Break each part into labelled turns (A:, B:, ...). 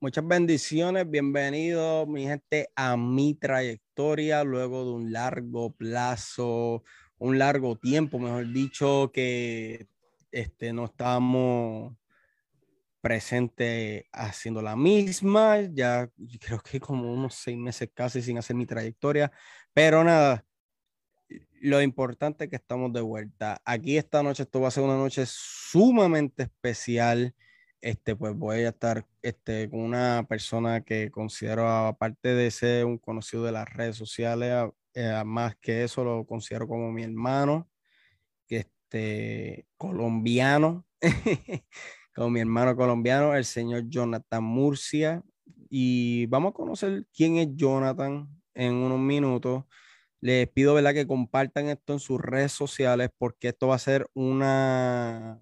A: Muchas bendiciones, bienvenidos mi gente a mi trayectoria luego de un largo plazo, un largo tiempo, mejor dicho, que este, no estamos presentes haciendo la misma, ya creo que como unos seis meses casi sin hacer mi trayectoria, pero nada, lo importante es que estamos de vuelta. Aquí esta noche, esto va a ser una noche sumamente especial este, pues voy a estar este, con una persona que considero, aparte de ser un conocido de las redes sociales, eh, más que eso lo considero como mi hermano, que este, colombiano, como mi hermano colombiano, el señor Jonathan Murcia. Y vamos a conocer quién es Jonathan en unos minutos. Les pido ¿verdad? que compartan esto en sus redes sociales porque esto va a ser una,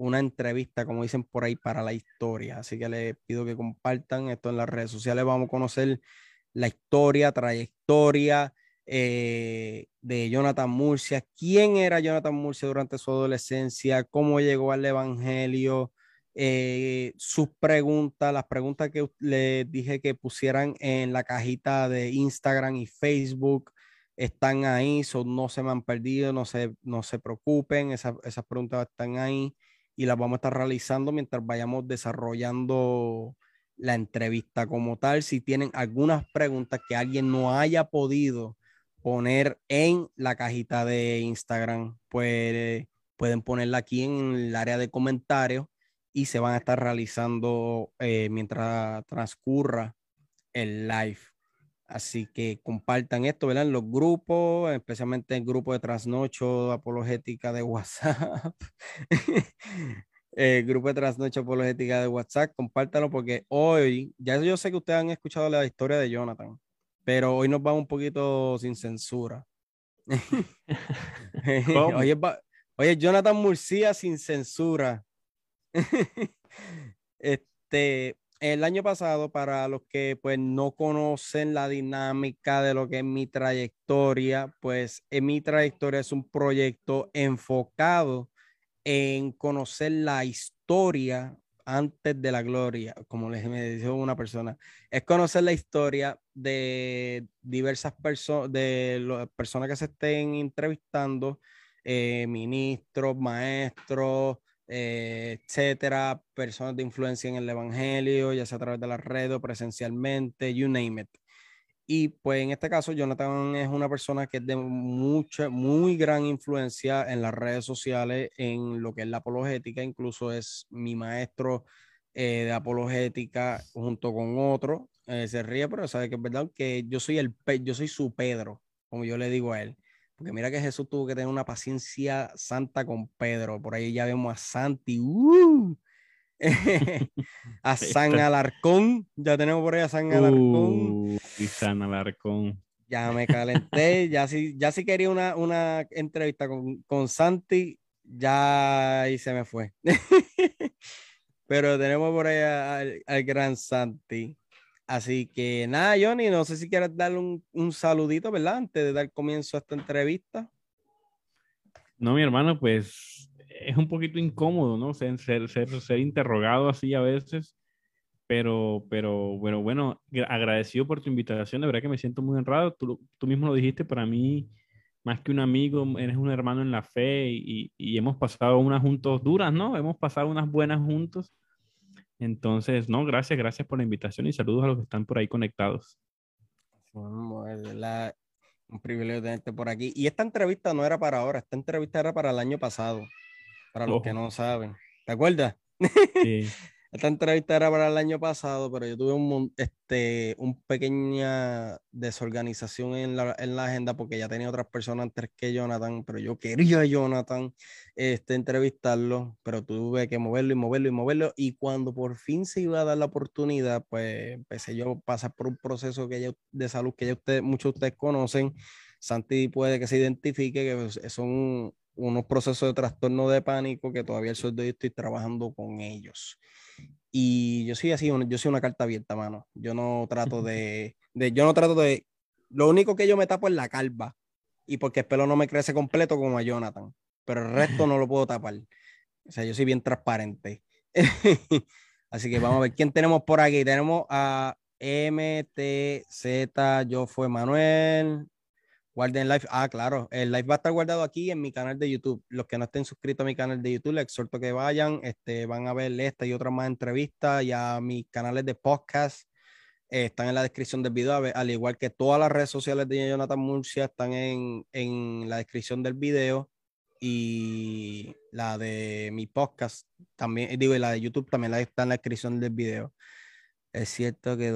A: una entrevista, como dicen por ahí, para la historia. Así que les pido que compartan esto en las redes sociales. Vamos a conocer la historia, trayectoria eh, de Jonathan Murcia. ¿Quién era Jonathan Murcia durante su adolescencia? ¿Cómo llegó al Evangelio? Eh, sus preguntas, las preguntas que les dije que pusieran en la cajita de Instagram y Facebook están ahí, no se me han perdido, no se, no se preocupen, esas, esas preguntas están ahí y las vamos a estar realizando mientras vayamos desarrollando la entrevista como tal. Si tienen algunas preguntas que alguien no haya podido poner en la cajita de Instagram, pues pueden ponerla aquí en el área de comentarios y se van a estar realizando eh, mientras transcurra el live. Así que compartan esto, ¿verdad? En los grupos, especialmente en el grupo de Trasnocho Apologética de WhatsApp. el grupo de Trasnocho Apologética de WhatsApp, compártanlo porque hoy, ya yo sé que ustedes han escuchado la historia de Jonathan, pero hoy nos va un poquito sin censura. oye, oye, Jonathan Murcia sin censura. este, el año pasado, para los que pues no conocen la dinámica de lo que es mi trayectoria, pues en mi trayectoria es un proyecto enfocado en conocer la historia antes de la gloria, como les me dijo una persona, es conocer la historia de diversas personas, de las personas que se estén entrevistando, eh, ministros, maestros, eh, etcétera, personas de influencia en el Evangelio, ya sea a través de la red o presencialmente, you name it. Y pues en este caso, Jonathan es una persona que es de mucha, muy gran influencia en las redes sociales, en lo que es la apologética, incluso es mi maestro eh, de apologética junto con otro. Eh, se ríe, pero sabe que es verdad que yo soy, el, yo soy su Pedro, como yo le digo a él. Porque mira que Jesús tuvo que tener una paciencia santa con Pedro. Por ahí ya vemos a Santi, uh, a San Alarcón. Ya tenemos por ahí a San Alarcón.
B: Uh, y San Alarcón.
A: Ya me calenté. ya si, ya si quería una, una entrevista con, con Santi, ya ahí se me fue. Pero tenemos por ahí al gran Santi. Así que nada, Johnny, no sé si quieres darle un, saludito, ¿verdad? Antes de dar comienzo a esta entrevista.
B: No, mi hermano, pues es un poquito incómodo, ¿no? Ser, ser, ser, interrogado así a veces, pero, pero bueno, bueno, agradecido por tu invitación, de verdad que me siento muy honrado. Tú, tú mismo lo dijiste, para mí, más que un amigo, eres un hermano en la fe y, y hemos pasado unas juntos duras, ¿no? Hemos pasado unas buenas juntos entonces, no, gracias, gracias por la invitación y saludos a los que están por ahí conectados.
A: un privilegio tenerte por aquí. Y esta entrevista no era para ahora, esta entrevista era para el año pasado, para los que no saben. ¿Te acuerdas? Sí. Esta entrevista era para el año pasado, pero yo tuve un, este, un pequeña desorganización en la, en la, agenda porque ya tenía otras personas antes que Jonathan, pero yo quería a Jonathan este, entrevistarlo, pero tuve que moverlo y moverlo y moverlo. Y cuando por fin se iba a dar la oportunidad, pues empecé yo a pasar por un proceso que de salud que ya usted, muchos de ustedes conocen. Santi puede que se identifique, que pues, son unos procesos de trastorno de pánico que todavía el sueldo estoy trabajando con ellos. Y yo soy así, yo soy una carta abierta, mano. Yo no trato de, de, yo no trato de, lo único que yo me tapo es la calva. Y porque el pelo no me crece completo como a Jonathan. Pero el resto no lo puedo tapar. O sea, yo soy bien transparente. Así que vamos a ver quién tenemos por aquí. Tenemos a MTZ, yo fue Manuel. Guarden live. Ah, claro, el live va a estar guardado aquí en mi canal de YouTube. Los que no estén suscritos a mi canal de YouTube, les exhorto que vayan. Este, van a ver esta y otras más entrevistas y a mis canales de podcast. Eh, están en la descripción del video, al igual que todas las redes sociales de Jonathan Murcia están en, en la descripción del video y la de mi podcast también, digo, y la de YouTube también está en la descripción del video. Es cierto que,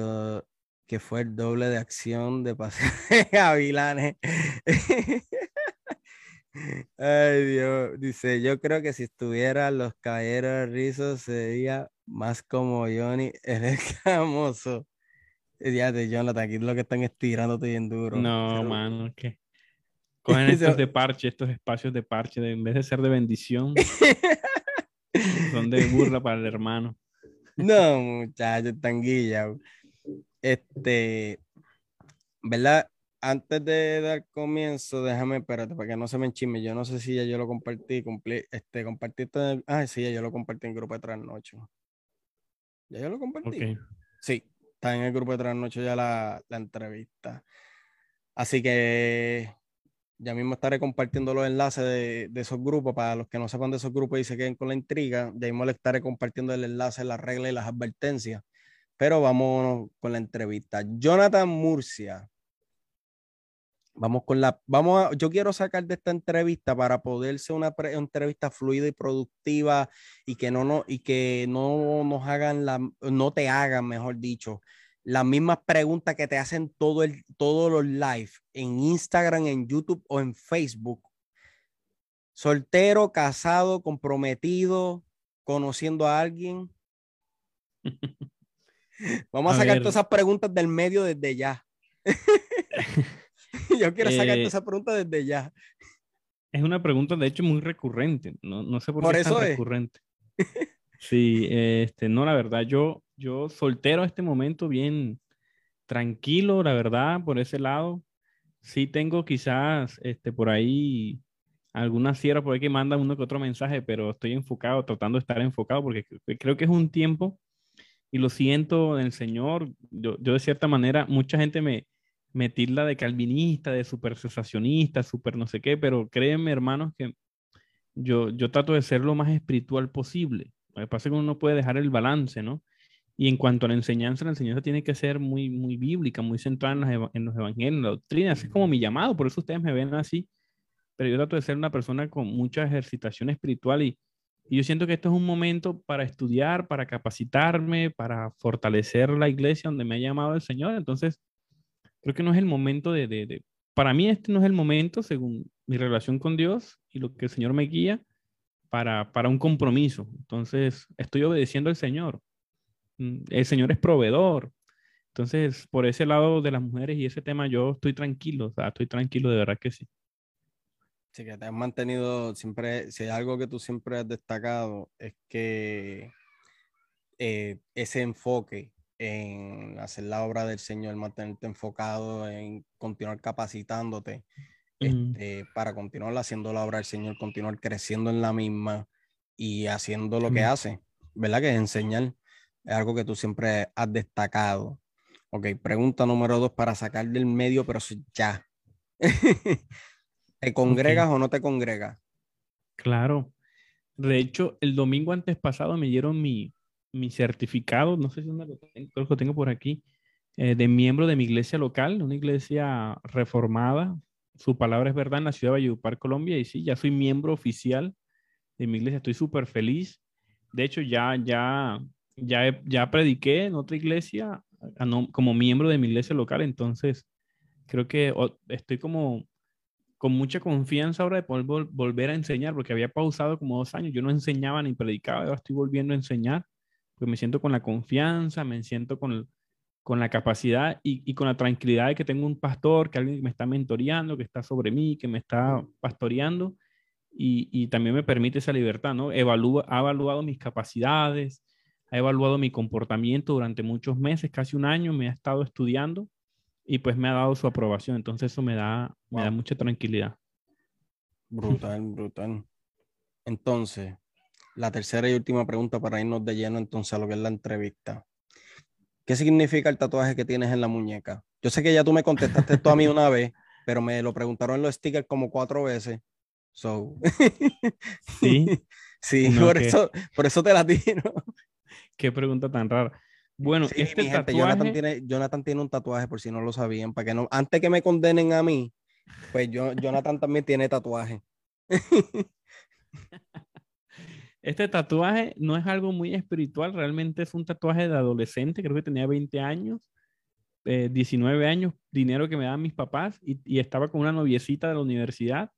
A: que fue el doble de acción de Paseo de Gavilanes. Ay, Dios. Dice, yo creo que si estuviera los caballeros rizos sería más como Johnny el escamoso. Ya de Jonathan, aquí lo que están estirándote bien duro.
B: No, mano, ¿qué? Cogen estos de parche, estos espacios de parche, en vez de ser de bendición, son de burla para el hermano.
A: No, muchachos, tanguilla. Este, ¿verdad? Antes de dar comienzo, déjame, espérate, para que no se me enchime. Yo no sé si ya yo lo compartí, este, compartí ah, sí, ya yo lo compartí en el grupo de trasnocho. ¿Ya yo lo compartí? Sí, está en el grupo de trasnocho ya la, la entrevista. Así que ya mismo estaré compartiendo los enlaces de, de, esos grupos para los que no sepan de esos grupos y se queden con la intriga. Ya mismo le estaré compartiendo el enlace, las reglas y las advertencias. Pero vamos con la entrevista. Jonathan Murcia. Vamos con la. Vamos a, yo quiero sacar de esta entrevista para poder ser una, entrevista fluida y productiva y que no, no, y que no nos hagan la. No te hagan, mejor dicho, las mismas preguntas que te hacen todo el, todos los live en Instagram, en YouTube o en Facebook. Soltero, casado, comprometido, conociendo a alguien. Vamos a, sacar todas esas preguntas del medio desde ya. Yo quiero sacar todas eh, esas preguntas desde ya.
B: Es una pregunta, de hecho, muy recurrente. No, no sé por, qué es tan recurrente. Sí, este, no, la verdad, yo, yo soltero a este momento, bien tranquilo, la verdad, por ese lado. Sí tengo quizás este, por ahí alguna sierra por ahí que manda uno que otro mensaje, pero estoy enfocado, tratando de estar enfocado, porque creo que es un tiempo y lo siento en el Señor. Yo, yo de cierta manera, mucha gente me, me tilda de calvinista, de super sensacionista, super no sé qué, pero créeme, hermanos, que yo, yo trato de ser lo más espiritual posible. Lo que pasa es que uno no puede dejar el balance, ¿no? Y en cuanto a la enseñanza, la enseñanza tiene que ser muy, muy bíblica, muy centrada en los, en evangelios, en la doctrina. Así es como mi llamado, por eso ustedes me ven así. Pero yo trato de ser una persona con mucha ejercitación espiritual y, y yo siento que esto es un momento para estudiar, para capacitarme, para fortalecer la iglesia donde me ha llamado el Señor. Entonces, creo que no es el momento de, de, para mí este no es el momento, según mi relación con Dios y lo que el Señor me guía, para, para un compromiso. Entonces, estoy obedeciendo al Señor. Mm, el Señor es proveedor. Entonces, por ese lado de las mujeres y ese tema, yo estoy tranquilo, o sea, estoy tranquilo, de verdad que sí.
A: Sí, que te has mantenido siempre, si hay algo que tú siempre has destacado, es que eh, ese enfoque en hacer la obra del Señor, mantenerte enfocado en continuar capacitándote, este, para continuar haciendo la obra del Señor, continuar creciendo en la misma y haciendo lo que hace, ¿verdad? Que es enseñar. Es algo que tú siempre has destacado. Ok, pregunta número dos para sacar del medio, pero ya. ¿Te congregas o no te congregas?
B: Claro. De hecho, el domingo antes pasado me dieron mi, mi certificado, no sé si lo tengo, creo que lo tengo por aquí, eh, de miembro de mi iglesia local, una iglesia reformada, su palabra es verdad en la ciudad de Valledupar, Colombia, y sí, ya soy miembro oficial de mi iglesia, estoy súper feliz. De hecho, ya, ya, ya, ya prediqué en otra iglesia como miembro de mi iglesia local, entonces creo que estoy como con mucha confianza ahora de poder volver a enseñar, porque había pausado como dos años, yo no enseñaba ni predicaba, ahora estoy volviendo a enseñar, pues me siento con la confianza, me siento con, el, con la capacidad y, con la tranquilidad de que tengo un pastor, que alguien me está mentoreando, que está sobre mí, que me está pastoreando y, también me permite esa libertad, ¿no? Evalúa, ha evaluado mis capacidades, ha evaluado mi comportamiento durante muchos meses, casi un año, me ha estado estudiando y pues me ha dado su aprobación. Entonces eso me da, me da mucha tranquilidad.
A: Brutal, brutal. Entonces, la tercera y última pregunta para irnos de lleno entonces a lo que es la entrevista. ¿Qué significa el tatuaje que tienes en la muñeca? Yo sé que ya tú me contestaste esto a mí una vez, pero me lo preguntaron en los stickers como cuatro veces. So.
B: Sí.
A: sí,
B: No,
A: por,
B: que-
A: eso, por eso te la tiro.
B: Qué pregunta tan rara. Bueno,
A: Sí,
B: este
A: mi gente,
B: tatuaje,
A: Jonathan, tiene, Jonathan tiene un tatuaje, por si no lo sabían, para que no, antes que me condenen a mí, pues yo, Jonathan también tiene tatuaje.
B: este tatuaje no es algo muy espiritual, realmente es un tatuaje de adolescente, creo que tenía 20 años, eh, 19 años, dinero que me daban mis papás y, y estaba con una noviecita de la universidad,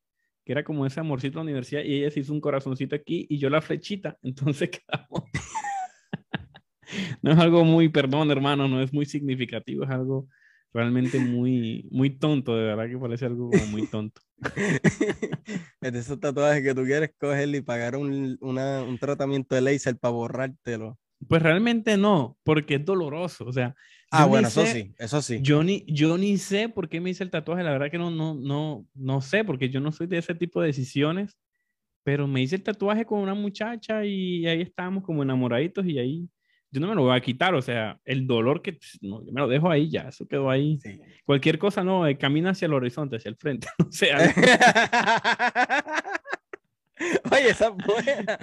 B: que era como ese amorcito de la universidad y ella se hizo un corazoncito aquí y yo la flechita, entonces quedamos. no es algo muy, perdón hermano, no es muy significativo, es algo realmente muy, muy tonto, de verdad que parece algo como muy tonto.
A: de esos tatuajes que tú quieres cogerle y pagar un, una- un tratamiento de laser para borrártelo.
B: Pues realmente no, porque es doloroso, o sea.
A: Ah, bueno, eso
B: sé-
A: sí, eso sí.
B: Yo ni, yo ni sé por qué me hice el tatuaje, la verdad que no, no, no, no sé, porque yo no soy de ese tipo de decisiones, pero me hice el tatuaje con una muchacha y ahí estábamos como enamoraditos y ahí yo no me lo voy a quitar, o sea, el dolor que, pues, no, yo me lo dejo ahí ya, eso quedó ahí.
A: Sí.
B: Cualquier cosa, no, eh, camina hacia el horizonte, hacia el frente, o sea,
A: Oye, esa es buena.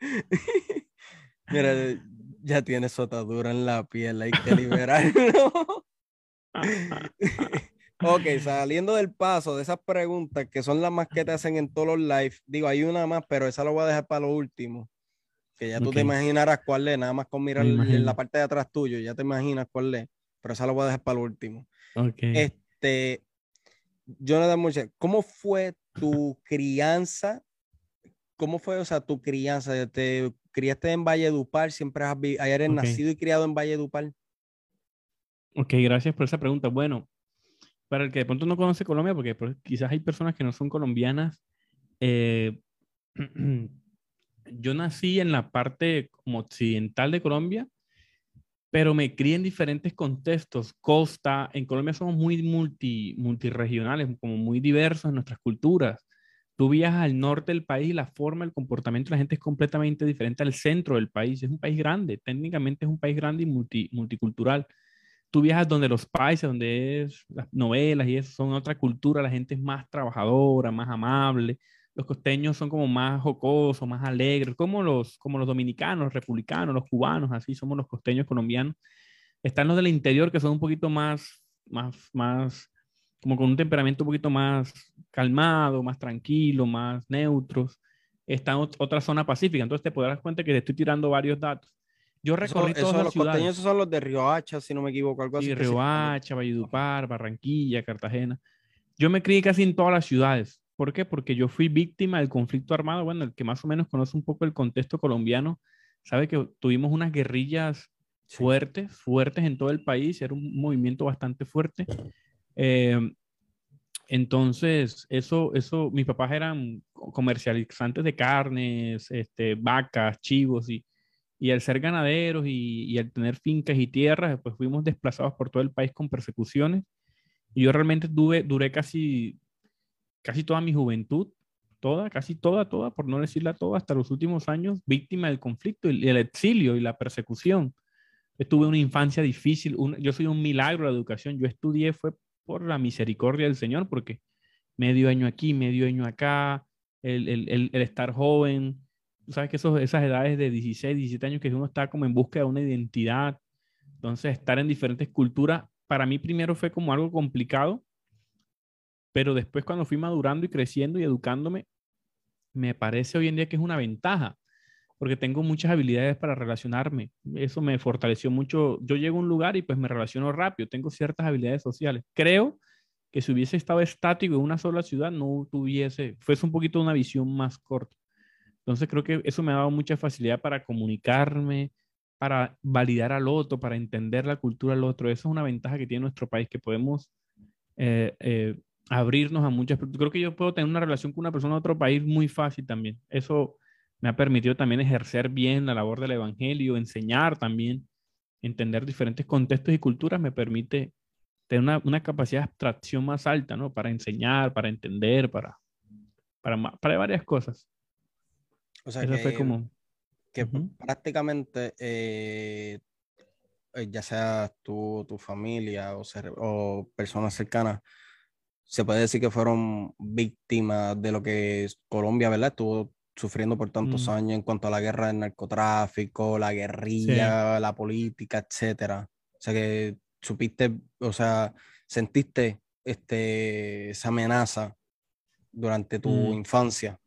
A: Mira, ya tiene su atadura en la piel, hay que liberarlo. ok, saliendo del paso de esas preguntas que son las más que te hacen en todos los live, digo, hay una más, pero esa la voy a dejar para lo último. Que ya tú te imaginarás cuál es, nada más con mirar en la parte de atrás tuyo, ya te imaginas cuál es, pero esa la voy a dejar para lo último.
B: ok.
A: Este, Jonathan Moche, ¿cómo fue tu crianza? ¿Cómo fue, o sea, tu crianza? ¿Te criaste en Valledupar? ¿Siempre has vi- eres nacido y criado en Valledupar?
B: Ok, gracias por esa pregunta. Bueno, para el que de pronto no conoce Colombia, porque quizás hay personas que no son colombianas, eh, yo nací en la parte occidental de Colombia, pero me crié en diferentes contextos. Costa, en Colombia somos muy multi, multiregionales, como muy diversos en nuestras culturas. Tú viajas al norte del país y la forma, el comportamiento de la gente es completamente diferente al centro del país. Es un país grande, técnicamente es un país grande y multi, multicultural tú viajas donde los países, donde es las novelas y eso son otra cultura, la gente es más trabajadora, más amable. Los costeños son como más jocosos, más alegres, como los, como los dominicanos, los republicanos, los cubanos, así somos los costeños colombianos. Están los del interior que son un poquito más, más, más, como con un temperamento un poquito más calmado, más tranquilo, más neutros. Está ot- otra zona pacífica, entonces te podrás cuenta que te estoy tirando varios datos. Yo recorrí
A: eso,
B: todas las
A: los
B: ciudades.
A: costeños esos son los de Riohacha, si no me equivoco, algo así.
B: Sí. Riohacha, Valledupar, Barranquilla, Cartagena. Yo me crié casi en todas las ciudades. ¿Por qué? Porque yo fui víctima del conflicto armado. Bueno, el que más o menos conoce un poco el contexto colombiano, sabe que tuvimos unas guerrillas fuertes, fuertes en todo el país. Era un movimiento bastante fuerte. Eh, entonces, eso, eso, mis papás eran co- comercializantes de carnes, este, vacas, chivos y, y al ser ganaderos y, y al tener fincas y tierras, pues fuimos desplazados por todo el país con persecuciones. Y yo realmente tuve, duré casi, casi toda mi juventud, toda, casi toda, toda, por no decirla toda, hasta los últimos años, víctima del conflicto y el exilio y la persecución. Tuve una infancia difícil, yo soy un milagro de la educación, yo estudié fue por la misericordia del Señor, porque medio año aquí, medio año acá, el, el, el, estar joven, sabes que esas edades de 16, 17 años que uno está como en búsqueda de una identidad, entonces estar en diferentes culturas, para mí primero fue como algo complicado, pero después cuando fui madurando y creciendo y educándome, me parece hoy en día que es una ventaja, porque tengo muchas habilidades para relacionarme. Eso me fortaleció mucho. Yo llego a un lugar y pues me relaciono rápido, tengo ciertas habilidades sociales. Creo que si hubiese estado estático en una sola ciudad, no tuviese, fuese un poquito una visión más corta. Entonces creo que eso me ha dado mucha facilidad para comunicarme, para validar al otro, para entender la cultura del otro. Eso es una ventaja que tiene nuestro país, que podemos eh, eh, abrirnos a muchas. Creo que yo puedo tener una relación con una persona de otro país muy fácil también. Eso me ha permitido también ejercer bien la labor del evangelio, enseñar también, entender diferentes contextos y culturas, me permite tener una, una capacidad de abstracción más alta, ¿no? Para enseñar, para entender, para, para, para varias cosas.
A: O sea,
B: Eso
A: que,
B: fue como...
A: que
B: Ujú.
A: prácticamente, eh, eh, ya sea tu, tu familia o, cer- o personas cercanas, se puede decir que fueron víctimas de lo que es Colombia, ¿verdad? Estuvo sufriendo por tantos
B: Mm.
A: años en cuanto a la guerra del narcotráfico, la guerrilla, la política, etcétera. O sea que supiste, o sea, sentiste este, esa amenaza durante tu
B: Mm.
A: infancia.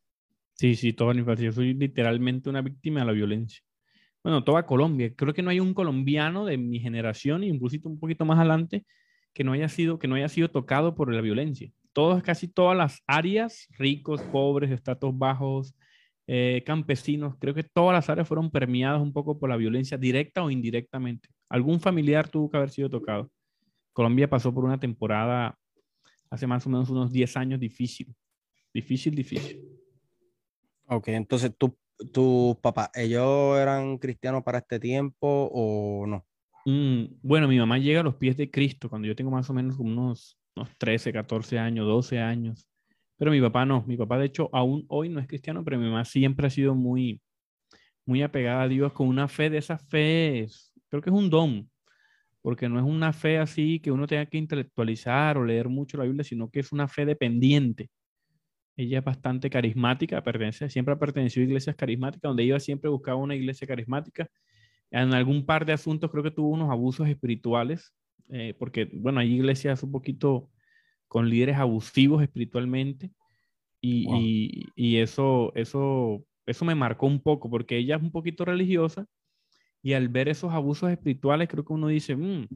B: Sí, sí, toda la infancia. Yo soy literalmente una víctima de la violencia. Bueno, toda Colombia. Creo que no hay un colombiano de mi generación, incluso un poquito más adelante, que no haya sido, que no haya sido tocado por la violencia. Todas, casi todas las áreas, ricos, pobres, estratos bajos, eh, campesinos, creo que todas las áreas fueron permeadas un poco por la violencia, directa o indirectamente. Algún familiar tuvo que haber sido tocado. Colombia pasó por una temporada hace más o menos unos 10 años difícil. Difícil, difícil.
A: Ok, entonces tu, tus papás, ¿ellos eran cristianos para este tiempo o no?
B: Mm, bueno, mi mamá llega a los pies de Cristo cuando yo tengo más o menos unos, unos 13, 14 años, 12 años. Pero mi papá no. Mi papá, de hecho, aún hoy no es cristiano, pero mi mamá siempre ha sido muy, muy apegada a Dios con una fe de esas fe. Creo que es un don, porque no es una fe así que uno tenga que intelectualizar o leer mucho la Biblia, sino que es una fe dependiente. Ella es bastante carismática, pertenece, siempre ha pertenecido a iglesias carismáticas, donde iba siempre buscaba una iglesia carismática. En algún par de asuntos creo que tuvo unos abusos espirituales, eh, porque, bueno, hay iglesias un poquito con líderes abusivos espiritualmente, y,
A: Wow.
B: y- y eso, eso, eso me marcó un poco, porque ella es un poquito religiosa, y al ver esos abusos espirituales creo que uno dice, "Mm,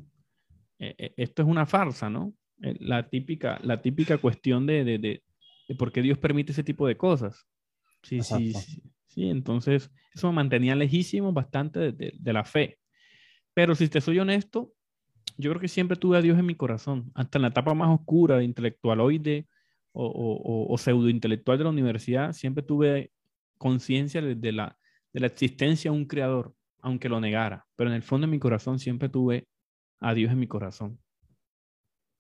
B: eh, eh, esto es una farsa, ¿no? Eh, La típica, la típica cuestión de, de, de- de por qué Dios permite ese tipo de cosas. Sí, sí, sí, sí, entonces eso me mantenía lejísimo bastante de, de- la fe. Pero si te soy honesto, yo creo que siempre tuve a Dios en mi corazón, hasta en la etapa más oscura de intelectualoide o, o, o, o pseudointelectual de la universidad, siempre tuve conciencia de, de la, de la existencia de un creador, aunque lo negara. Pero en el fondo de mi corazón siempre tuve a Dios en mi corazón.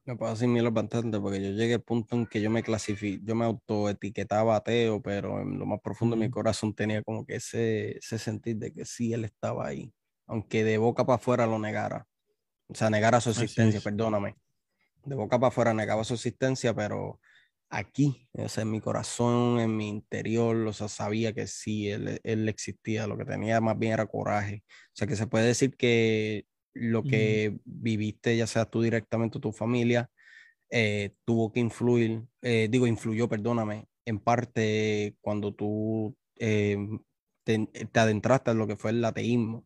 A: Me puedo asimilar bastante porque yo llegué al punto en que yo me clasifiqué, yo me autoetiquetaba ateo, pero en lo más profundo de mi corazón tenía como que ese, ese sentir de que sí, él estaba ahí, aunque de boca para afuera lo negara. O sea, negara su existencia, perdóname. De boca para afuera negaba su existencia, pero aquí, o sea, en mi corazón, en mi interior, o sea, sabía que sí, él, él existía, lo que tenía más bien era coraje. O sea, que se puede decir que lo que viviste, ya sea tú directamente o tu familia, eh, tuvo que influir, eh, digo, influyó, perdóname, en parte cuando tú eh, te, te adentraste en lo que fue el ateísmo.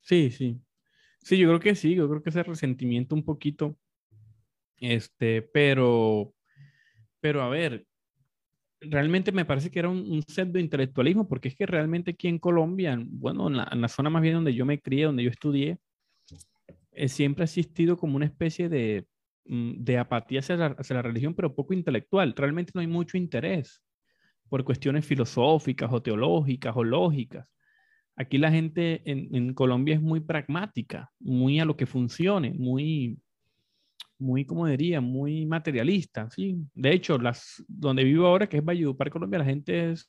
B: Sí, sí. Sí, yo creo que sí, yo creo que ese resentimiento un poquito, este, pero, pero a ver, realmente me parece que era un, un pseudo intelectualismo, porque es que realmente aquí en Colombia, en- bueno, en la, en la zona más bien donde yo me crié, donde yo estudié, eh, siempre ha existido como una especie de, mm, de apatía hacia la, hacia la religión, pero poco intelectual. Realmente no hay mucho interés por cuestiones filosóficas o teológicas o lógicas. Aquí la gente en, en Colombia es muy pragmática, muy a lo que funcione, muy, muy, como diría, muy materialista, ¿sí? De hecho, las, donde vivo ahora, que es Valledupar, Colombia, la gente es,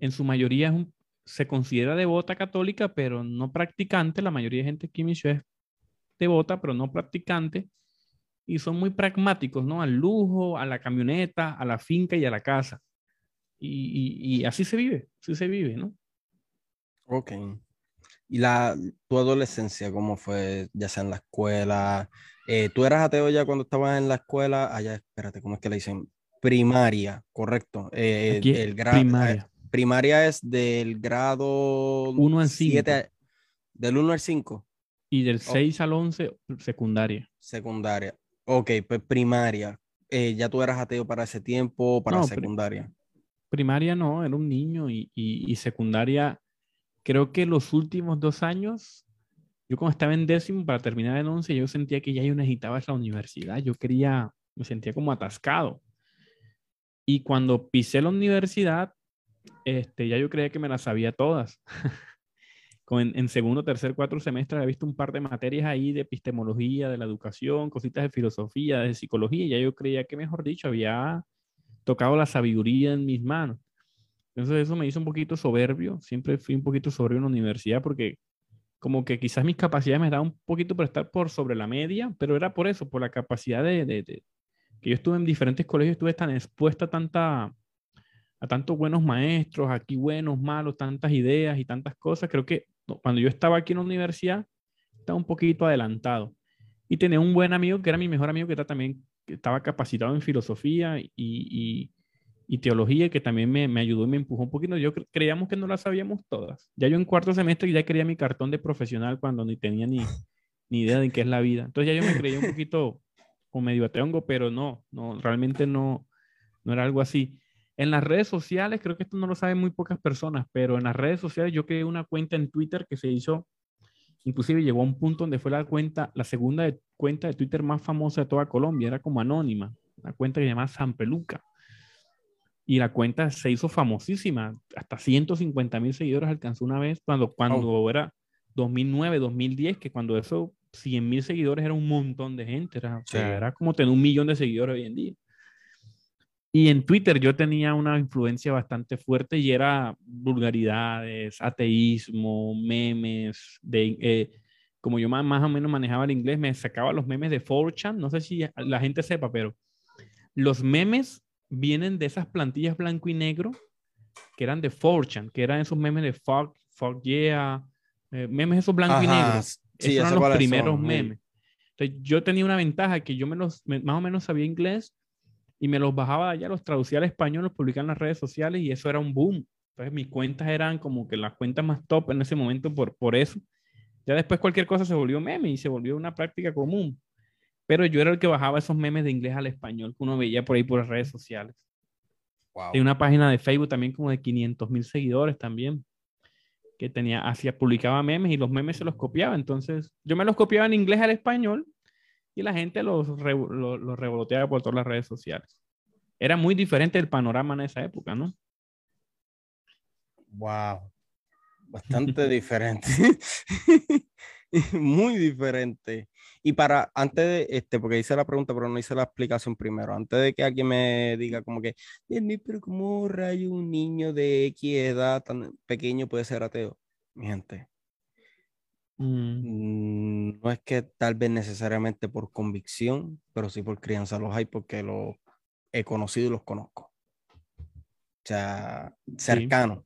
B: en su mayoría es un- se considera devota católica, pero no practicante. La mayoría de gente aquí en mi ciudad es devota, pero no practicante. Y son muy pragmáticos, ¿no? Al lujo, a la camioneta, a la finca y a la casa. Y, y- y así se vive, así se vive, ¿no?
A: Ok. ¿Y la, tu adolescencia, cómo fue, ya sea en la escuela? Eh, ¿tú eras ateo ya cuando estabas en la escuela? Allá, espérate, ¿cómo es que le dicen? Primaria, correcto. Eh,
B: Aquí
A: el grado,
B: primaria.
A: primaria es del grado
B: Uno al
A: 7, del 1 al 5,
B: Y del 6 al 11, secundaria.
A: secundaria. Ok, pues primaria. Eh, ¿ya tú eras ateo para ese tiempo o para
B: No,
A: secundaria?
B: Primaria no, era un niño y, y- y secundaria, creo que los últimos dos años, yo cuando estaba en décimo para terminar en once, yo sentía que ya yo necesitaba la universidad, yo quería, me sentía como atascado. Y cuando pisé la universidad, este, ya yo creía que me las sabía todas. En, en segundo, tercer, cuatro semestres había visto un par de materias ahí de epistemología, de la educación, cositas de filosofía, de psicología, ya yo creía que, mejor dicho, había tocado la sabiduría en mis manos. Entonces eso me hizo un poquito soberbio, siempre fui un poquito soberbio en la universidad porque como que quizás mis capacidades me daban un poquito por estar por sobre la media, pero era por eso, por la capacidad de, de, que yo estuve en diferentes colegios, estuve tan expuesta a tantos buenos maestros, aquí buenos, malos, tantas ideas y tantas cosas. Creo que cuando yo estaba aquí en la universidad, estaba un poquito adelantado. Y tenía un buen amigo que era mi mejor amigo, que era también estaba capacitado en filosofía y, y teología, que también me, me, ayudó y me empujó un poquito. Yo creíamos que no las sabíamos todas. Ya yo en cuarto semestre ya quería mi cartón de profesional cuando ni tenía ni, ni idea de qué es la vida. Entonces ya yo me creía un poquito como medio ateongo, pero no, no, realmente no, no era algo así. En las redes sociales, creo que esto no lo saben muy pocas personas, pero en las redes sociales yo creé una cuenta en Twitter que se hizo, inclusive llegó a un punto donde fue la cuenta, la segunda cuenta de Twitter más famosa de toda Colombia, era como anónima, una cuenta que se llama San Peluca y la cuenta se hizo famosísima, hasta 150 mil seguidores alcanzó una vez cuando, cuando era 2009, 2010, que cuando eso 100 mil seguidores era un montón de gente, era, o sea, era como tener un millón de seguidores hoy en día. Y en Twitter yo tenía una influencia bastante fuerte y era vulgaridades, ateísmo, memes, de, eh, como yo más, más o menos manejaba el inglés, me sacaba los memes de 4chan, no sé si la gente sepa, pero los memes vienen de esas plantillas blanco y negro que eran de Fortune, que eran esos memes de Fuck, Fuck Yeah, eh, memes esos blanco y negro. esos eran los primeros memes. Entonces yo tenía una ventaja que yo me los, más o menos sabía inglés y me los bajaba allá, los traducía al español, los publicaba en las redes sociales y eso era un boom. Entonces mis cuentas eran como que las cuentas más top en ese momento por, por eso. Ya después cualquier cosa se volvió meme y se volvió una práctica común. Pero yo era el que bajaba esos memes de inglés al español que uno veía por ahí por las redes sociales. Wow. Hay una página de Facebook también como de 500 mil seguidores también, que tenía, hacía, publicaba memes y los memes se los copiaba. Entonces, yo me los copiaba en inglés al español y la gente los, los, revoloteaba por todas las redes sociales. Era muy diferente el panorama en esa época, ¿no?
A: Wow. Bastante diferente. muy diferente. Y para, antes de, este, porque hice la pregunta, pero no hice la explicación primero, antes de que alguien me diga como que, pero ¿cómo rayo un niño de X edad tan pequeño puede ser ateo? Mi gente, mm. Mm, no es que tal vez necesariamente por convicción, pero sí por crianza los hay porque los he conocido y los conozco. O sea, cercano.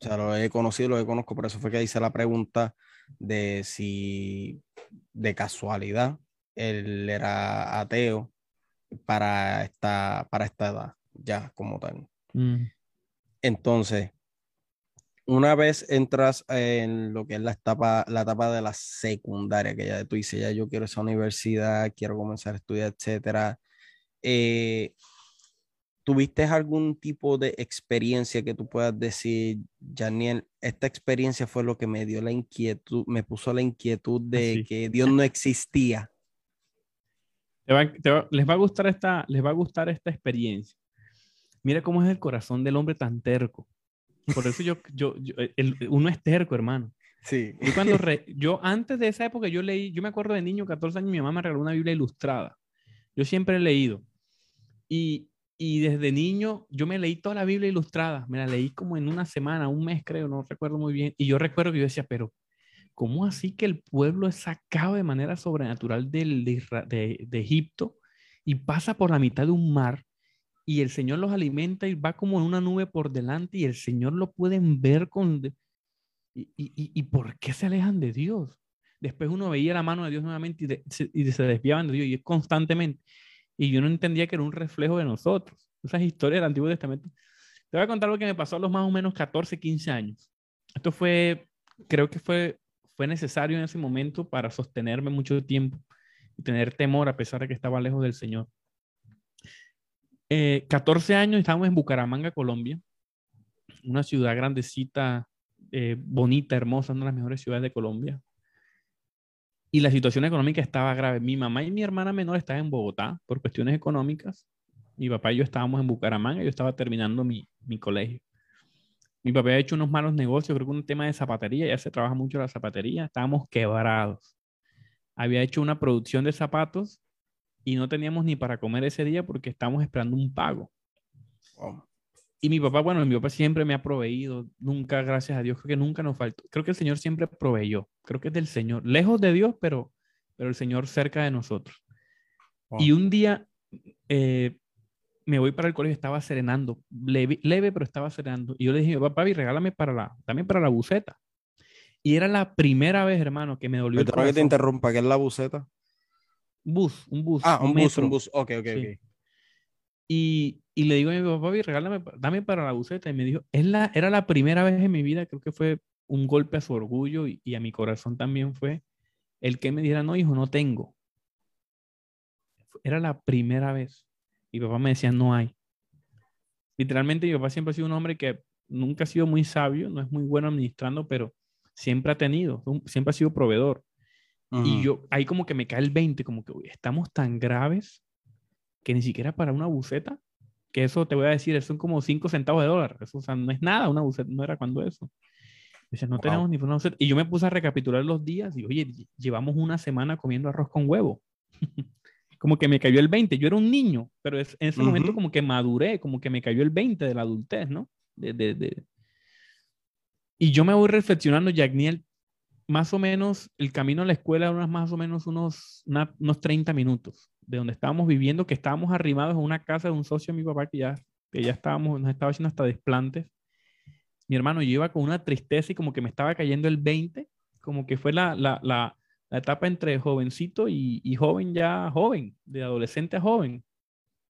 A: O sea, los he conocido y los he conozco, por eso fue que hice la pregunta de si de casualidad él era ateo para esta, para esta edad, ya como tal. Mm. Entonces, una vez entras en lo que es la etapa, la etapa de la secundaria, que ya tú dices, ya yo quiero esa universidad, quiero comenzar a estudiar, etcétera. Eh, ¿Tuviste algún tipo de experiencia que tú puedas decir, Janiel, esta experiencia fue lo que me dio la inquietud, me puso la inquietud de que Dios no existía?
B: les, va a gustar esta, les va a gustar esta experiencia. Mira cómo es el corazón del hombre tan terco. Por eso yo, yo, uno es terco, hermano.
A: Sí.
B: Yo, cuando yo antes de esa época, yo leí, yo me acuerdo de niño, 14 años, mi mamá me regaló una Biblia ilustrada. Yo siempre he leído. Y y desde niño yo me leí toda la Biblia ilustrada, me la leí como en una semana, un mes creo, no recuerdo muy bien. Y yo recuerdo que yo decía, pero ¿cómo así que el pueblo es sacado de manera sobrenatural del, de, de, Egipto y pasa por la mitad de un mar y el Señor los alimenta y va como en una nube por delante y el Señor lo pueden ver con... ¿Y, y, y por qué se alejan de Dios? Después uno veía la mano de Dios nuevamente y, y se desviaban de Dios y es constantemente y yo no entendía que era un reflejo de nosotros. Esas historias del Antiguo Testamento. Te voy a contar lo que me pasó a los más o menos 14, 15 años. Esto fue, creo que fue, fue necesario en ese momento para sostenerme mucho tiempo y tener temor a pesar de que estaba lejos del Señor. 14 eh, años estábamos en Bucaramanga, Colombia, una ciudad grandecita, eh, bonita, hermosa, una de las mejores ciudades de Colombia y la situación económica estaba grave. Mi mamá y mi hermana menor estaban en Bogotá por cuestiones económicas. Mi papá y yo estábamos en Bucaramanga, yo estaba terminando mi, mi colegio. Mi papá había hecho unos malos negocios, creo que un tema de zapatería, ya se trabaja mucho la zapatería, estábamos quebrados. Había hecho una producción de zapatos y no teníamos ni para comer ese día porque estábamos esperando un pago. Y mi papá, bueno, mi papá siempre me ha proveído, nunca, gracias a Dios, creo que nunca nos faltó. Creo que el Señor siempre proveyó, creo que es del Señor, lejos de Dios, pero, pero el Señor cerca de nosotros. Y un día eh, me voy para el colegio, estaba serenando, leve, leve, pero estaba serenando. Y yo le dije, papá, regálame para la, también para la buceta. Y era la primera vez, hermano, que me dolió.
A: Pero que te interrumpa, ¿qué es la buceta?
B: Bus, un bus.
A: Ah, un, bus, un bus. Ok, ok, ok.
B: Y, y, le digo a mi papá, regálame, dame para la buceta. Y me dijo, es la, era la primera vez en mi vida, creo que fue un golpe a su orgullo y, y a mi corazón también fue el que me dijera, no, hijo, no tengo. Era la primera vez. Y papá me decía, no hay. Literalmente mi papá siempre ha sido un hombre que nunca ha sido muy sabio, no es muy bueno administrando, pero siempre ha tenido, siempre ha sido proveedor. Y yo, ahí como que me cae el 20, como que estamos tan graves que ni siquiera para una buceta, que eso te voy a decir, son como 5 centavos de dólar, eso o sea, no es nada, una buceta, no era cuando eso. Dice, no tenemos ni una buceta. Y yo me puse a recapitular los días y, oye, llevamos una semana comiendo arroz con huevo. como que me cayó el 20. Yo era un niño, pero en ese momento como que maduré, como que me cayó el 20 de la adultez, ¿no? De, de, de... Y yo me voy reflexionando, Jagniel, más o menos el camino a la escuela era más o menos unos, unos 30 minutos de donde estábamos viviendo, que estábamos arrimados en una casa de un socio de mi papá que ya, que ya estábamos, nos estaba haciendo hasta desplantes. Mi hermano, yo iba con una tristeza y como que me estaba cayendo el 20, como que fue la, la, la, etapa entre jovencito y, joven ya joven, de adolescente a joven.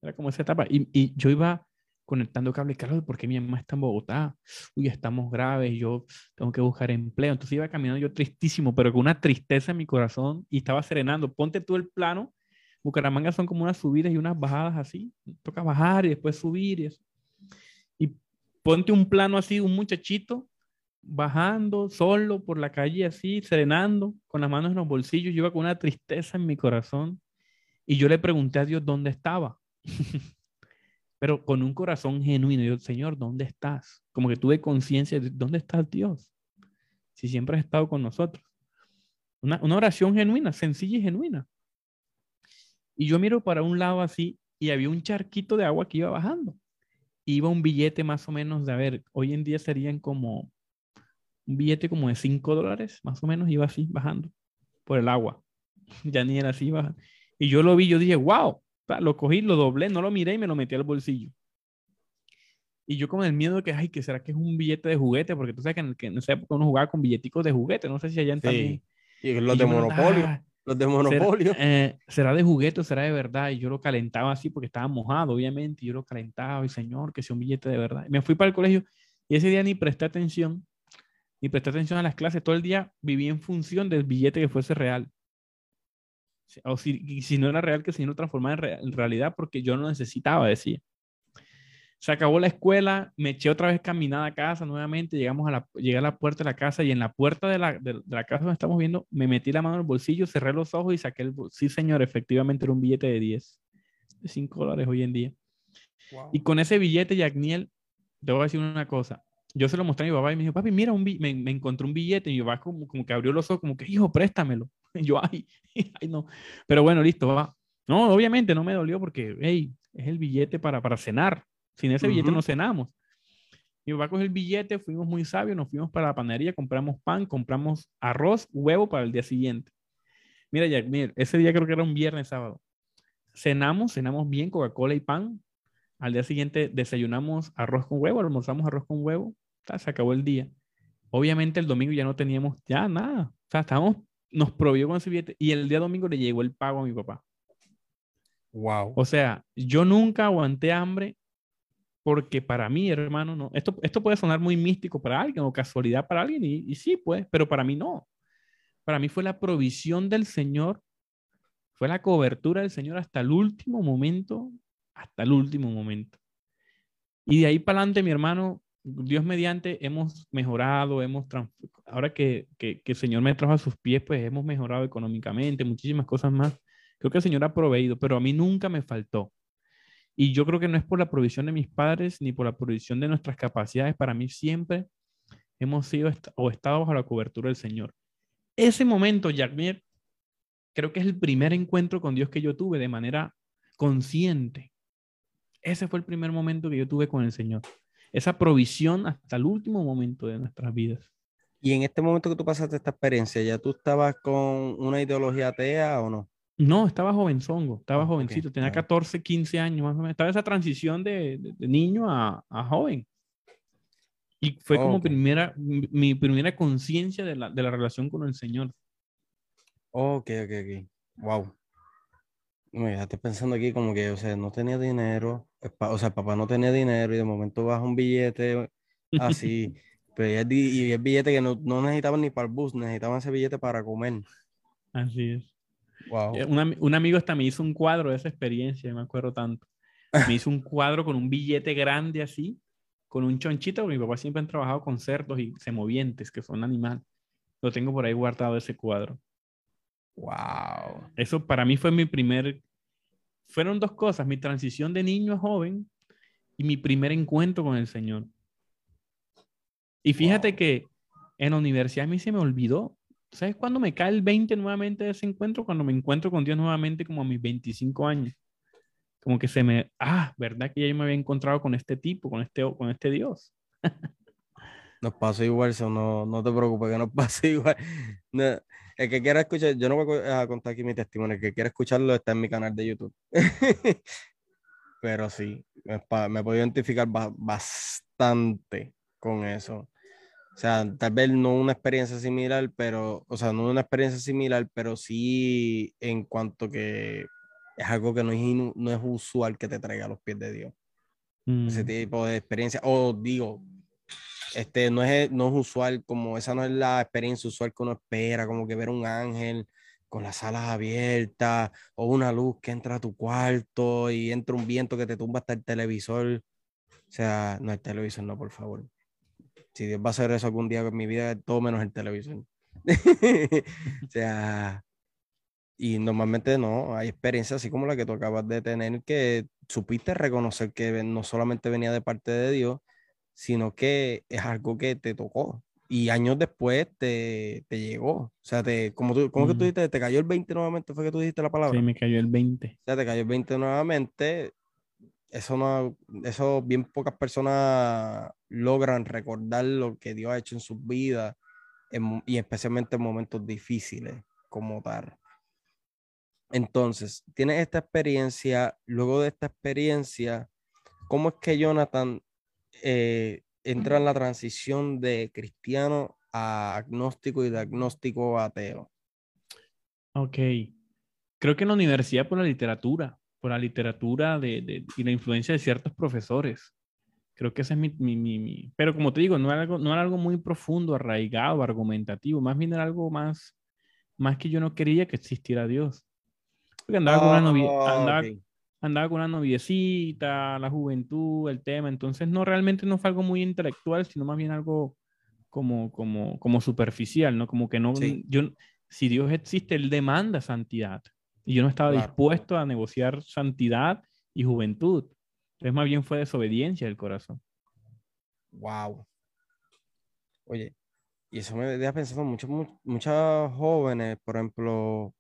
B: Era como esa etapa. Y yo iba conectando cable, Carlos, porque mi mamá está en Bogotá? Uy, estamos graves, yo tengo que buscar empleo. Entonces iba caminando yo tristísimo, pero con una tristeza en mi corazón y estaba serenando. Ponte tú el plano. Bucaramanga son como unas subidas y unas bajadas así. Toca bajar y después subir y eso. Y ponte un plano así, un muchachito bajando solo por la calle así, serenando, con las manos en los bolsillos. Yo iba con una tristeza en mi corazón y yo le pregunté a Dios dónde estaba. pero con un corazón genuino. Yo, Señor, ¿dónde estás? Como que tuve conciencia de dónde está Dios. Si siempre has estado con nosotros. Una, oración genuina, sencilla y genuina. Y yo miro para un lado así y había un charquito de agua que iba bajando. Iba un billete más o menos de, a ver, hoy en día serían como un billete como de 5 dólares, más o menos, iba así bajando por el agua. Ya ni era así, baja. Y yo lo vi, yo dije, wow, lo cogí, lo doblé, no lo miré y me lo metí al bolsillo. Y yo con el miedo de que, ay, que será que es un billete de juguete, porque tú sabes que en, que en esa época uno jugaba con billeticos de juguete, no sé si allá en
A: sí. Y los de Monopolio. los de Monopolio.
B: ¿será, eh, ¿Será, de juguete o será de verdad? Y yo lo calentaba así porque estaba mojado, obviamente. Y yo lo calentaba, y señor, que sea un billete de verdad. Y me fui para el colegio y ese día ni presté atención, ni presté atención a las clases. Todo el día viví en función del billete que fuese real o si, si no era real, que si no transformara en, realidad porque yo no necesitaba, decía. Se acabó la escuela, me eché otra vez caminada a casa nuevamente, llegamos a la, llegué a la puerta de la casa y en la puerta de la, de, la casa donde estamos viendo, me metí la mano en el bolsillo, cerré los ojos y saqué el Sí, señor, efectivamente era un billete de 10, de 5 dólares hoy en día. Y con ese billete, Yagniel, te voy a decir una cosa. Yo se lo mostré a mi papá y me dijo, papi, mira, un me, me encontré un billete. Y mi papá como, como que abrió los ojos, como que, hijo, préstamelo. yo, ay, ay, no. Pero bueno, listo, va. No, obviamente no me dolió porque, hey, es el billete para, para cenar. Sin ese billete no cenamos. Mi papá cogió el billete, fuimos muy sabios, nos fuimos para la panadería, compramos pan, compramos arroz, huevo para el día siguiente. Mira, Jack, mira, ese día creo que era un viernes, sábado. Cenamos, cenamos bien, Coca-Cola y pan. Al día siguiente desayunamos arroz con huevo, almorzamos arroz con huevo. Se acabó el día. Obviamente el domingo ya no teníamos ya nada. O sea, estábamos nos proveyó con ese billete y el día domingo le llegó el pago a mi papá.
A: Wow.
B: O sea, yo nunca aguanté hambre porque para mí, hermano, no. Esto, esto puede sonar muy místico para alguien o casualidad para alguien y, y sí, pues, pero para mí no. Para mí fue la provisión del Señor, fue la cobertura del Señor hasta el último momento, hasta el último momento. Y de ahí para adelante, mi hermano, Dios mediante hemos mejorado, hemos ahora que, que, el Señor me trajo a sus pies, pues hemos mejorado económicamente, muchísimas cosas más. Creo que el Señor ha proveído, pero a mí nunca me faltó. Y yo creo que no es por la provisión de mis padres ni por la provisión de nuestras capacidades. Para mí siempre hemos sido o estado bajo la cobertura del Señor. Ese momento, Jacmier, creo que es el primer encuentro con Dios que yo tuve de manera consciente. Ese fue el primer momento que yo tuve con el Señor esa provisión hasta el último momento de nuestras vidas.
A: Y en este momento que tú pasaste esta experiencia, ¿ya tú estabas con una ideología atea o no?
B: No, estaba jovenzongo, estaba jovencito, tenía 14, 15 años más o menos. Estaba esa transición de, niño a, joven. Y fue como primera, mi, primera conciencia de la, de la, relación con el Señor.
A: Ok, ok, ok. Wow. Me dejaste pensando aquí como que, o sea, no tenía dinero, o sea, papá no tenía dinero y de momento baja un billete así, pero y el, billete que no, no necesitaban ni para el bus, necesitaban ese billete para comer.
B: Así es. Wow. Eh, un, un amigo hasta me hizo un cuadro de esa experiencia, me acuerdo tanto. Me hizo un cuadro con un billete grande así, con un chonchito, porque mi papá siempre han trabajado con cerdos y semovientes, que son animales. Lo tengo por ahí guardado ese cuadro. Wow. Eso para mí fue mi primer. Fueron dos cosas: mi transición de niño a joven y mi primer encuentro con el Señor. Y fíjate que en la universidad a mí se me olvidó. ¿Sabes cuándo me cae el 20 nuevamente de ese encuentro? Cuando me encuentro con Dios nuevamente, como a mis 25 años. Como que se me. Ah, ¿verdad que ya yo me había encontrado con este tipo, con este, con este Dios?
A: nos pasó igual, no, no te preocupes, que nos pasó igual. No, el que quiera escuchar, yo no voy a contar aquí mi testimonio, el que quiera escucharlo está en mi canal de YouTube. Pero sí, me, puedo identificar bastante con eso. O sea, tal vez no una experiencia similar, pero, o sea, no una experiencia similar, pero sí en cuanto que es algo que no es, no es usual que te traiga a los pies de Dios. Ese mm. tipo de experiencia, o digo, este, no, es, no es usual, como esa no es la experiencia usual que uno espera, como que ver un ángel con las alas abiertas o una luz que entra a tu cuarto y entra un viento que te tumba hasta el televisor. O sea, no el televisor, no, por favor. Si Dios va a hacer eso algún día en mi vida, todo menos el televisor. o sea, y normalmente no, hay experiencias así como la que tú acabas de tener, que supiste reconocer que no solamente venía de parte de Dios, sino que es algo que te tocó y años después te, te llegó. O sea, te, como tú, ¿cómo que tú dijiste? ¿Te cayó el 20 nuevamente? ¿Fue que tú dijiste la palabra?
B: Sí, me cayó el 20.
A: O sea, te cayó el 20 nuevamente. Eso no, eso bien pocas personas logran recordar lo que Dios ha hecho en sus vidas y especialmente en momentos difíciles como tal. Entonces, tienes esta experiencia, luego de esta experiencia, ¿cómo es que Jonathan eh, entra en la transición de cristiano a agnóstico y de agnóstico a ateo?
B: Ok. Creo que en la universidad por la literatura, por la literatura de, y la influencia de ciertos profesores. Creo que ese es mi, mi, mi, Pero como te digo, no era, algo, no era algo muy profundo, arraigado, argumentativo. Más bien era algo más, más que yo no quería que existiera Dios. Porque andaba con una novia, ah, andaba con una noviecita, la juventud, el tema, entonces no realmente no fue algo muy intelectual, sino más bien algo como, como, como superficial, ¿no? Como que no, yo, si Dios existe, Él demanda santidad. Y yo no estaba dispuesto a negociar santidad y juventud. Entonces más bien fue desobediencia del corazón.
A: Wow. Oye, y eso me deja pensando muchos, muchos jóvenes, por ejemplo,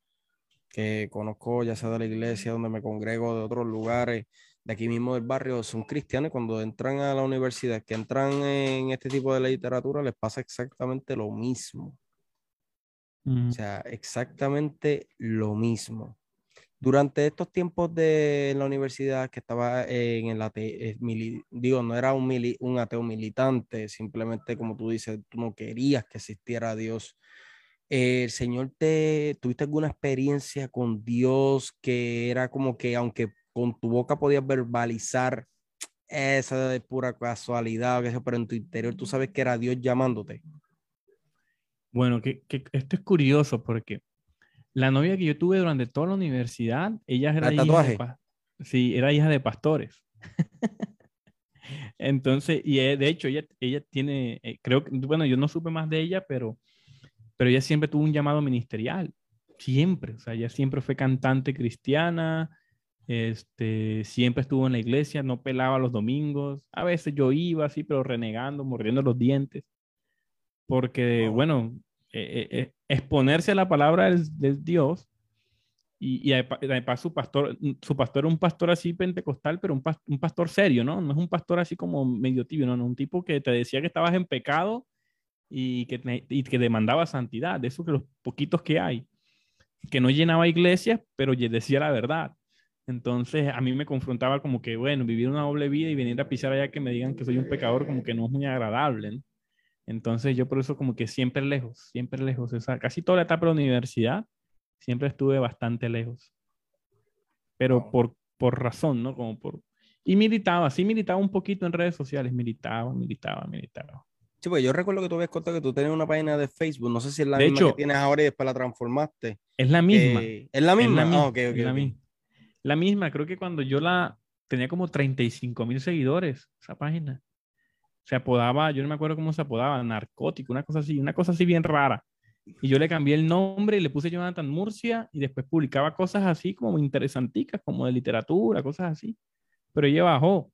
A: que conozco, ya sea de la iglesia, donde me congrego, de otros lugares, de aquí mismo del barrio, son cristianos. Cuando entran a la universidad, que entran en este tipo de literatura, les pasa exactamente lo mismo. O sea, exactamente lo mismo. Durante estos tiempos de la universidad que estaba en el ateo, eh, digo, no era un, un ateo militante, simplemente como tú dices, tú no querías que existiera Dios el Señor te, tuviste alguna experiencia con Dios que era como que aunque con tu boca podías verbalizar esa de pura casualidad, pero en tu interior tú sabes que era Dios llamándote.
B: Bueno, que, esto es curioso porque la novia que yo tuve durante toda la universidad, ella era hija de, sí, era hija de pastores. Entonces, y eh, de hecho, ella, ella tiene, eh, creo que, bueno, yo no supe más de ella, pero pero ella siempre tuvo un llamado ministerial, siempre, o sea, ella siempre fue cantante cristiana, este, siempre estuvo en la iglesia, no pelaba los domingos, a veces yo iba así, pero renegando, mordiendo los dientes, porque, bueno, eh, eh, exponerse a la palabra del, Dios Y, y además su pastor, su pastor era un pastor así pentecostal, pero un, un pastor serio, ¿no? No es un pastor así como medio tibio, ¿no? Un tipo que te decía que estabas en pecado y que, y que demandaba santidad, de esos que los poquitos que hay, que no llenaba iglesias, pero decía la verdad. Entonces a mí me confrontaba como que, bueno, vivir una doble vida y venir a pisar allá que me digan que soy un pecador como que no es muy agradable. Entonces yo por eso como que siempre lejos, siempre lejos. Esa, casi toda la etapa de la universidad siempre estuve bastante lejos. Pero por, por razón, ¿no? Como por... Y militaba, sí militaba un poquito en redes sociales, militaba, militaba, militaba.
A: Sí, pues yo recuerdo que tú habías contado que tú tenías una página de Facebook, no sé si es la misma que tienes ahora y después la transformaste.
B: Es la misma.
A: ¿Es la misma?
B: Es la ah, misma. la, misma. la misma, creo que cuando yo la tenía como 35 mil seguidores, esa página. Se apodaba, yo no me acuerdo cómo se apodaba, narcótico, una cosa así, una cosa así bien rara. Y yo le cambié el nombre y le puse Jonathan Murcia y después publicaba cosas así como interesanticas, como de literatura, cosas así. Pero ella bajó.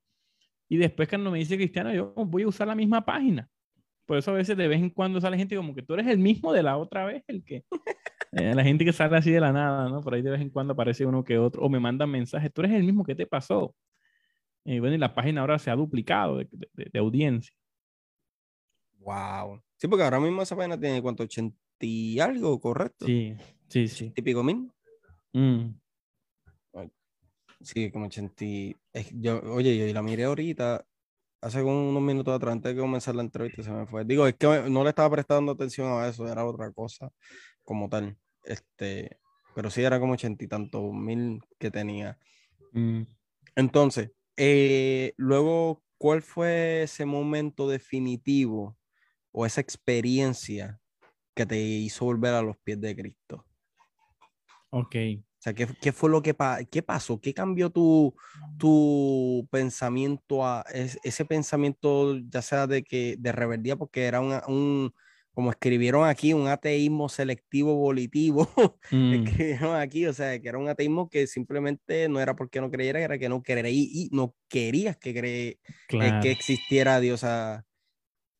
B: Y después cuando me dice Cristiano, yo voy a usar la misma página. Por eso a veces de vez en cuando sale gente como que tú eres el mismo de la otra vez, el que... Eh, la gente que sale así de la nada, ¿no? Por ahí de vez en cuando aparece uno que otro, o me mandan mensajes, tú eres el mismo que te pasó. Y bueno, y la página ahora se ha duplicado de, de, audiencia.
A: Wow. Sí, porque ahora mismo esa página tiene cuánto, 80 y algo, ¿correcto?
B: Sí, sí, sí.
A: ¿Típico mil? Mm. Sí, como 80. Yo, oye, yo la miré ahorita hace unos minutos atrás, antes de comenzar la entrevista, se me fue. Digo, es que no le estaba prestando atención a eso, era otra cosa como tal. Este, pero sí era como ochenta y tantos mil que tenía. Mm. Entonces, eh, luego, ¿cuál fue ese momento definitivo o esa experiencia que te hizo volver a los pies de Cristo?
B: Ok.
A: O sea, ¿qué, qué fue lo que qué pasó? ¿Qué cambió tu, tu pensamiento a ese pensamiento, ya sea de que de rebeldía, porque era un, como escribieron aquí, un ateísmo selectivo volitivo, mm. escribieron aquí, o sea, que era un ateísmo que simplemente no era porque no creyera, era que no creí y no querías que, cre eh, que existiera Dios. O sea,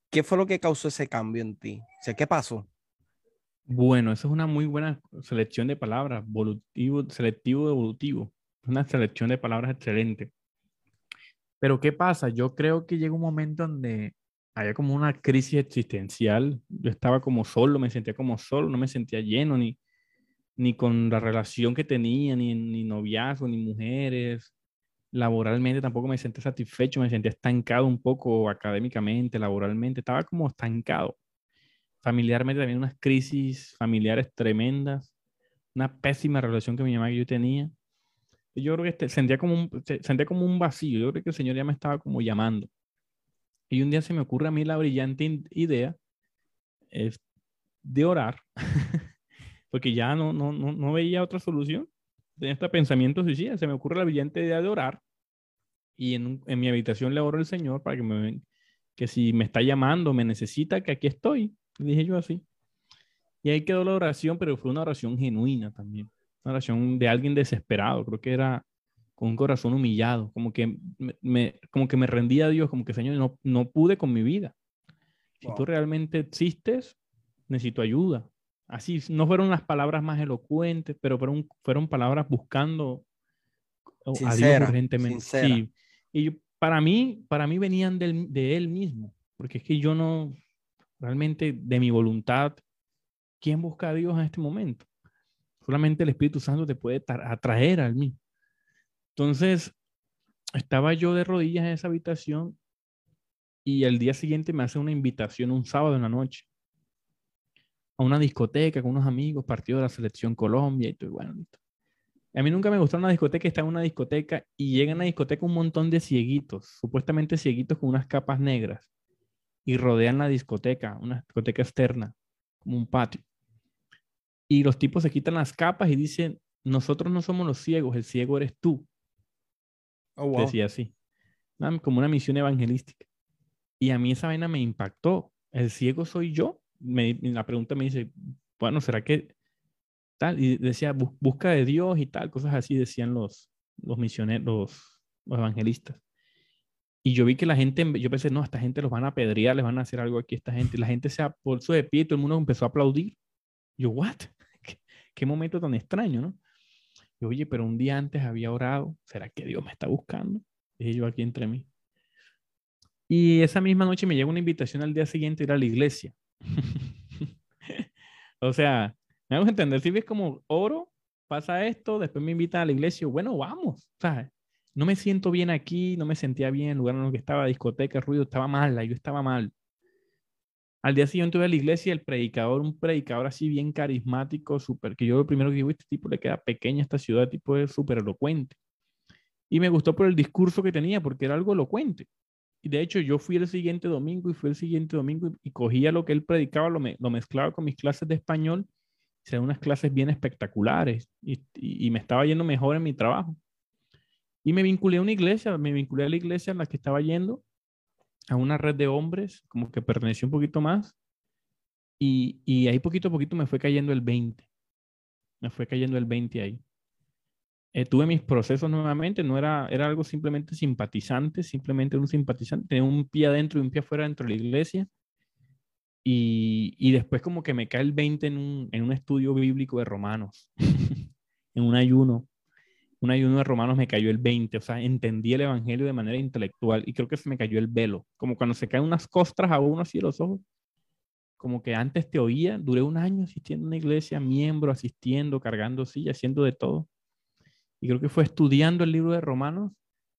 A: ¿qué fue lo que causó ese cambio en ti? O sea, ¿qué pasó?
B: Bueno, eso es una muy buena selección de palabras, volutivo, selectivo, evolutivo. Una selección de palabras excelente. Pero ¿qué pasa? Yo creo que llega un momento donde había como una crisis existencial. Yo estaba como solo, me sentía como solo, no me sentía lleno ni, ni con la relación que tenía, ni, ni noviazgo, ni mujeres. Laboralmente tampoco me sentía satisfecho, me sentía estancado un poco académicamente, laboralmente. Estaba como estancado familiarmente también unas crisis familiares tremendas, una pésima relación que mi mamá y yo tenía. Yo creo que este, sentía, como un, sentía como un vacío, yo creo que el Señor ya me estaba como llamando. Y un día se me ocurre a mí la brillante idea de orar, porque ya no, no, no, no veía otra solución. Tenía este pensamiento suicida, se me ocurre la brillante idea de orar. Y en, en mi habitación le oro al Señor para que me que si me está llamando, me necesita, que aquí estoy dije yo así. Y ahí quedó la oración, pero fue una oración genuina también. Una oración de alguien desesperado. Creo que era con un corazón humillado. Como que me, como que me rendía a Dios, como que Señor, no, no pude con mi vida. Si tú realmente existes, necesito ayuda. Así, no fueron las palabras más elocuentes, pero fueron, fueron palabras buscando a Dios urgentemente. Sí. Y para mí, para mí venían de Él mismo, porque es que yo no, realmente de mi voluntad, ¿quién busca a Dios en este momento? Solamente el Espíritu Santo te puede atraer al mí. Entonces, estaba yo de rodillas en esa habitación y al día siguiente me hace una invitación un sábado en la noche a una discoteca con unos amigos, partido de la selección Colombia y todo. Bueno, A mí nunca me gustó una discoteca, está en una discoteca y llega a una discoteca un montón de cieguitos, supuestamente cieguitos con unas capas negras y rodean la discoteca, una discoteca externa, como un patio. Y los tipos se quitan las capas y dicen, nosotros no somos los ciegos, el ciego eres tú. Oh, Decía así, como una misión evangelística. Y a mí esa vaina me impactó. ¿El ciego soy yo? Me, la pregunta me dice, bueno, ¿será que tal? Y decía, busca de Dios y tal, cosas así decían los, los misioneros, los evangelistas. Y yo vi que la gente, yo pensé, no, esta gente los van a apedrear, les van a hacer algo aquí a esta gente. Y la gente se puesto de pie y todo el mundo empezó a aplaudir. Yo, ¿what? ¿Qué, momento tan extraño, ¿no? Y, Oye, pero un día antes había orado. ¿Será que Dios me está buscando? Dije yo aquí entre mí. Y esa misma noche me llegó una invitación al día siguiente a ir a la iglesia. o sea, me hago entender, si ves como oro, pasa esto, después me invitan a la iglesia, bueno, vamos, ¿sabes? No me siento bien aquí, no me sentía bien en el lugar en el que estaba, discoteca, ruido, estaba mal, yo estaba mal. Al día siguiente tuve a la iglesia, el predicador, un predicador así bien carismático, súper, que yo lo primero que digo, este tipo le queda pequeña esta ciudad, tipo es súper elocuente. Y me gustó por el discurso que tenía, porque era algo elocuente. Y de hecho yo fui el siguiente domingo y fui el siguiente domingo y, cogía lo que él predicaba, lo, lo, mezclaba con mis clases de español, eran unas clases bien espectaculares y, y, me estaba yendo mejor en mi trabajo. Y me vinculé a una iglesia, me vinculé a la iglesia en la que estaba yendo a una red de hombres, como que perteneció un poquito más. Y, y ahí poquito a poquito me fue cayendo el 20. Me fue cayendo el 20 ahí. Eh, tuve mis procesos nuevamente, no era, era algo simplemente simpatizante, simplemente un simpatizante, tenía un pie adentro y un pie afuera dentro de la iglesia. Y, y después como que me cae el 20 en un, en un estudio bíblico de Romanos, en un ayuno un ayuno de Romanos me cayó el 20, o sea, entendí el Evangelio de manera intelectual y creo que se me cayó el velo, como cuando se caen unas costras a uno así de los ojos, como que antes te oía, duré un año asistiendo a una iglesia, miembro, asistiendo, cargando silla, haciendo de todo. Y creo que fue estudiando el libro de Romanos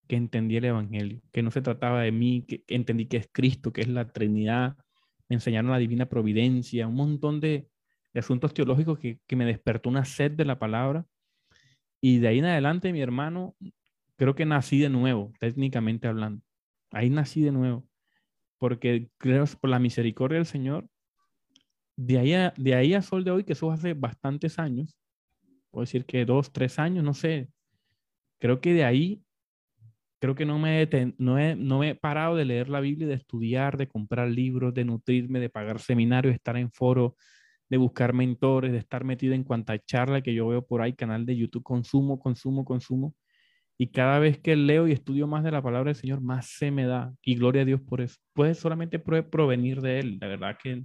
B: que entendí el Evangelio, que no se trataba de mí, que, entendí que es Cristo, que es la Trinidad, me enseñaron la divina providencia, un montón de, asuntos teológicos que me despertó una sed de la palabra y de ahí en adelante, mi hermano, creo que nací de nuevo, técnicamente hablando. Ahí nací de nuevo. Porque creo por la misericordia del Señor, de ahí, a, de ahí a sol de hoy, que eso hace bastantes años, puedo decir que dos, tres años, no sé. Creo que de ahí, creo que no me, no, he, no he parado de leer la Biblia, de estudiar, de comprar libros, de nutrirme, de pagar seminarios, de estar en foros, de buscar mentores, de estar metido en cuanta charla que yo veo por ahí, canal de YouTube, consumo, consumo, consumo. Y cada vez que leo y estudio más de la palabra del Señor, más se me da. Y gloria a Dios por eso. Puede solamente provenir de Él. La verdad que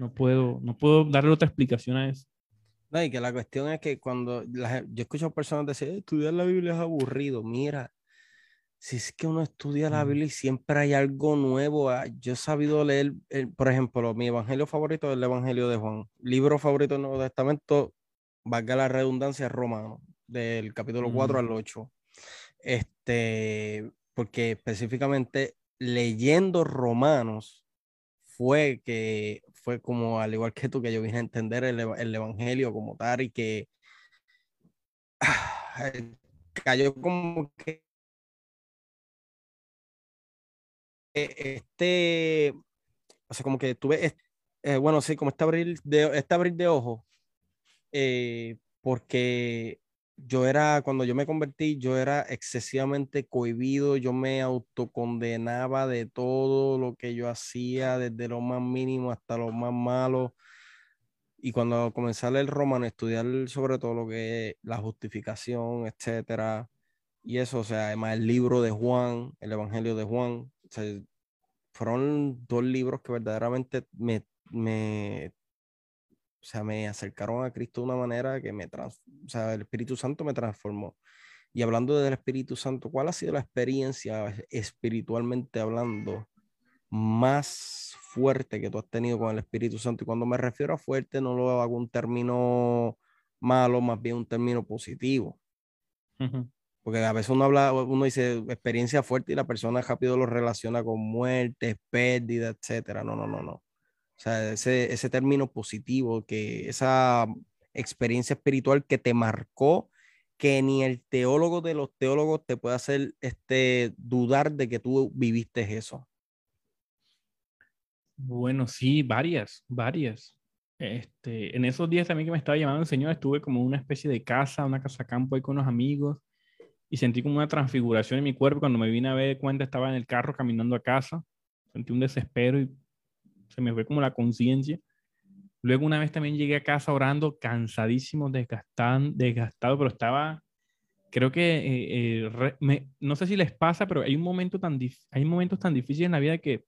B: no puedo, no puedo darle otra explicación a eso.
A: No, y que la cuestión es que cuando yo escucho personas decir, estudiar la Biblia es aburrido. Mira, si es que uno estudia la Biblia y siempre hay algo nuevo. Ah, yo he sabido leer, por ejemplo, mi evangelio favorito es el Evangelio de Juan. Libro favorito del Nuevo Testamento, valga la redundancia, romano, del capítulo 4 al 8. Este, porque específicamente leyendo Romanos fue que fue como, al igual que tú, que yo vine a entender el, el Evangelio como tal y que cayó como que este, o sea, como que tuve, eh, bueno, sí, como este abrir de, este abrir de ojos, eh, porque yo era, cuando yo me convertí, yo era excesivamente cohibido, yo me autocondenaba de todo lo que yo hacía, desde lo más mínimo hasta lo más malo. Y cuando comencé a leer Romano, estudiar sobre todo lo que es la justificación, etcétera, y eso, o sea, además el libro de Juan, el Evangelio de Juan, fueron dos libros que verdaderamente me, me, o sea, me acercaron a Cristo de una manera que me, trans, o sea, el Espíritu Santo me transformó. Y hablando del Espíritu Santo, ¿cuál ha sido la experiencia espiritualmente hablando más fuerte que tú has tenido con el Espíritu Santo? Y cuando me refiero a fuerte, no lo hago un término malo, más bien un término positivo. Porque a veces uno habla, uno dice experiencia fuerte y la persona rápido lo relaciona con muerte, pérdida, etcétera. No, no, no, no. O sea, ese, ese término positivo, que esa experiencia espiritual que te marcó, que ni el teólogo de los teólogos te puede hacer este, dudar de que tú viviste eso.
B: Bueno, sí, varias, varias. Este, en esos días también que me estaba llamando el Señor, estuve como una especie de casa, una casa campo ahí con unos amigos y sentí como una transfiguración en mi cuerpo. Cuando me vine a ver cuenta, estaba en el carro caminando a casa. Sentí un desespero y se me fue como la conciencia. Luego una vez también llegué a casa orando, cansadísimo, desgastado, desgastado pero estaba, creo que, eh, eh, no sé si les pasa, pero hay, un momento tan hay momentos tan difíciles en la vida que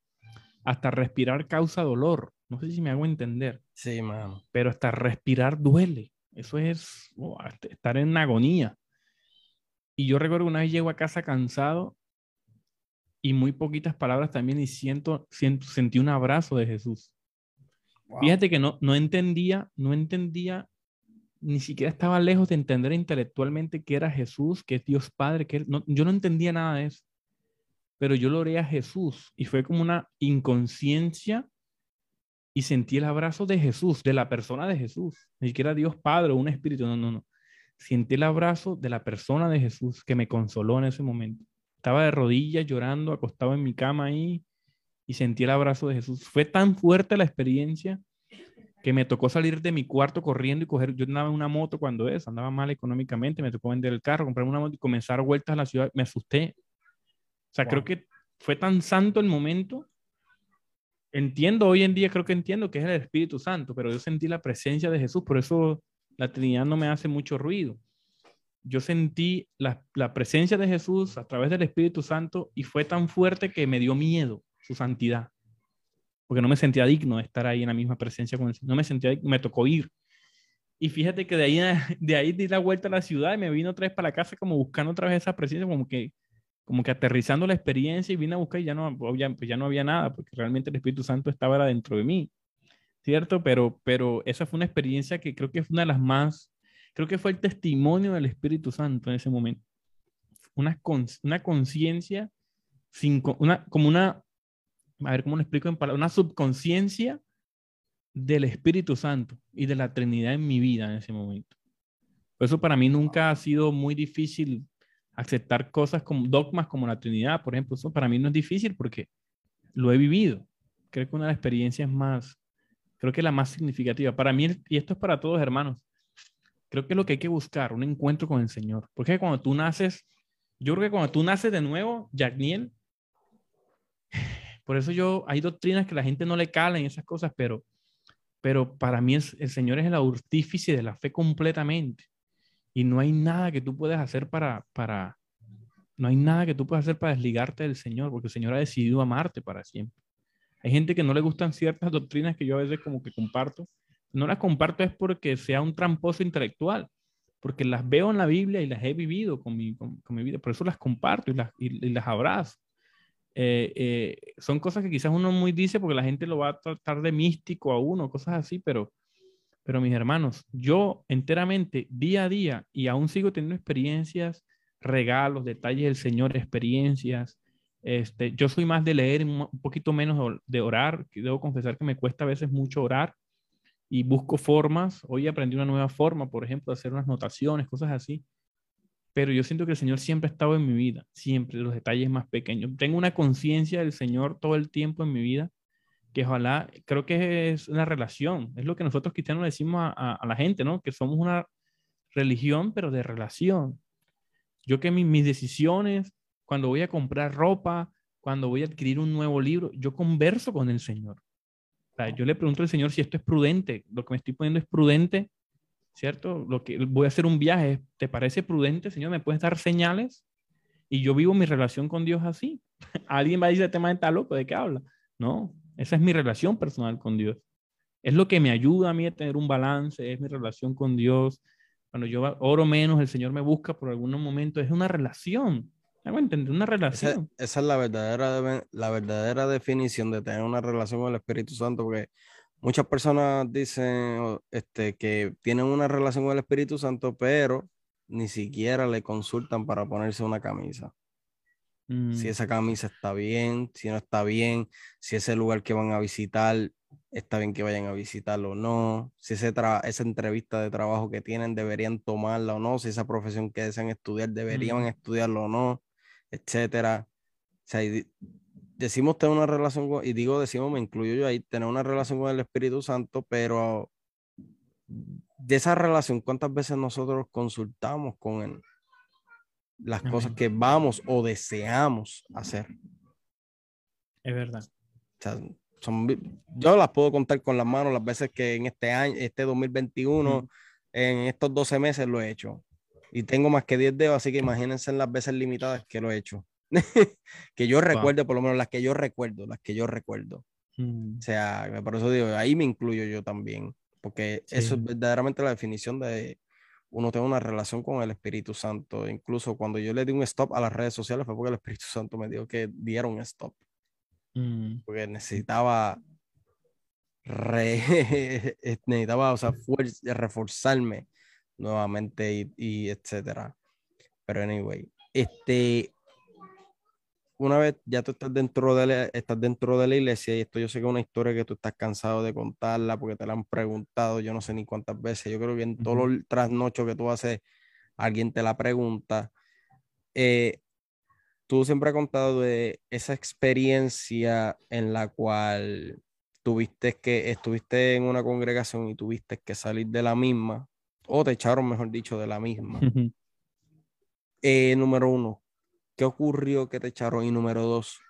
B: hasta respirar causa dolor. No sé si me hago entender.
A: Sí, mano.
B: Pero hasta respirar duele. Eso es estar en agonía. Y yo recuerdo una vez llego a casa cansado y muy poquitas palabras también y siento, siento sentí un abrazo de Jesús. Fíjate que no, no entendía, no entendía, ni siquiera estaba lejos de entender intelectualmente que era Jesús, que es Dios Padre, que yo no entendía nada de eso, pero yo lo oré a Jesús y fue como una inconsciencia y sentí el abrazo de Jesús, de la persona de Jesús, ni siquiera Dios Padre o un espíritu, no, no, no. Sentí el abrazo de la persona de Jesús que me consoló en ese momento. Estaba de rodillas llorando, acostado en mi cama ahí y sentí el abrazo de Jesús. Fue tan fuerte la experiencia que me tocó salir de mi cuarto corriendo y coger, yo andaba en una moto cuando eso, andaba mal económicamente, me tocó vender el carro, comprar una moto y comenzar vueltas a la ciudad, me asusté. O sea, creo que fue tan santo el momento entiendo hoy en día, creo que entiendo que es el Espíritu Santo, pero yo sentí la presencia de Jesús, por eso la Trinidad no me hace mucho ruido. Yo sentí la, presencia de Jesús a través del Espíritu Santo y fue tan fuerte que me dio miedo su santidad, porque no me sentía digno de estar ahí en la misma presencia con él. No me sentía, me tocó ir. Y fíjate que de ahí, de ahí di la vuelta a la ciudad y me vino otra vez para la casa como buscando otra vez esa presencia, como que como que aterrizando la experiencia y vine a buscar y ya no, ya, pues ya no había nada, porque realmente el Espíritu Santo estaba dentro de mí, ¿cierto? Pero, pero esa fue una experiencia que creo que fue una de las más, creo que fue el testimonio del Espíritu Santo en ese momento. Una, una conciencia, una, como una, a ver cómo lo explico en palabras, una subconsciencia del Espíritu Santo y de la Trinidad en mi vida en ese momento. Por eso para mí nunca ha sido muy difícil aceptar cosas como dogmas como la Trinidad, por ejemplo, eso para mí no es difícil porque lo he vivido. Creo que una de las experiencias más, creo que la más significativa. Para mí, y esto es para todos hermanos, creo que es lo que hay que buscar, un encuentro con el Señor. Porque cuando tú naces, yo creo que cuando tú naces de nuevo, Niel, por eso yo, hay doctrinas que la gente no le cala en esas cosas, pero, pero para mí es, el Señor es el artífice de la fe completamente. Y no hay nada que tú puedas hacer para, para, no hay nada que tú puedas hacer para desligarte del Señor, porque el Señor ha decidido amarte para siempre. Hay gente que no le gustan ciertas doctrinas que yo a veces como que comparto. No las comparto es porque sea un tramposo intelectual, porque las veo en la Biblia y las he vivido con mi, con, mi vida. Por eso las comparto y las, y, las abrazo. Eh, eh, son cosas que quizás uno muy dice porque la gente lo va a tratar de místico a uno, cosas así, pero pero mis hermanos, yo enteramente, día a día, y aún sigo teniendo experiencias, regalos, detalles del Señor, experiencias. Este, yo soy más de leer, un poquito menos de orar. Debo confesar que me cuesta a veces mucho orar y busco formas. Hoy aprendí una nueva forma, por ejemplo, de hacer unas notaciones, cosas así. Pero yo siento que el Señor siempre ha estado en mi vida, siempre, los detalles más pequeños. Tengo una conciencia del Señor todo el tiempo en mi vida que ojalá, creo que es una relación, es lo que nosotros cristianos decimos a, la gente, ¿no? Que somos una religión, pero de relación. Yo que mis decisiones, cuando voy a comprar ropa, cuando voy a adquirir un nuevo libro, yo converso con el Señor. yo le pregunto al Señor si esto es prudente, lo que me estoy poniendo es prudente, ¿cierto? Lo que voy a hacer un viaje, ¿te parece prudente, Señor? ¿Me puedes dar señales? Y yo vivo mi relación con Dios así. Alguien va a decir, este tema está loco, ¿de qué habla? No, esa es mi relación personal con Dios. Es lo que me ayuda a mí a tener un balance, es mi relación con Dios. Cuando yo oro menos, el Señor me busca por algunos momentos. Es una relación. Una relación.
A: Esa, es la verdadera, la verdadera definición de tener una relación con el Espíritu Santo, porque muchas personas dicen este, que tienen una relación con el Espíritu Santo, pero ni siquiera le consultan para ponerse una camisa. Si mm. esa camisa está bien, si no está bien, si ese lugar que van a visitar está bien que vayan a visitarlo o no, si ese esa entrevista de trabajo que tienen deberían tomarla o no, si esa profesión que desean estudiar deberían mm. estudiarlo o no, etcétera. O sea, decimos tener una relación con, y digo decimos, me incluyo yo ahí, tener una relación con el Espíritu Santo, pero de esa relación, ¿cuántas veces nosotros consultamos con él? las cosas que vamos o deseamos hacer.
B: Es verdad.
A: yo las puedo contar con las manos las veces que en este año, este 2021, en estos 12 meses lo he hecho. Y tengo más que 10 dedos, así que imagínense las veces limitadas que lo he hecho. que yo recuerdo, por lo menos las que yo recuerdo, las que yo recuerdo. O sea, por eso digo, ahí me incluyo yo también. porque eso es
B: Sí.
A: verdaderamente la definición de uno tener una relación con el Espíritu Santo. Incluso cuando yo le di un stop a las redes sociales fue porque el Espíritu Santo me dijo que diera un stop,
B: Mm,
A: porque necesitaba re- necesitaba, o sea, reforzarme nuevamente y, y etcétera. Pero anyway, este, una vez ya tú estás dentro de la, estás dentro de la iglesia y esto yo sé que es una historia que tú estás cansado de contarla porque te la han preguntado, yo no sé ni cuántas veces, yo creo que en todos los trasnochos que tú haces, alguien te la pregunta. Eh, tú siempre has contado de esa experiencia en la cual tuviste que, estuviste en una congregación y tuviste que salir de la misma, o te echaron, mejor dicho, de la misma. Eh, número uno, ¿qué ocurrió que te echaron? Y número dos,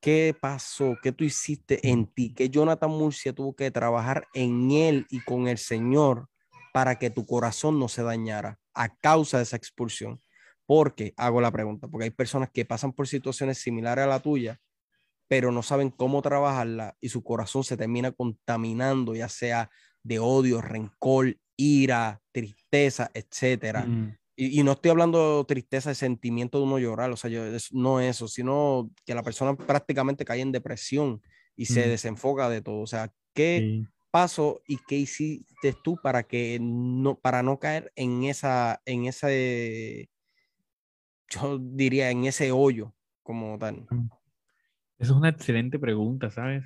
A: ¿qué pasó? ¿Qué tú hiciste en ti? ¿Qué Jonathan Murcia tuvo que trabajar en él y con el Señor para que tu corazón no se dañara a causa de esa expulsión? Porque, hago la pregunta, porque hay personas que pasan por situaciones similares a la tuya, pero no saben cómo trabajarla y su corazón se termina contaminando, ya sea de odio, rencor, ira, tristeza, etcétera.
B: Mm,
A: Y, y no estoy hablando de tristeza, de sentimiento de uno llorar, o sea, yo, es- no eso, sino que la persona prácticamente cae en depresión y se
B: Mm.
A: desenfoca de todo. O sea, ¿qué
B: sí.
A: pasó y qué hiciste tú para que no, para no caer en esa, en ese, yo diría, en ese hoyo como tal?
B: Esa es una excelente pregunta, ¿sabes?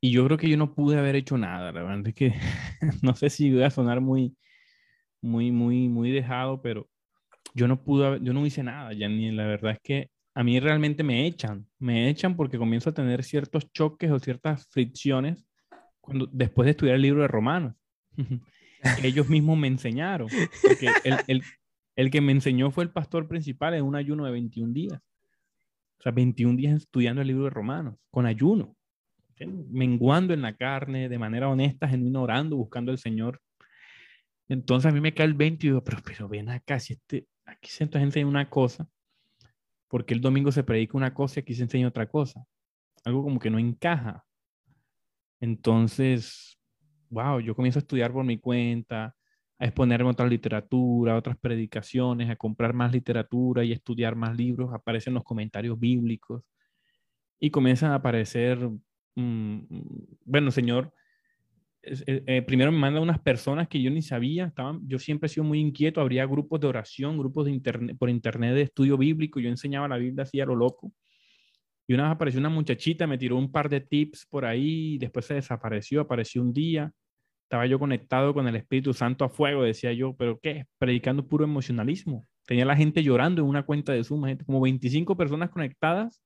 B: Y yo creo que yo no pude haber hecho nada, la verdad es que no sé si voy a sonar muy, muy, muy, muy dejado, pero yo no pude, yo no hice nada, ni La verdad es que a mí realmente me echan, me echan porque comienzo a tener ciertos choques o ciertas fricciones cuando, después de estudiar el libro de Romanos. ellos mismos me enseñaron. El, el, el que me enseñó fue el pastor principal en un ayuno de 21 días. O sea, 21 días estudiando el libro de Romanos, con ayuno, menguando en la carne, de manera honesta, genuina, orando, buscando al Señor. Entonces a mí me cae el 20 y digo, pero, pero ven acá, si este, aquí se enseña una cosa, porque el domingo se predica una cosa y aquí se enseña otra cosa. Algo como que no encaja. Entonces, wow, yo comienzo a estudiar por mi cuenta, a exponerme a otra literatura, a otras predicaciones, a comprar más literatura y estudiar más libros, aparecen los comentarios bíblicos y comienzan a aparecer, mm, bueno, Señor, eh, eh, primero me manda unas personas que yo ni sabía, estaban, yo siempre he sido muy inquieto, habría grupos de oración, grupos de internet, por internet de estudio bíblico, yo enseñaba la Biblia así a lo loco. Y una vez apareció una muchachita, me tiró un par de tips por ahí, después se desapareció, apareció un día. Estaba yo conectado con el Espíritu Santo a fuego, decía yo, pero ¿qué? Predicando puro emocionalismo. Tenía la gente llorando en una cuenta de Zoom, gente, como 25 personas conectadas,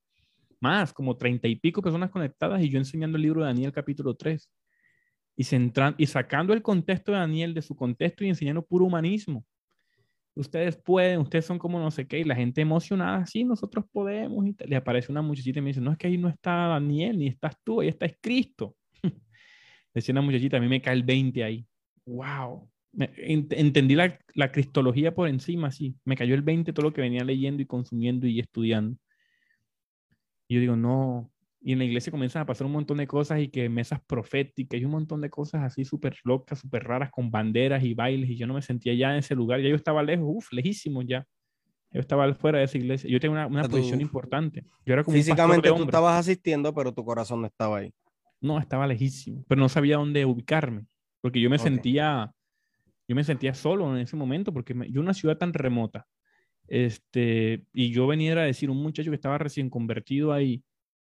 B: más, como 30 y pico personas conectadas, y yo enseñando el libro de Daniel capítulo 3. Y, centran, y sacando el contexto de Daniel de su contexto y enseñando puro humanismo. Ustedes pueden, ustedes son como no sé qué, y la gente emocionada, sí, nosotros podemos. Y le aparece una muchachita y me dice, no es que ahí no está Daniel, ni estás tú, ahí está es Cristo. Decía una muchachita, a mí me cae el 20 ahí. ¡Wow! Entendí la, la, cristología por encima, sí. Me cayó el 20 todo lo que venía leyendo y consumiendo y estudiando. Y yo digo, no. Y en la iglesia comienzan a pasar un montón de cosas y que mesas proféticas y un montón de cosas así súper locas, súper raras, con banderas y bailes. Y yo no me sentía ya en ese lugar. Ya yo estaba lejos, uff, lejísimo ya. Yo estaba fuera de esa iglesia. Yo tenía una, una posición tú, importante. Yo era como
A: físicamente tú estabas asistiendo, pero tu corazón no estaba ahí.
B: No, estaba lejísimo, pero no sabía dónde ubicarme, porque yo me okay. sentía, yo me sentía solo en ese momento, porque me, yo una ciudad tan remota, este, y yo venía a decir, un muchacho que estaba recién convertido ahí,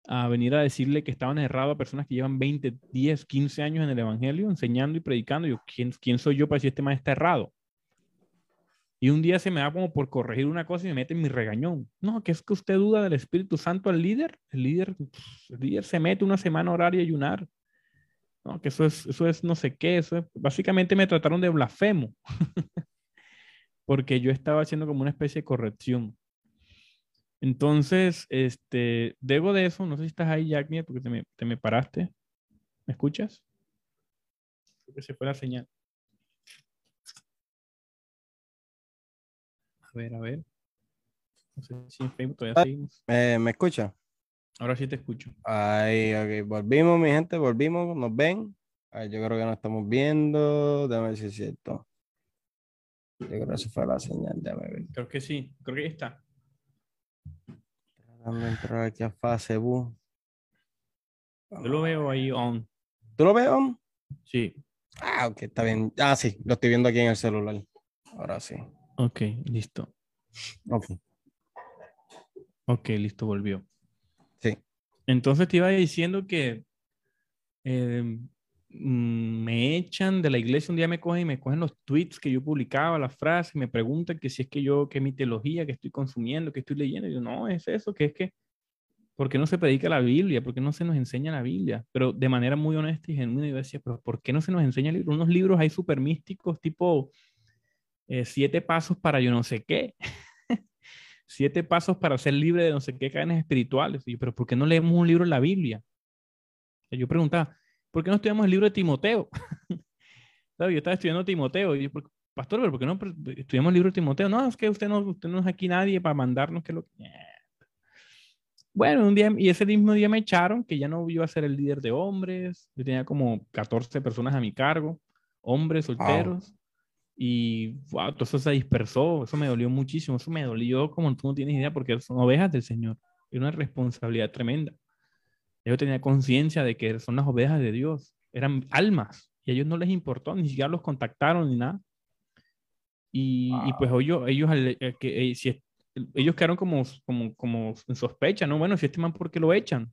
B: a venir a decirle que estaban errados a personas que llevan 20, 10, 15 años en el Evangelio, enseñando y predicando, yo, ¿quién, quién soy yo para decir este más está errado? Y un día se me da como por corregir una cosa y me mete en mi regañón. No, que es que usted duda del Espíritu Santo al líder. El líder, el líder se mete una semana a orar y ayunar. No, que eso es, eso es no sé qué. Eso es, básicamente me trataron de blasfemo. Porque yo estaba haciendo como una especie de corrección. Entonces, este, debo de eso, no sé si estás ahí, Jack, porque te me, te me paraste. ¿Me escuchas? Creo que se fue la señal. A ver, a ver. No sé si en Facebook todavía seguimos.
A: Eh, ¿Me escucha?
B: Ahora sí te escucho.
A: Ay, ok. Volvimos, mi gente, volvimos. ¿Nos ven? yo creo que no estamos viendo. Déjame ver si es cierto. Yo creo que eso fue la señal. Déjame ver.
B: Creo que sí. Creo que ahí está.
A: Tratando de entrar aquí a Facebook.
B: Yo lo veo ahí on.
A: ¿Tú lo ves on?
B: Sí.
A: Ah, ok, está bien. Ah, sí, lo estoy viendo aquí en el celular. Ahora sí.
B: Ok, listo.
A: Ok.
B: Ok, listo, volvió.
A: Sí.
B: Entonces te iba diciendo que eh, me echan de la iglesia, un día me cogen y me cogen los tweets que yo publicaba, las frases, me preguntan que si es que yo, que mi teología, que estoy consumiendo, que estoy leyendo. Y yo, no, es eso, que es que, ¿por qué no se predica la Biblia? ¿Por qué no se nos enseña la Biblia? Pero de manera muy honesta y genuina, yo decía, pero ¿por qué no se nos enseña el libro? Unos libros ahí súper místicos, tipo eh, siete pasos para yo no sé qué. siete pasos para ser libre de no sé qué cadenas espirituales. Y yo, pero ¿por qué no leemos un libro en la Biblia? Y yo preguntaba, ¿por qué no estudiamos el libro de Timoteo? Yo estaba estudiando Timoteo y yo, pastor, ¿pero por qué no estudiamos el libro de Timoteo? No, es que usted no, usted no es aquí nadie para mandarnos que lo... Bueno, un día, y ese mismo día me echaron que ya no iba a ser el líder de hombres. Yo tenía como 14 personas a mi cargo, hombres solteros. Y wow, todo eso se dispersó. Eso me dolió muchísimo. Eso me dolió como tú no tienes idea, porque son ovejas del Señor. Es una responsabilidad tremenda. Yo tenía conciencia de que son las ovejas de Dios. Eran almas. Y a ellos no les importó, ni siquiera los contactaron ni nada. Y, y pues ellos, ellos, que, eh, si ellos quedaron como, como, como en sospecha, ¿no? Bueno, si este man, ¿por qué lo echan?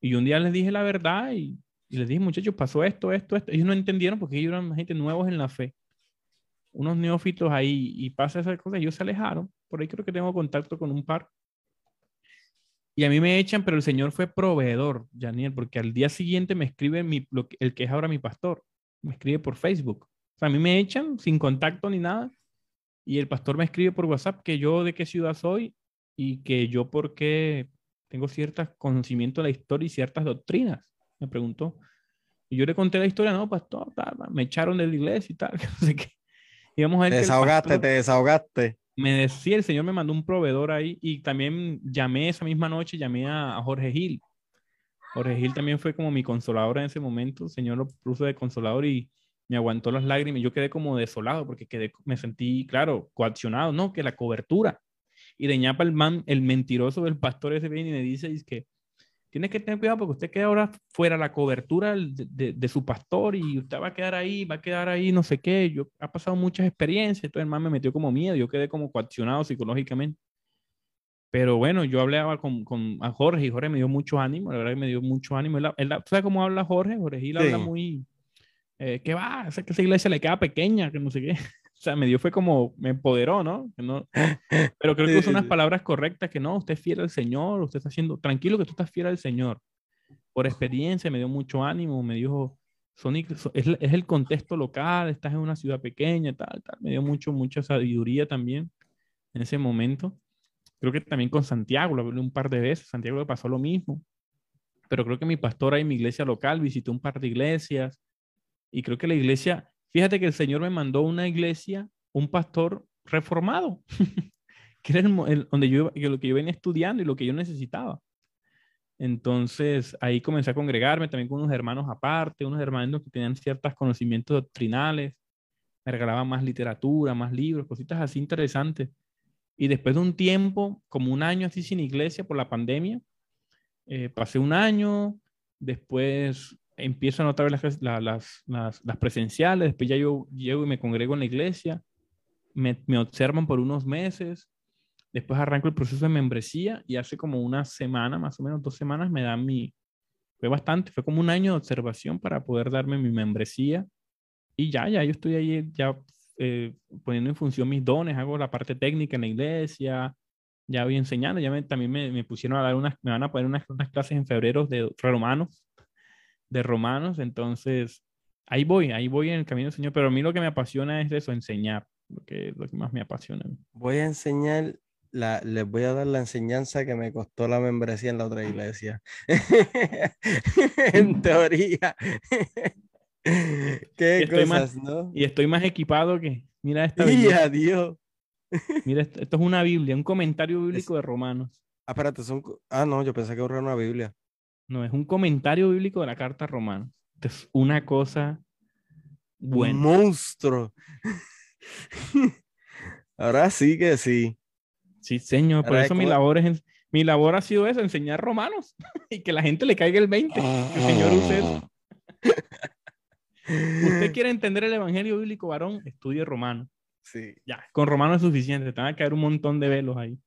B: Y un día les dije la verdad y, y, les dije, muchachos, pasó esto, esto, esto. Ellos no entendieron porque ellos eran gente nuevos en la fe. Unos neófitos ahí y pasa esa cosa, ellos se alejaron. Por ahí creo que tengo contacto con un par. Y a mí me echan, pero el Señor fue proveedor, Janiel, porque al día siguiente me escribe mi, el que es ahora mi pastor. Me escribe por Facebook. O sea, a mí me echan sin contacto ni nada y el pastor me escribe por WhatsApp que yo de qué ciudad soy y que yo por qué tengo ciertos conocimientos de la historia y ciertas doctrinas. Me preguntó. Y yo le conté la historia, no, pastor, me echaron de la iglesia y tal, no sé qué.
A: Y vamos a ver te desahogaste, te desahogaste.
B: Me decía, el Señor me mandó un proveedor ahí y también llamé esa misma noche, llamé a, Jorge Gil. Jorge Gil también fue como mi consolador en ese momento, el Señor lo puso de consolador y me aguantó las lágrimas, yo quedé como desolado porque quedé, me sentí, claro, coaccionado, ¿no? Que la cobertura. Y de ñapa el man, el mentiroso del pastor ese viene y me dice, es que tienes que tener cuidado porque usted queda ahora fuera la cobertura de, de, su pastor y usted va a quedar ahí, va a quedar ahí, no sé qué. Yo ha pasado muchas experiencias, entonces el man me metió como miedo, yo quedé como coaccionado psicológicamente. Pero bueno, yo hablaba con, con a Jorge y Jorge me dio mucho ánimo, la verdad que me dio mucho ánimo. Él, él, ¿Sabes cómo habla Jorge? Jorge Gil habla muy, eh, ¿qué va? Es que esa iglesia le queda pequeña, que no sé qué. O sea, me dio fue como, me empoderó, ¿no? no pero creo que son unas palabras correctas, que no, usted es fiel al Señor, usted está haciendo, tranquilo que tú estás fiel al Señor. Por experiencia me dio mucho ánimo, me dijo, Sonic, es, es el contexto local, estás en una ciudad pequeña, tal, tal. Me dio mucho, mucha sabiduría también en ese momento. Creo que también con Santiago, lo hablé un par de veces, Santiago le pasó lo mismo. Pero creo que mi pastor ahí en mi iglesia local visitó un par de iglesias, y creo que la iglesia, fíjate que el Señor me mandó una iglesia, un pastor reformado, que era el, donde yo, que lo que yo venía estudiando y lo que yo necesitaba. Entonces ahí comencé a congregarme también con unos hermanos aparte, unos hermanos que tenían ciertos conocimientos doctrinales, me regalaban más literatura, más libros, cositas así interesantes. Y después de un tiempo, como un año así sin iglesia por la pandemia, eh, pasé un año, después empiezan otra vez las, las, las, presenciales, después ya yo llego y me congrego en la iglesia, me, me, observan por unos meses, después arranco el proceso de membresía y hace como una semana, más o menos dos semanas, me dan mi, fue bastante, fue como un año de observación para poder darme mi membresía y ya, ya yo estoy ahí ya eh, poniendo en función mis dones, hago la parte técnica en la iglesia, ya voy enseñando, ya me, también me, me, pusieron a dar unas, me van a poner unas, unas clases en febrero de romanos, de romanos, entonces ahí voy, ahí voy en el camino del Señor, pero a mí lo que me apasiona es eso, enseñar, lo que, lo que más me apasiona.
A: Voy a enseñar, la, les voy a dar la enseñanza que me costó la membresía en la otra iglesia. en teoría.
B: Qué y cosas, ¿no? Y estoy más equipado que, mira esta.
A: Y adiós.
B: Mira, esto, esto, es una Biblia, un comentario bíblico de Romanos.
A: Ah, espérate, son... ah, no, yo pensé que era una Biblia.
B: No, es un comentario bíblico de la carta romana. es una cosa buena.
A: Un monstruo. Ahora sí que sí.
B: Sí, señor. Por
A: Ahora
B: eso
A: es
B: mi
A: como-
B: labor, es, mi labor ha sido eso, enseñar romanos y que la gente le caiga el 20. Que el Señor use eso. Usted quiere entender el evangelio bíblico, varón, estudie romano.
A: Sí.
B: Ya, con romano es suficiente. Te van a caer un montón de velos ahí.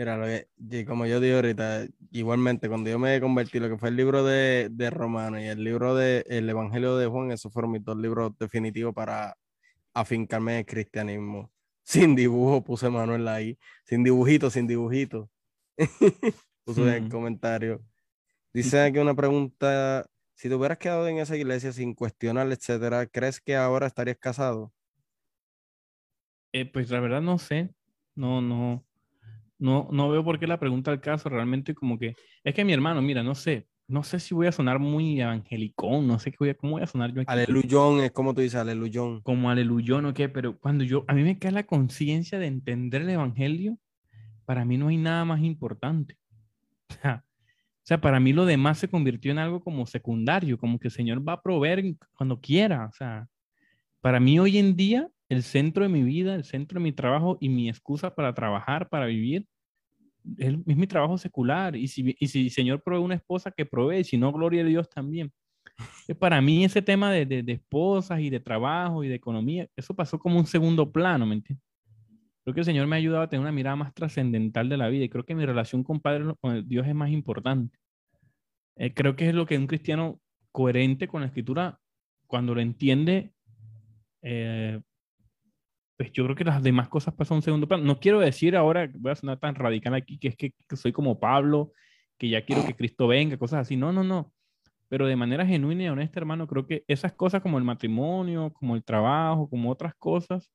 A: Mira, lo que, como yo digo ahorita, igualmente, cuando yo me convertí, lo que fue el libro de, de Romano y el libro de el Evangelio de Juan, esos fueron mis dos libros definitivos para afincarme en el cristianismo. Sin dibujo, puse Manuel ahí. Sin dibujito, sin dibujito. Puso en el comentario. Dice aquí una pregunta. Si te hubieras quedado en esa iglesia sin cuestionar, etcétera, ¿crees que ahora estarías casado?
B: Eh, pues la verdad no sé. No, no, no, no veo por qué la pregunta al caso. Realmente como que es que mi hermano, mira, no sé, no sé si voy a sonar muy evangelicón, no sé qué voy a, cómo voy a sonar yo aquí.
A: Aleluyón, es como tú dices, aleluyón.
B: Como aleluyón o qué, pero cuando yo, a mí me cae la conciencia de entender el evangelio, para mí no hay nada más importante. O sea, o sea, para mí lo demás se convirtió en algo como secundario, como que el Señor va a proveer cuando quiera. O sea, para mí hoy en día, el centro de mi vida, el centro de mi trabajo y mi excusa para trabajar, para vivir, es, es mi trabajo secular. Y si, y si el Señor provee una esposa, que provee, si no, gloria a Dios también. Que para mí ese tema de, de, de esposas y de trabajo y de economía, eso pasó como un segundo plano, ¿me entiendes? Creo que el Señor me ha ayudado a tener una mirada más trascendental de la vida y creo que mi relación con Padre, con Dios es más importante. Eh, creo que es lo que un cristiano coherente con la escritura, cuando lo entiende, eh, pues yo creo que las demás cosas pasan a un segundo plano. No quiero decir ahora, voy a sonar tan radical aquí, que es que, que soy como Pablo, que ya quiero que Cristo venga, cosas así. No, no, no. Pero de manera genuina y honesta, hermano, creo que esas cosas como el matrimonio, como el trabajo, como otras cosas,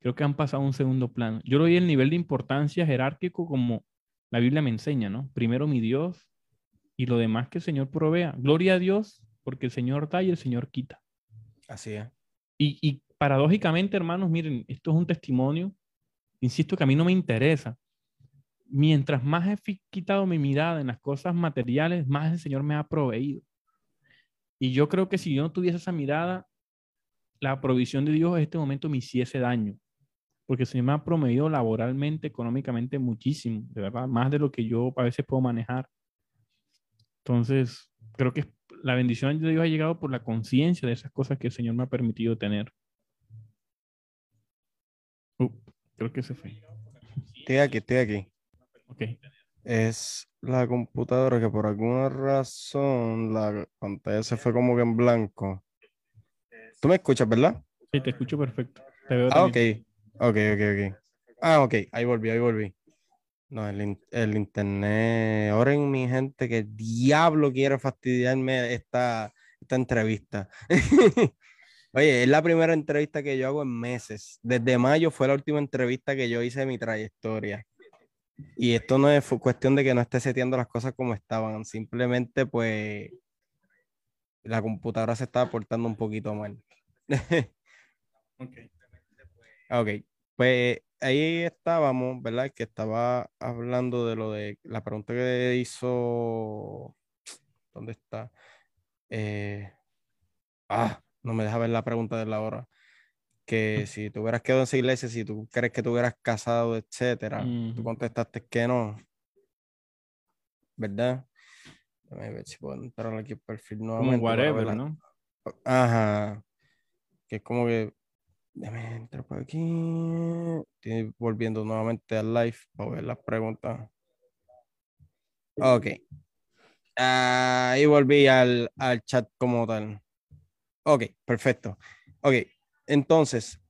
B: creo que han pasado a un segundo plano. Yo lo doy el nivel de importancia jerárquico como la Biblia me enseña, ¿no? Primero mi Dios y lo demás que el Señor provea. Gloria a Dios, porque el Señor da y el Señor quita.
A: Así es.
B: Y, y paradójicamente, hermanos, miren, esto es un testimonio, insisto que a mí no me interesa. Mientras más he quitado mi mirada en las cosas materiales, más el Señor me ha proveído. Y yo creo que si yo no tuviese esa mirada, la provisión de Dios en este momento me hiciese daño. Porque el Señor me ha proveído laboralmente, económicamente muchísimo, de verdad, más de lo que yo a veces puedo manejar. Entonces, creo que la bendición de Dios ha llegado por la conciencia de esas cosas que el Señor me ha permitido tener. Uh, creo que se fue.
A: Estoy aquí, estoy aquí.
B: Ok.
A: Es la computadora que por alguna razón la pantalla se fue como que en blanco. Tú me escuchas, ¿verdad?
B: Sí, te escucho perfecto. Te veo
A: Ah,
B: también.
A: Ok, ok, ok. Ah, ok. Ahí volví, ahí volví. No, el, el internet. Oren, mi gente, que el diablo quiere fastidiarme esta, esta entrevista. Oye, es la primera entrevista que yo hago en meses. Desde mayo fue la última entrevista que yo hice de mi trayectoria. Y esto no es cuestión de que no esté seteando las cosas como estaban. Simplemente, pues, la computadora se estaba portando un poquito mal.
B: Ok.
A: Ok, pues ahí estábamos, ¿verdad? Que estaba hablando de lo de la pregunta que hizo. ¿Dónde está? Eh, ah, no me deja ver la pregunta de la hora. Que si te hubieras quedado en esa iglesia, si tú crees que te hubieras casado, etcétera, tú contestaste que no, ¿verdad? Déjame ver si puedo entrar aquí al perfil
B: Como
A: nuevamente. ver
B: whatever, ¿no?
A: Ajá. Que es como que. Déjame entrar por aquí. Estoy volviendo nuevamente al live para ver las preguntas. Ok. Ahí volví al, al chat como tal. Ok, perfecto. Ok, entonces,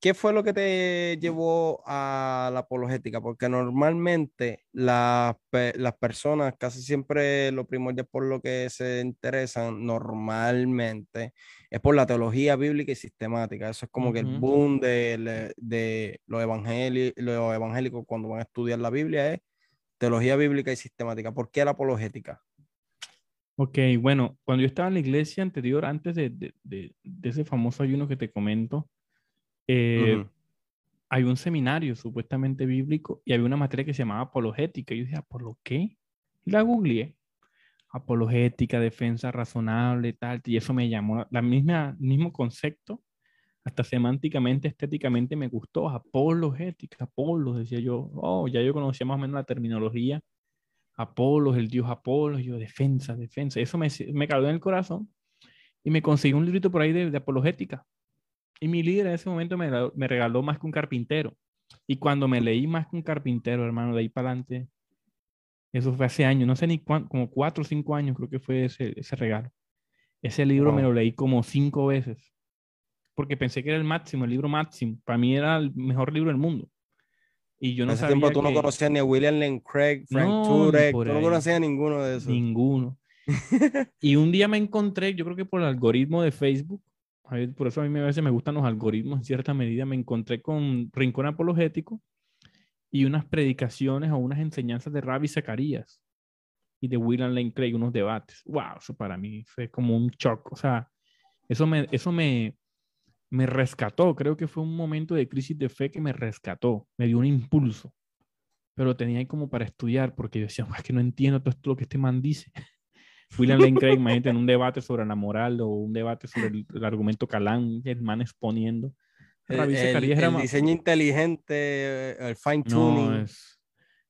A: ¿qué fue lo que te llevó a la apologética? Porque normalmente las, las personas casi siempre lo primordial por lo que se interesan normalmente es por la teología bíblica y sistemática. Eso es como que el boom de, de los, evangeli- los evangélicos cuando van a estudiar la Biblia es teología bíblica y sistemática. ¿Por qué la apologética?
B: Ok, bueno, cuando yo estaba en la iglesia anterior, antes de, de- de- de ese famoso ayuno que te comento, eh,
A: Ujú.
B: hay un seminario supuestamente bíblico y había una materia que se llamaba apologética. Y yo decía, ¿por lo qué? Y la googleé. apologética, defensa razonable, tal, y eso me llamó, la misma, mismo concepto, hasta semánticamente, estéticamente me gustó, apologética, Apolo, decía yo, oh, ya yo conocía más o menos la terminología, Apolo, el dios Apolo, yo, defensa, defensa, eso me, me caló en el corazón, y me conseguí un librito por ahí de, apologética, y mi líder en ese momento me, me regaló más que un carpintero, y cuando me leí más que un carpintero, hermano, de ahí para adelante, eso fue hace años, no sé ni cuánto, como cuatro o cinco años creo que fue ese, ese regalo. Ese libro me lo leí como cinco veces, porque pensé que era el máximo, el libro máximo. Para mí era el mejor libro del mundo. Y yo no
A: en ese tiempo tú no conocías ni a William Lane Craig, Frank Turek, tú no conocías a ninguno de esos.
B: Ninguno. y un día me encontré, yo creo que por el algoritmo de Facebook, por eso a mí a veces me gustan los algoritmos en cierta medida, me encontré con Rincón Apologético y unas predicaciones o unas enseñanzas de Rabbi Zacarías y de William Lane Craig, unos debates. ¡Wow! Eso para mí fue como un shock. O sea, eso me, eso me, me rescató. Creo que fue un momento de crisis de fe que me rescató, me dio un impulso. Pero tenía ahí como para estudiar, porque yo decía, es que no entiendo todo esto lo que este man dice. William Lane Craig, imagínate, en un debate sobre la moral o un debate sobre el, el argumento Calán, el man exponiendo.
A: El, diseño inteligente, el fine tuning.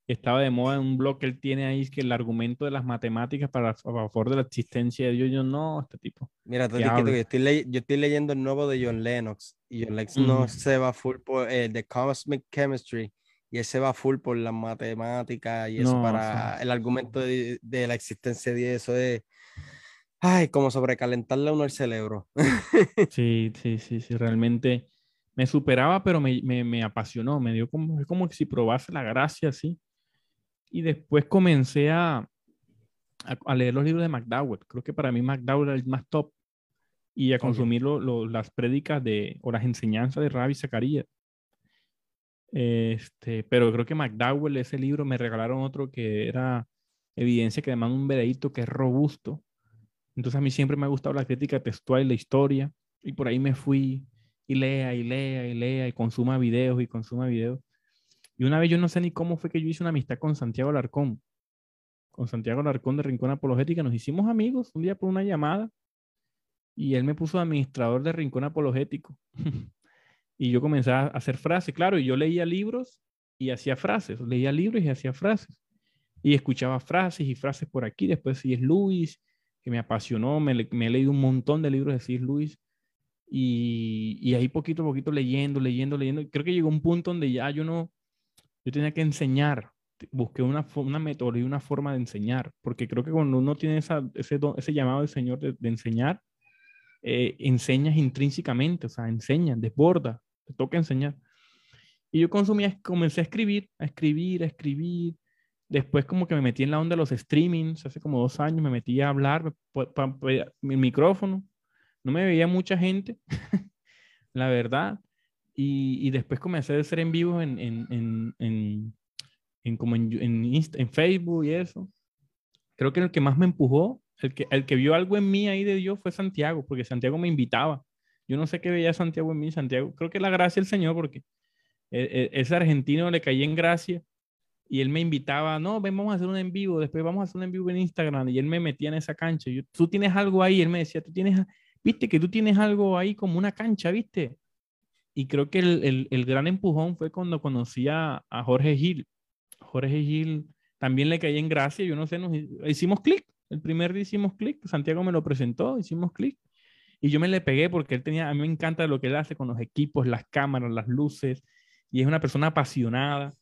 B: Estaba de moda en un blog que él tiene ahí, que el argumento de las matemáticas para a favor de la existencia de Dios, yo no, este tipo.
A: Mira, yo, estoy yo estoy leyendo el nuevo de John Lennox y John Lennox no se va full por el eh, de Cosmic Chemistry y ese va full por las matemáticas y eso para el argumento de, de, la existencia de eso es, ay, como sobrecalentarle a uno el cerebro.
B: sí, sí, sí, sí, realmente me superaba, pero me, me, me apasionó, me dio como, es como si probase la gracia así. Y después comencé a, a, leer los libros de McDowell. Creo que para mí McDowell era el más top. Y a consumir las prédicas de, o las enseñanzas de Rabbi Zacarías. Este, pero creo que McDowell, ese libro, me regalaron otro que era Evidencia que demanda un veredicto que es robusto. Entonces a mí siempre me ha gustado la crítica textual y la historia. Y por ahí me fui y lea y lea y lea y consuma videos y consuma videos. Y una vez yo no sé ni cómo fue que yo hice una amistad con Santiago Alarcón. Con Santiago Alarcón de Rincón Apologética. Nos hicimos amigos un día por una llamada y él me puso administrador de Rincón Apologético. y yo comencé a hacer frases, claro, y yo leía libros y hacía frases. Leía libros y hacía frases. Y escuchaba frases y frases por aquí. Después si es Luis, que me apasionó. Me, me he leído un montón de libros de C.S. Luis y, y, ahí poquito a poquito leyendo, leyendo, leyendo. Creo que llegó un punto donde ya yo no, yo tenía que enseñar. Busqué una, una metodología, una forma de enseñar, porque creo que cuando uno tiene esa, ese, ese llamado del Señor de, enseñar, eh, enseñas intrínsecamente, o sea, enseñas, desborda, te toca enseñar. Y yo consumía, comencé a escribir, a escribir, a escribir. Después como que me metí en la onda de los streamings, hace como dos años me metí a hablar, mi micrófono, no me veía mucha gente, la verdad. Y, y, después comencé a hacer en vivo en, en, en, en, como en, en, Facebook y eso. Creo que el que más me empujó, el que, el que vio algo en mí ahí de Dios fue Santiago, porque Santiago me invitaba. Yo no sé qué veía Santiago en mí, Santiago. Creo que la gracia del Señor, porque e, e, ese argentino le caía en gracia y él me invitaba, no, ven, vamos a hacer un en vivo, después vamos a hacer un en vivo en Instagram y él me metía en esa cancha. Yo, tú tienes algo ahí, él me decía, tú tienes, viste que tú tienes algo ahí como una cancha, viste. Y creo que el, el, gran empujón fue cuando conocí a, a, Jorge Gil. Jorge Gil también le caí en gracia, yo no sé, nos hicimos clic. El primer día hicimos clic, Santiago me lo presentó, hicimos clic. Y yo me le pegué porque él tenía, a mí me encanta lo que él hace con los equipos, las cámaras, las luces. Y es una persona apasionada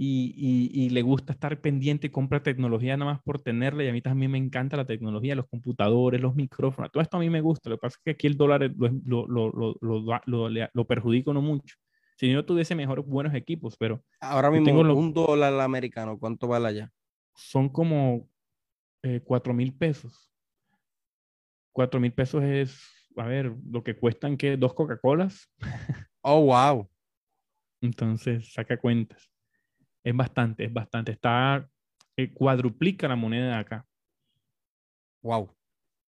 B: y, le gusta estar pendiente, compra tecnología nada más por tenerla y a mí también me encanta la tecnología, los computadores, los micrófonos, todo esto a mí me gusta, lo que pasa es que aquí el dólar lo, lo, lo, lo perjudica no mucho. Si yo tuviese mejores buenos equipos, pero...
A: Ahora mismo tengo un dólar americano, ¿cuánto vale allá?
B: Son como eh, cuatro mil pesos. Cuatro mil pesos es, a ver, lo que cuestan que dos Coca-Colas.
A: oh, wow.
B: Entonces, saca cuentas. Es bastante, es bastante. Está, eh, cuadruplica la moneda de acá.
A: Wow.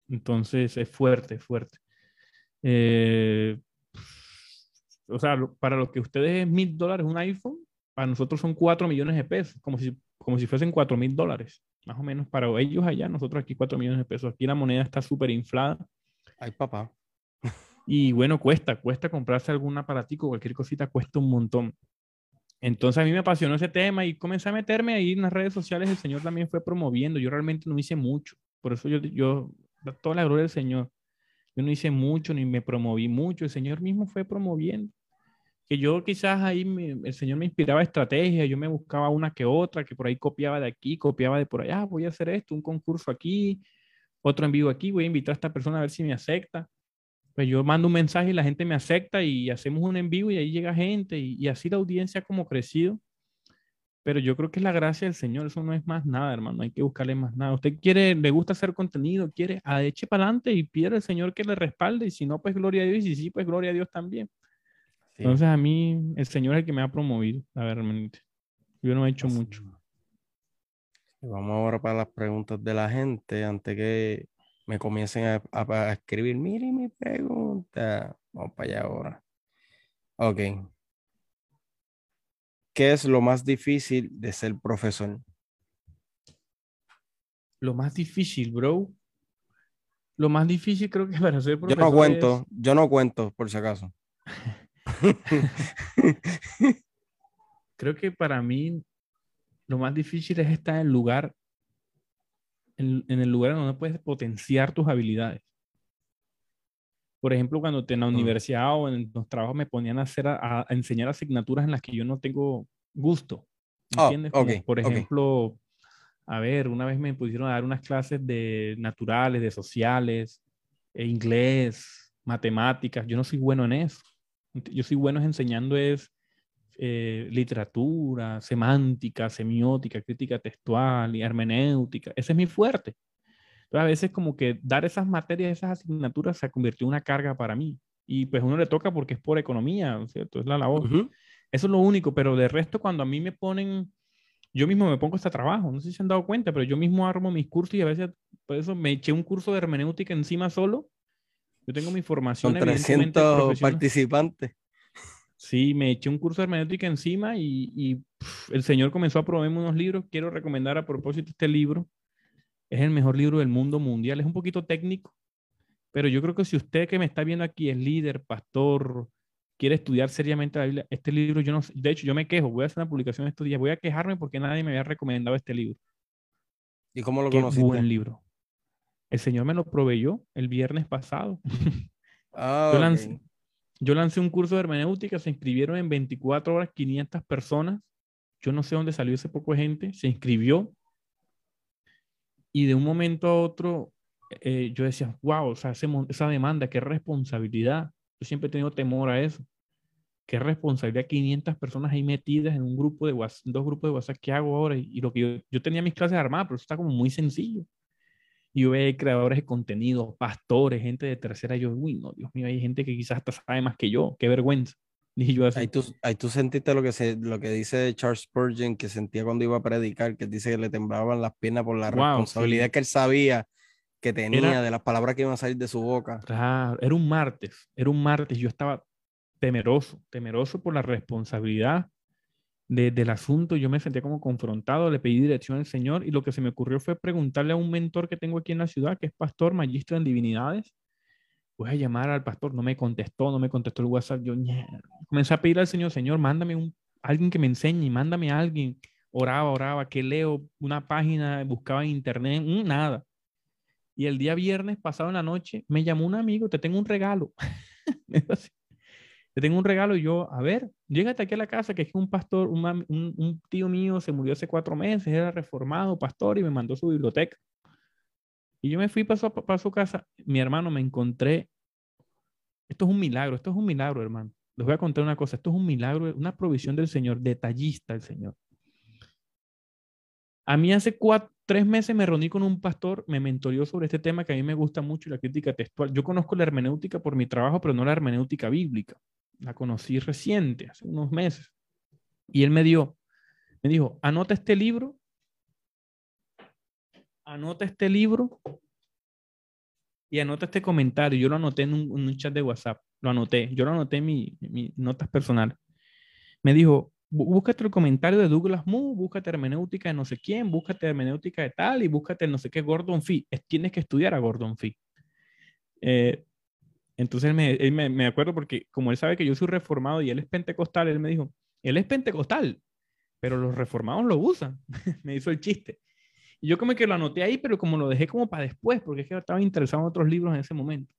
B: Entonces es fuerte, fuerte. Eh, o sea, para lo que ustedes es mil dólares un iPhone, para nosotros son cuatro millones de pesos, como si, como si fuesen cuatro mil dólares. más o menos para ellos allá, nosotros aquí 4 millones de pesos. Aquí la moneda está súper inflada.
A: Ay, papá.
B: Y bueno, cuesta, cuesta comprarse algún aparatico, cualquier cosita cuesta un montón. Entonces a mí me apasionó ese tema y comencé a meterme ahí en las redes sociales. El Señor también fue promoviendo. Yo realmente no hice mucho. Por eso yo, yo toda la gloria del Señor. Yo no hice mucho ni me promoví mucho. El Señor mismo fue promoviendo. Que yo quizás ahí el Señor me inspiraba estrategia. Yo me buscaba una que otra, que por ahí copiaba de aquí, copiaba de por allá. Voy a hacer esto, un concurso aquí, otro en vivo aquí. Voy a invitar a esta persona a ver si me acepta pues yo mando un mensaje y la gente me acepta y hacemos un en vivo y ahí llega gente y, así la audiencia como crecido. Pero yo creo que es la gracia del Señor, eso no es más nada, hermano, no hay que buscarle más nada. Usted quiere, le gusta hacer contenido, quiere, a eche para adelante y pide al Señor que le respalde y si no, pues gloria a Dios y si sí, pues gloria a Dios también. Entonces a mí el Señor es el que me ha promovido, la verdad, Yo no he hecho mucho.
A: Vamos ahora para las preguntas de la gente, antes que me comiencen a, escribir, mire mi pregunta. Vamos para allá ahora. Ok. ¿Qué es lo más difícil de ser profesor?
B: Lo más difícil, bro. Lo más difícil creo que para ser profesor.
A: Yo no cuento, yo no cuento, por si acaso.
B: creo que para mí lo más difícil es estar en el lugar en, el lugar donde puedes potenciar tus habilidades. Por ejemplo, cuando en la universidad o en los trabajos me ponían a, hacer, a, enseñar asignaturas en las que yo no tengo gusto.
A: Oh, ¿Entiendes?
B: por ejemplo, a ver, una vez me pusieron a dar unas clases de naturales, de sociales, e inglés, matemáticas. Yo no soy bueno en eso. Yo soy bueno enseñando es eh, literatura, semántica, semiótica, crítica textual y hermenéutica. Ese es mi fuerte. Entonces, a veces como que dar esas materias, esas asignaturas se ha convertido en una carga para mí. Y pues uno le toca porque es por economía, ¿cierto? Es la labor. Eso es lo único, pero de resto cuando a mí me ponen, yo mismo me pongo este trabajo, no sé si se han dado cuenta, pero yo mismo armo mis cursos y a veces por eso me eché un curso de hermenéutica encima solo. Yo tengo mi formación.
A: Con 300 participantes.
B: Sí, me eché un curso de hermenéutica encima y, el señor comenzó a proveerme unos libros. Quiero recomendar a propósito este libro. Es el mejor libro del mundo mundial. Es un poquito técnico, pero yo creo que si usted que me está viendo aquí es líder, pastor, quiere estudiar seriamente la Biblia, este libro yo no De hecho, yo me quejo. Voy a hacer una publicación estos días. Voy a quejarme porque nadie me había recomendado este libro.
A: ¿Y cómo lo conociste?
B: buen libro. El señor me lo proveyó el viernes pasado.
A: Ah,
B: yo lancé un curso de hermenéutica, se inscribieron en 24 horas 500 personas. Yo no sé dónde salió ese poco de gente, se inscribió. Y de un momento a otro, eh, yo decía, wow, o sea, esa demanda, qué responsabilidad. Yo siempre he tenido temor a eso. Qué responsabilidad, 500 personas ahí metidas en un grupo de WhatsApp, dos grupos de WhatsApp, ¿qué hago ahora? Y, lo que yo, yo tenía mis clases armadas, pero eso está como muy sencillo. Y yo veía creadores de contenido, pastores, gente de tercera. yo, uy, no, Dios mío, hay gente que quizás hasta sabe más que yo. Qué vergüenza. Dije yo
A: Ahí tú, ahí tú sentiste lo que, se, lo que dice Charles Spurgeon, que sentía cuando iba a predicar, que dice que le temblaban las piernas por la responsabilidad que él sabía que tenía de las palabras que iban a salir de su boca.
B: Claro, era un martes, era un martes. Yo estaba temeroso, temeroso por la responsabilidad del asunto, yo me sentía como confrontado, le pedí dirección al Señor y lo que se me ocurrió fue preguntarle a un mentor que tengo aquí en la ciudad, que es pastor, magistro en divinidades. Voy a llamar al pastor, no me contestó, no me contestó el WhatsApp. Yo comencé a pedir al Señor, Señor, mándame un, alguien que me enseñe, mándame a alguien. Oraba, oraba, que leo una página, buscaba en internet, mm, nada. Y el día viernes, pasado en la noche, me llamó un amigo, te tengo un regalo. te tengo un regalo y yo, a ver, llégate aquí a la casa, que es un pastor, un, un, tío mío se murió hace cuatro meses, era reformado, pastor, y me mandó su biblioteca. Y yo me fui su, para su casa, mi hermano, me encontré, esto es un milagro, esto es un milagro, hermano. Les voy a contar una cosa, esto es un milagro, una provisión del Señor, detallista el Señor. A mí hace cuatro, tres meses me reuní con un pastor, me mentorió sobre este tema que a mí me gusta mucho, la crítica textual. Yo conozco la hermenéutica por mi trabajo, pero no la hermenéutica bíblica la conocí reciente, hace unos meses. Y él me dio, me dijo, anota este libro, anota este libro y anota este comentario. Yo lo anoté en un, chat de WhatsApp, lo anoté, yo lo anoté en mi, mis notas personales. Me dijo, búscate el comentario de Douglas Moo, búscate hermenéutica de no sé quién, búscate hermenéutica de tal y búscate no sé qué Gordon Fee. tienes que estudiar a Gordon Fee. Eh, entonces él me, me, acuerdo porque como él sabe que yo soy reformado y él es pentecostal, él me dijo, él es pentecostal, pero los reformados lo usan. me hizo el chiste. Y yo como que lo anoté ahí, pero como lo dejé como para después, porque es que estaba interesado en otros libros en ese momento.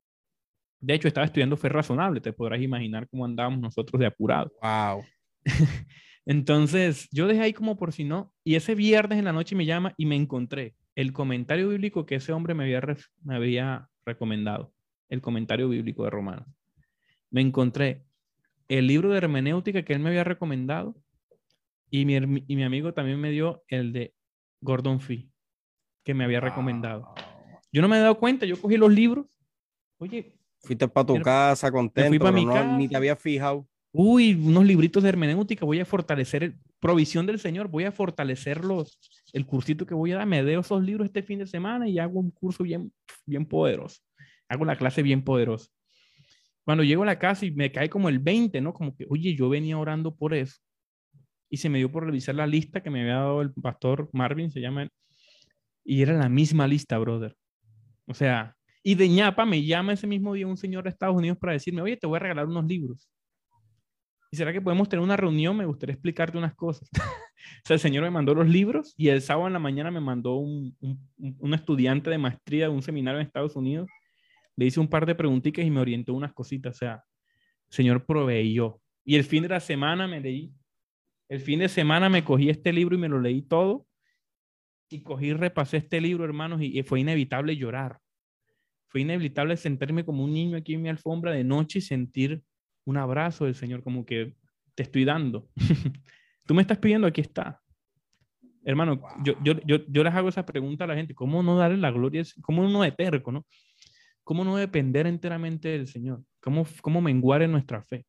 B: De hecho, estaba estudiando fe razonable, te podrás imaginar cómo andábamos nosotros de apurado.
A: Wow.
B: Entonces, yo dejé ahí como por si no, y ese viernes en la noche me llama y me encontré el comentario bíblico que ese hombre me había, me había recomendado, el comentario bíblico de Romanos. Me encontré el libro de hermenéutica que él me había recomendado y mi, y mi amigo también me dio el de Gordon Fee, que me había recomendado. Yo no me he dado cuenta, yo cogí los libros. Oye.
A: Fuiste para tu casa contento, fui para mi casa. ni te había fijado.
B: Uy, unos libritos de hermenéutica, voy a fortalecer, provisión del Señor, voy a fortalecer los, el cursito que voy a dar, me deo esos libros este fin de semana y hago un curso bien, bien poderoso. Hago la clase bien poderosa. Cuando llego a la casa y me cae como el 20, ¿no? Como que, oye, yo venía orando por eso. Y se me dio por revisar la lista que me había dado el pastor Marvin, se llama Y era la misma lista, brother. O sea, y de ñapa me llama ese mismo día un señor de Estados Unidos para decirme, oye, te voy a regalar unos libros. ¿Y será que podemos tener una reunión? Me gustaría explicarte unas cosas. o sea, el señor me mandó los libros y el sábado en la mañana me mandó un, un, estudiante de maestría de un seminario en Estados Unidos. Le hice un par de preguntitas y me orientó unas cositas. O sea, señor proveyó. Y el fin de la semana me leí. El fin de semana me cogí este libro y me lo leí todo. Y cogí repasé este libro, hermanos, y, fue inevitable llorar. Fue inevitable sentarme como un niño aquí en mi alfombra de noche y sentir un abrazo del Señor, como que te estoy dando. Tú me estás pidiendo, aquí está. Hermano, yo, yo, yo, yo, les hago esa pregunta a la gente, ¿cómo no darle la gloria? ¿Cómo no de terco, no? ¿Cómo no depender enteramente del Señor? ¿Cómo, cómo menguar en nuestra fe?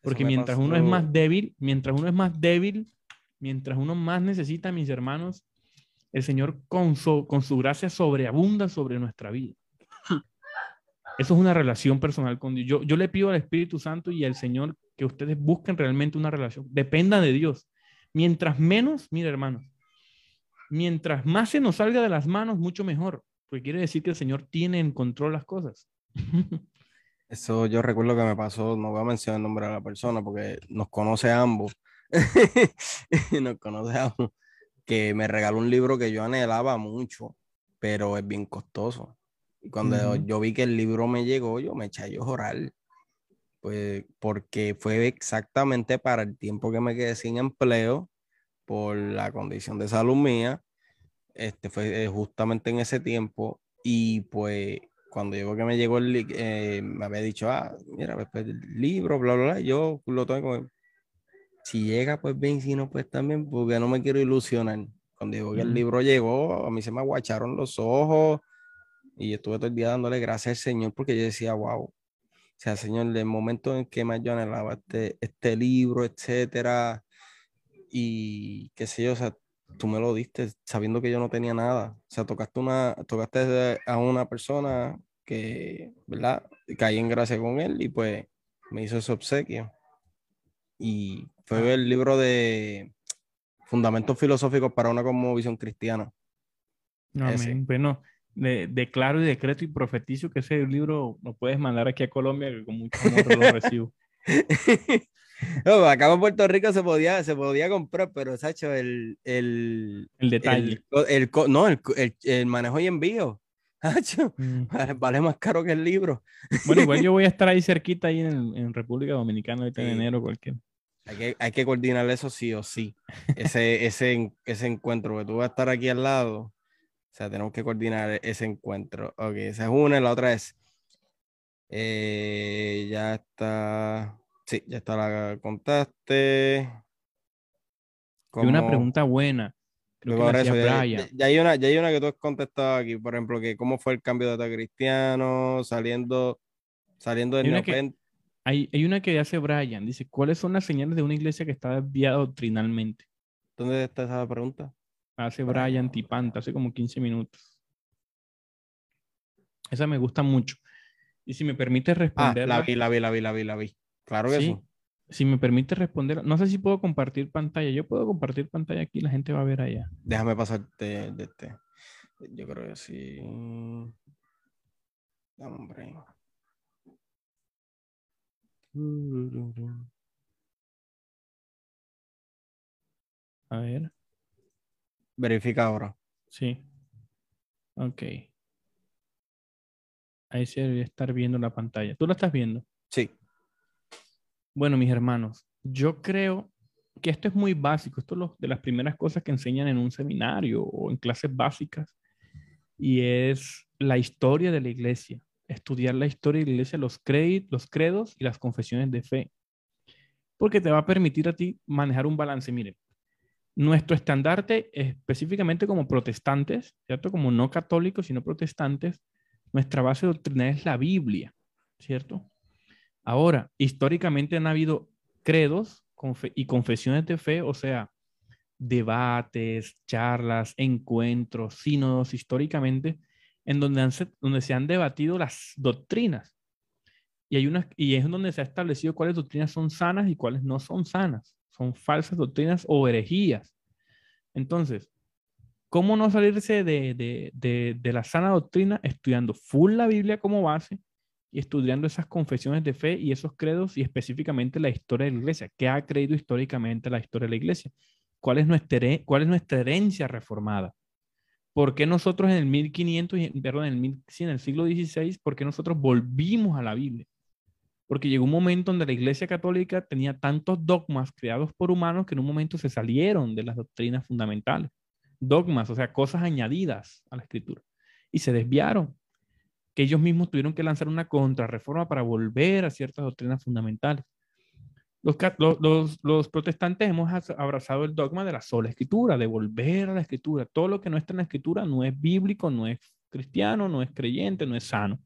B: Porque mientras uno es más débil, mientras uno es más débil, mientras uno más necesita, mis hermanos, el Señor con su, con su gracia sobreabunda sobre nuestra vida. Eso es una relación personal con Dios. Yo, yo le pido al Espíritu Santo y al Señor que ustedes busquen realmente una relación. Dependa de Dios. Mientras menos, mira hermanos, mientras más se nos salga de las manos, mucho mejor. Porque quiere decir que el Señor tiene en control las cosas.
A: Eso yo recuerdo que me pasó, no voy a mencionar el nombre de la persona porque nos conoce a ambos. nos conoce a ambos. Que me regaló un libro que yo anhelaba mucho, pero es bien costoso. Y cuando yo vi que el libro me llegó, yo me eché a llorar. Pues porque fue exactamente para el tiempo que me quedé sin empleo por la condición de salud mía. Este fue eh, justamente en ese tiempo. Y pues cuando llegó que me llegó el eh, me había dicho, ah, mira, pues, pues el libro, bla, bla, bla. Yo lo tengo si llega, pues bien, si no, pues también, porque no me quiero ilusionar. Cuando llegó que el libro llegó, a mí se me aguacharon los ojos y yo estuve todo el día dándole gracias al Señor porque yo decía, wow. O sea, Señor, el momento en que más yo anhelaba este, este libro, etcétera, y qué sé yo, o sea, tú me lo diste sabiendo que yo no tenía nada. O sea, tocaste, una, tocaste a una persona que, ¿verdad? Caí en gracia con él y pues me hizo ese obsequio. Y fue el libro de Fundamentos Filosóficos para una Visión Cristiana.
B: No, bueno, de, declaro y decreto y profetizo que ese libro lo puedes mandar aquí a Colombia, que con mucho amor lo recibo.
A: No, acá en Puerto Rico se podía, se podía comprar, pero Sacho, el, el,
B: el detalle.
A: El, no, el, el, manejo y envío. Mm. vale, más caro que el libro.
B: Bueno, igual yo voy a estar ahí cerquita, ahí en, en República Dominicana, ahorita en enero, cualquier.
A: Hay que, hay que coordinar eso sí o sí. Ese, ese, ese encuentro, que tú vas a estar aquí al lado o sea, tenemos que coordinar ese encuentro. Ok, esa es una. La otra es. Eh, ya está. Sí, ya está la contaste.
B: Y una pregunta buena.
A: Creo que ya, ya, hay una, ya hay una que tú has contestado aquí, por ejemplo, que cómo fue el cambio de data cristiano, saliendo, saliendo del
B: hay, hay, hay, una que hace Brian, dice, ¿cuáles son las señales de una iglesia que está desviada doctrinalmente?
A: ¿Dónde está esa pregunta?
B: Hace Brian Tipanta, hace como 15 minutos. Esa me gusta mucho. Y si me permite responder.
A: Ah, la vi, la vi, la vi, la vi, la vi. Claro que sí.
B: si me permite responder, no sé si puedo compartir pantalla. Yo puedo compartir pantalla aquí, la gente va a ver allá.
A: Déjame pasarte de este. Yo creo que sí. Hombre.
B: A ver.
A: Verifica ahora.
B: Sí. Ok. Ahí se debe estar viendo la pantalla. ¿Tú la estás viendo?
A: Sí.
B: Bueno, mis hermanos, yo creo que esto es muy básico. Esto es de las primeras cosas que enseñan en un seminario o en clases básicas. Y es la historia de la iglesia. Estudiar la historia de la iglesia, los, los credos y las confesiones de fe. Porque te va a permitir a ti manejar un balance. Miren, nuestro estandarte, específicamente como protestantes, ¿cierto? Como no católicos, sino protestantes, nuestra base doctrinal es la Biblia, ¿cierto? Ahora, históricamente han habido credos y confesiones de fe, o sea, debates, charlas, encuentros, sínodos históricamente, en donde, donde se han debatido las doctrinas. Y, hay unas, y es donde se ha establecido cuáles doctrinas son sanas y cuáles no son sanas son falsas doctrinas o herejías. Entonces, ¿cómo no salirse de, la sana doctrina estudiando full la Biblia como base y estudiando esas confesiones de fe y esos credos y específicamente la historia de la iglesia? ¿Qué ha creído históricamente la historia de la iglesia? ¿Cuál es nuestra, cuál es nuestra herencia reformada? ¿Por qué nosotros en el 1500, perdón, en el, en el siglo XVI, por qué nosotros volvimos a la Biblia? porque llegó un momento donde la Iglesia Católica tenía tantos dogmas creados por humanos que en un momento se salieron de las doctrinas fundamentales. Dogmas, o sea, cosas añadidas a la escritura. Y se desviaron, que ellos mismos tuvieron que lanzar una contrarreforma para volver a ciertas doctrinas fundamentales. Los, los, protestantes hemos abrazado el dogma de la sola escritura, de volver a la escritura. Todo lo que no está en la escritura no es bíblico, no es cristiano, no es creyente, no es sano.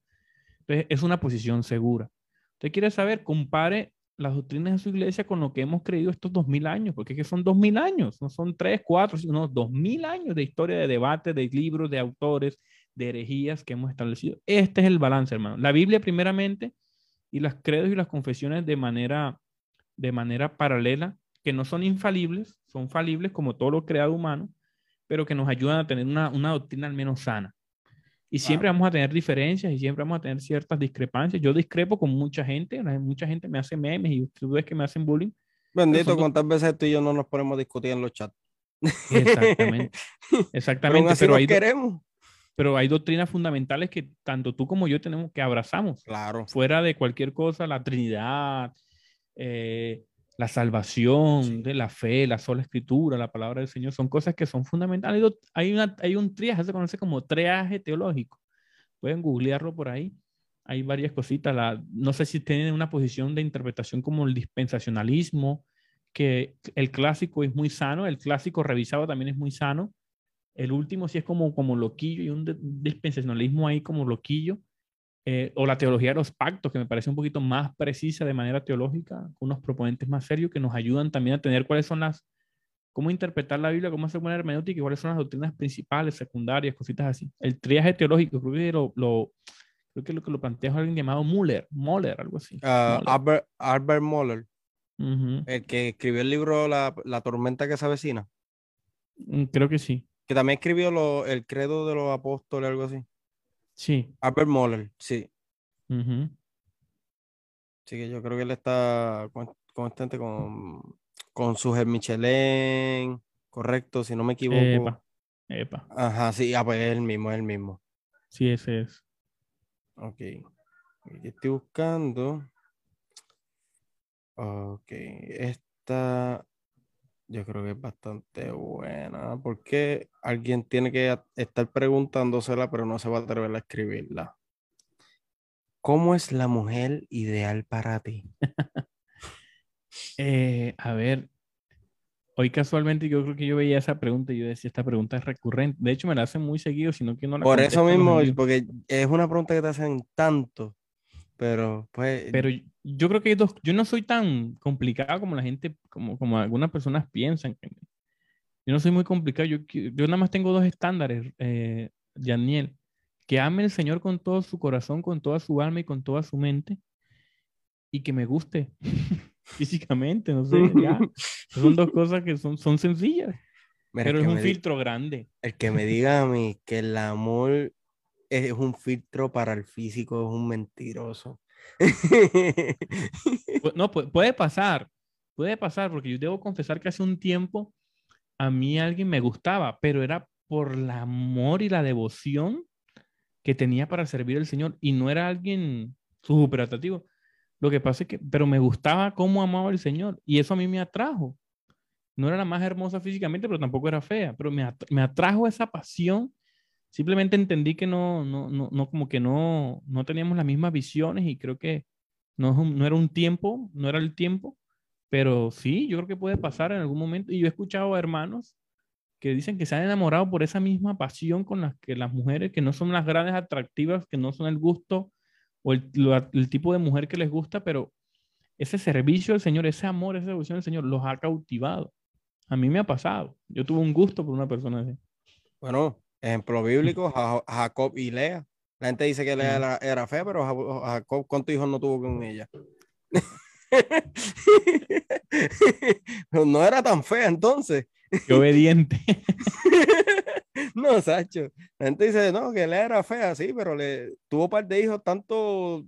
B: Entonces, es una posición segura. Usted quiere saber, compare las doctrinas de su iglesia con lo que hemos creído estos dos mil años, porque es que son dos mil años, no son tres, cuatro, sino dos mil años de historia, de debate, de libros, de autores, de herejías que hemos establecido. Este es el balance, hermano. La Biblia primeramente y las credos y las confesiones de manera, de manera paralela, que no son infalibles, son falibles como todo lo creado humano, pero que nos ayudan a tener una, una doctrina al menos sana. Y siempre vamos a tener diferencias y siempre vamos a tener ciertas discrepancias. Yo discrepo con mucha gente, mucha gente me hace memes y tú ves que me hacen bullying.
A: Bendito, cuántas veces tú y yo no nos ponemos a discutir en los chats.
B: Exactamente. Exactamente.
A: pero, hay queremos.
B: Pero hay doctrinas fundamentales que tanto tú como yo tenemos que abrazamos.
A: Claro.
B: Fuera de cualquier cosa, la Trinidad, eh, la salvación de la fe, la sola escritura, la palabra del Señor, son cosas que son fundamentales. Hay, una, hay un triaje, se conoce como triaje teológico. Pueden googlearlo por ahí. Hay varias cositas. La, no sé si tienen una posición de interpretación como el dispensacionalismo, que el clásico es muy sano, el clásico revisado también es muy sano. El último sí es como, como loquillo y un dispensacionalismo ahí como loquillo. Eh, o la teología de los pactos, que me parece un poquito más precisa de manera teológica, unos proponentes más serios que nos ayudan también a tener cuáles son las, cómo interpretar la Biblia, cómo hacer buena hermenéutica y cuáles son las doctrinas principales, secundarias, cositas así. El triaje teológico, creo que lo, lo creo que lo que lo plantea alguien llamado Muller, Moller, algo así.
A: Uh, Albert, Albert Moller, el que escribió el libro La, la tormenta que se avecina.
B: Mm, creo que sí.
A: Que también escribió lo, el credo de los apóstoles, algo así.
B: Sí.
A: Albert Moller, sí. Sí, que yo creo que él está constante con, con su Michelin, correcto, si no me equivoco.
B: Epa. Epa.
A: Ajá, sí, ah, pues es el mismo, es el mismo.
B: Sí, ese es.
A: Ok. estoy buscando. Ok, esta yo creo que es bastante buena, porque alguien tiene que estar preguntándosela, pero no se va a atrever a escribirla. ¿Cómo es la mujer ideal para ti?
B: Eh, a ver, hoy casualmente yo creo que yo veía esa pregunta y yo decía, esta pregunta es recurrente. De hecho, me la hacen muy seguido, sino que no la
A: Por eso mismo, porque es una pregunta que te hacen tanto, pero pues...
B: Pero yo creo que hay dos, yo no soy tan complicado como la gente, como, como algunas personas piensan. Yo no soy muy complicado, yo, yo nada más tengo dos estándares, eh, Daniel, que ame el Señor con todo su corazón, con toda su alma y con toda su mente, y que me guste. físicamente, no sé, ya. Son dos cosas que son, son sencillas, pero es un filtro grande.
A: El que me diga a mí que el amor es un filtro para el físico es un mentiroso.
B: no, puede pasar, puede pasar, porque yo debo confesar que hace un tiempo a mí alguien me gustaba, pero era por el amor y la devoción que tenía para servir al Señor y no era alguien súper atractivo. Lo que pasa es que, pero me gustaba cómo amaba al Señor y eso a mí me atrajo. No era la más hermosa físicamente, pero tampoco era fea, pero me, me atrajo esa pasión. Simplemente entendí que no, no, no, no, como que no, no teníamos las mismas visiones y creo que no, no era un tiempo, no era el tiempo, pero sí, yo creo que puede pasar en algún momento. Y yo he escuchado a hermanos que dicen que se han enamorado por esa misma pasión con las que las mujeres, que no son las grandes atractivas, que no son el gusto o el, tipo de mujer que les gusta, pero ese servicio del Señor, ese amor, esa devoción del Señor los ha cautivado. A mí me ha pasado. Yo tuve un gusto por una persona así.
A: Bueno, ejemplo bíblico, Jacob y Lea. La gente dice que Lea era, era fea, pero Jacob, ¿cuántos hijos no tuvo con ella? no era tan fea entonces.
B: Qué obediente.
A: no, Sacho. La gente dice, no, que él era fea, sí, pero le tuvo un par de hijos tanto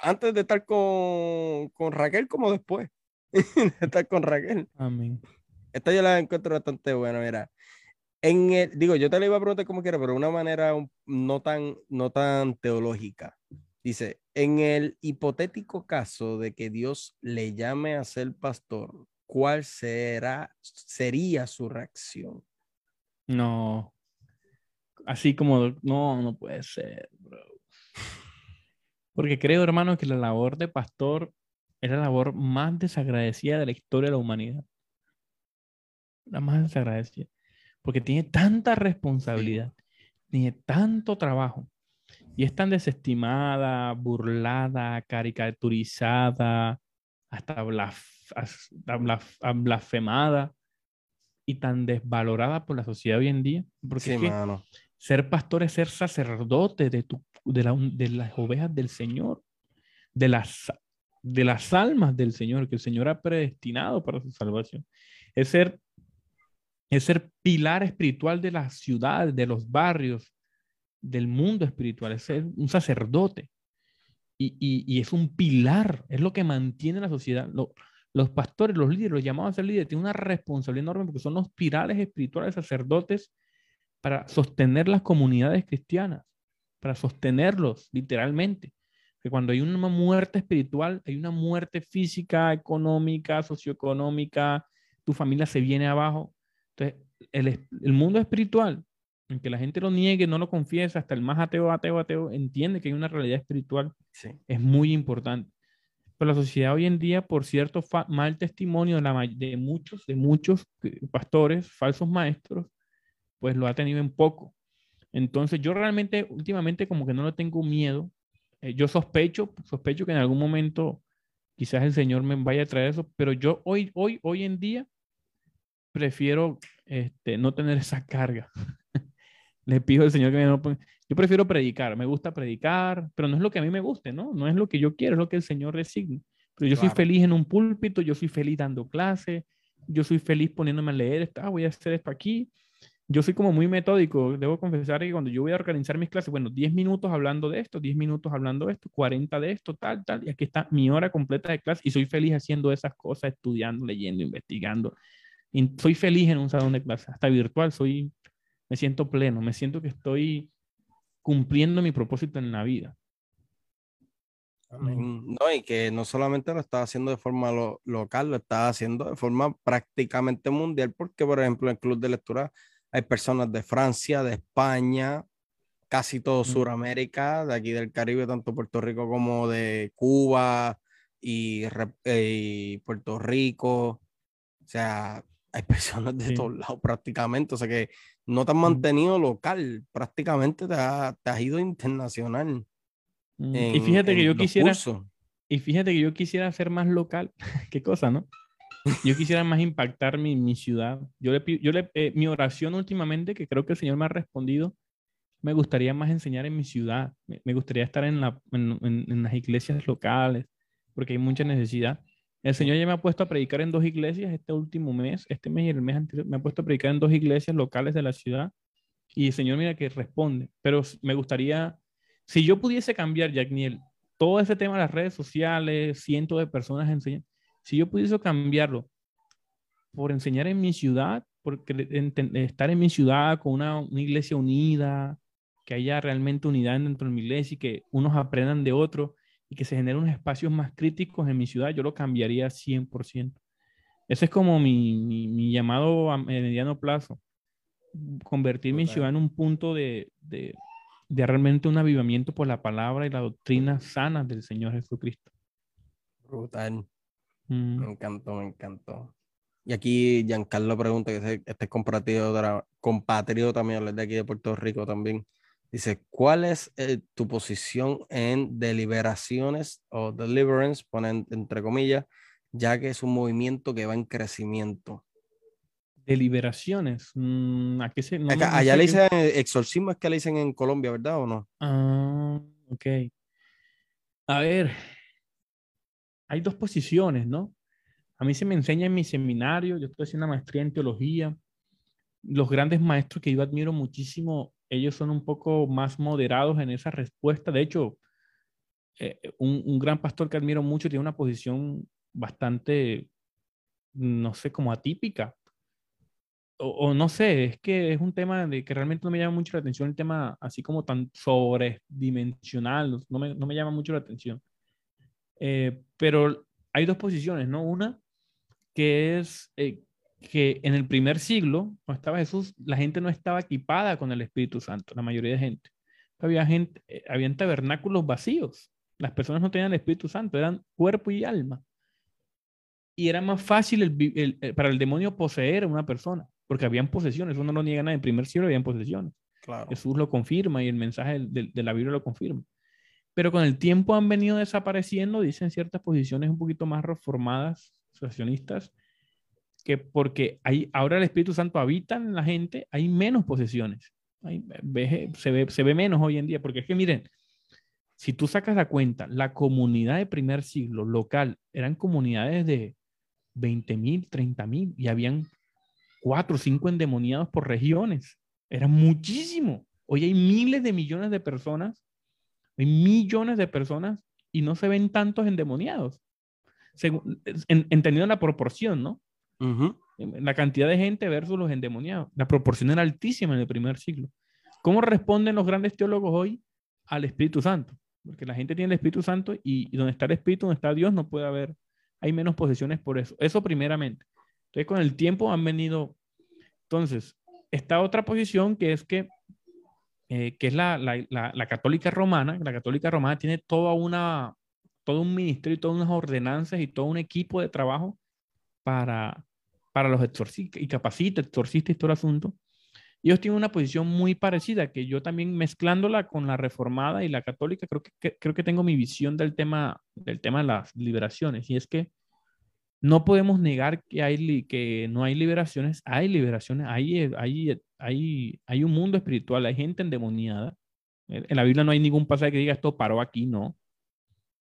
A: antes de estar con, con Raquel como después de estar con Raquel.
B: Amén.
A: Esta yo la encuentro bastante buena, mira. En el, digo, yo te la iba a preguntar como quiera, pero de una manera no tan, no tan teológica. Dice, en el hipotético caso de que Dios le llame a ser pastor, ¿cuál será, sería su reacción?
B: No. Así como, no, no puede ser, bro. Porque creo, hermano, que la labor de pastor es la labor más desagradecida de la historia de la humanidad. La más desagradecida. Porque tiene tanta responsabilidad, tiene tanto trabajo y es tan desestimada, burlada, caricaturizada, hasta, blasfemada y tan desvalorada por la sociedad hoy en día. Porque ser pastor es ser sacerdote de, tu, de, de, las ovejas del Señor, de las, de las almas del Señor, que el Señor ha predestinado para su salvación. Es ser, es ser pilar espiritual de las ciudades, de los barrios, del mundo espiritual, es un sacerdote y, es un pilar, es lo que mantiene la sociedad. los pastores, los líderes, los llamados a ser líderes, tienen una responsabilidad enorme porque son los pilares espirituales sacerdotes para sostener las comunidades cristianas, para sostenerlos literalmente. Que cuando hay una muerte espiritual, hay una muerte física, económica, socioeconómica, tu familia se viene abajo. Entonces, el, el mundo espiritual aunque la gente lo niegue, no lo confiesa, hasta el más ateo, ateo, ateo, entiende que hay una realidad espiritual, es muy importante. Pero la sociedad hoy en día, por cierto mal testimonio de, la, de, muchos, de muchos eh, pastores, falsos maestros, pues lo ha tenido en poco. Entonces yo realmente, últimamente, como que no le tengo miedo. Eh, yo sospecho, sospecho que en algún momento quizás el Señor me vaya a traer eso, pero yo hoy, hoy, hoy en día prefiero este, no tener esa carga. Le pido al Señor que me no Yo prefiero predicar, me gusta predicar, pero no es lo que a mí me guste, ¿no? No es lo que yo quiero, es lo que el Señor resigne. Pero yo soy feliz en un púlpito, yo soy feliz dando clases, yo soy feliz poniéndome a leer, ah, voy a hacer esto aquí. Yo soy como muy metódico, debo confesar que cuando yo voy a organizar mis clases, bueno, 10 minutos hablando de esto, 10 minutos hablando de esto, 40 de esto, tal, tal, y aquí está mi hora completa de clase y soy feliz haciendo esas cosas, estudiando, leyendo, investigando. Y soy feliz en un salón de clase, hasta virtual, soy me siento pleno, me siento que estoy cumpliendo mi propósito en la vida.
A: No, y que no solamente lo está haciendo de forma local, lo está haciendo de forma prácticamente mundial, porque por ejemplo en el Club de Lectura hay personas de Francia, de España, casi todo Sudamérica, de aquí del Caribe, tanto Puerto Rico como de Cuba y, eh, y Puerto Rico. O sea, hay personas de todos lados prácticamente, o sea que no te has mantenido local, prácticamente te, has ido internacional.
B: Mm, y fíjate que yo quisiera, y fíjate que yo quisiera ser más local, qué cosa, ¿no? Yo quisiera más impactar mi, mi ciudad. Yo le, yo le eh, mi oración últimamente, que creo que el Señor me ha respondido, me gustaría más enseñar en mi ciudad. Me, gustaría estar en, la, en, en, las iglesias locales, porque hay mucha necesidad El Señor ya me ha puesto a predicar en dos iglesias este último mes, este mes y el mes anterior, me ha puesto a predicar en dos iglesias locales de la ciudad. Y el Señor mira que responde. Pero me gustaría, si yo pudiese cambiar, Jack Niel, todo ese tema de las redes sociales, cientos de personas enseñan, si yo pudiese cambiarlo por enseñar en mi ciudad, por estar en mi ciudad con una, una iglesia unida, que haya realmente unidad dentro de mi iglesia y que unos aprendan de otros y que se generen unos espacios más críticos en mi ciudad, yo lo cambiaría 100%. Ese es como mi, mi, llamado a mediano plazo. Convertir mi ciudad en un punto de, de, de, realmente un avivamiento por la palabra y la doctrina sana del Señor Jesucristo.
A: Brutal. Mm. Me encantó, me encantó. Y aquí Giancarlo pregunta que este es compatriota, compatriota también, de aquí de Puerto Rico también. Dice, ¿cuál es eh, tu posición en deliberaciones o deliverance, ponen entre comillas, ya que es un movimiento que va en crecimiento?
B: Deliberaciones. Mm, ¿A qué se,
A: allá le dicen exorcismo, es que le dicen en Colombia, ¿verdad o no?
B: Ah, ok. A ver, hay dos posiciones, ¿no? A mí se me enseña en mi seminario, yo estoy haciendo una maestría en teología. Los grandes maestros que yo admiro muchísimo ellos son un poco más moderados en esa respuesta. De hecho, eh, un, gran pastor que admiro mucho tiene una posición bastante, no sé, como atípica. O, no sé, es que es un tema de que realmente no me llama mucho la atención, el tema así como tan sobredimensional, no me, no me llama mucho la atención. Eh, pero hay dos posiciones, ¿no? Una que es eh, que en el primer siglo, cuando estaba Jesús, la gente no estaba equipada con el Espíritu Santo, la mayoría de gente. Había gente, eh, habían tabernáculos vacíos. Las personas no tenían el Espíritu Santo, eran cuerpo y alma. Y era más fácil el, para el demonio poseer a una persona, porque habían posesiones. Uno no lo niega nada. En el primer siglo habían posesiones. Jesús lo confirma y el mensaje de, de la Biblia lo confirma. Pero con el tiempo han venido desapareciendo, dicen ciertas posiciones un poquito más reformadas, asociacionistas, que porque hay, ahora el Espíritu Santo habita en la gente, hay menos posesiones. se, ve, se ve menos hoy en día, porque es que miren, si tú sacas la cuenta, la comunidad de primer siglo local eran comunidades de 20 mil, 30 mil y habían cuatro o cinco endemoniados por regiones. Era muchísimo. Hoy hay miles de millones de personas, hay millones de personas y no se ven tantos endemoniados. Según, entendiendo la proporción, ¿no? La cantidad de gente versus los endemoniados. La proporción era altísima en el primer siglo. ¿Cómo responden los grandes teólogos hoy al Espíritu Santo? Porque la gente tiene el Espíritu Santo y, donde está el Espíritu, donde está Dios, no puede haber, hay menos posesiones por eso. Eso primeramente. Entonces, con el tiempo han venido. Entonces, esta otra posición que es que, eh, que es la, la, la, católica romana. La católica romana tiene toda una, todo un ministerio, todas unas ordenanzas y todo un equipo de trabajo para, para los exorcistas y capacita, exorcista y todo el asunto. Ellos tienen una posición muy parecida, que yo también mezclándola con la reformada y la católica, creo que, creo que tengo mi visión del tema, del tema de las liberaciones. Y es que no podemos negar que, hay, que no hay liberaciones, hay liberaciones, hay, hay, hay, hay un mundo espiritual, hay gente endemoniada. En la Biblia no hay ningún pasaje que diga esto paró aquí, no.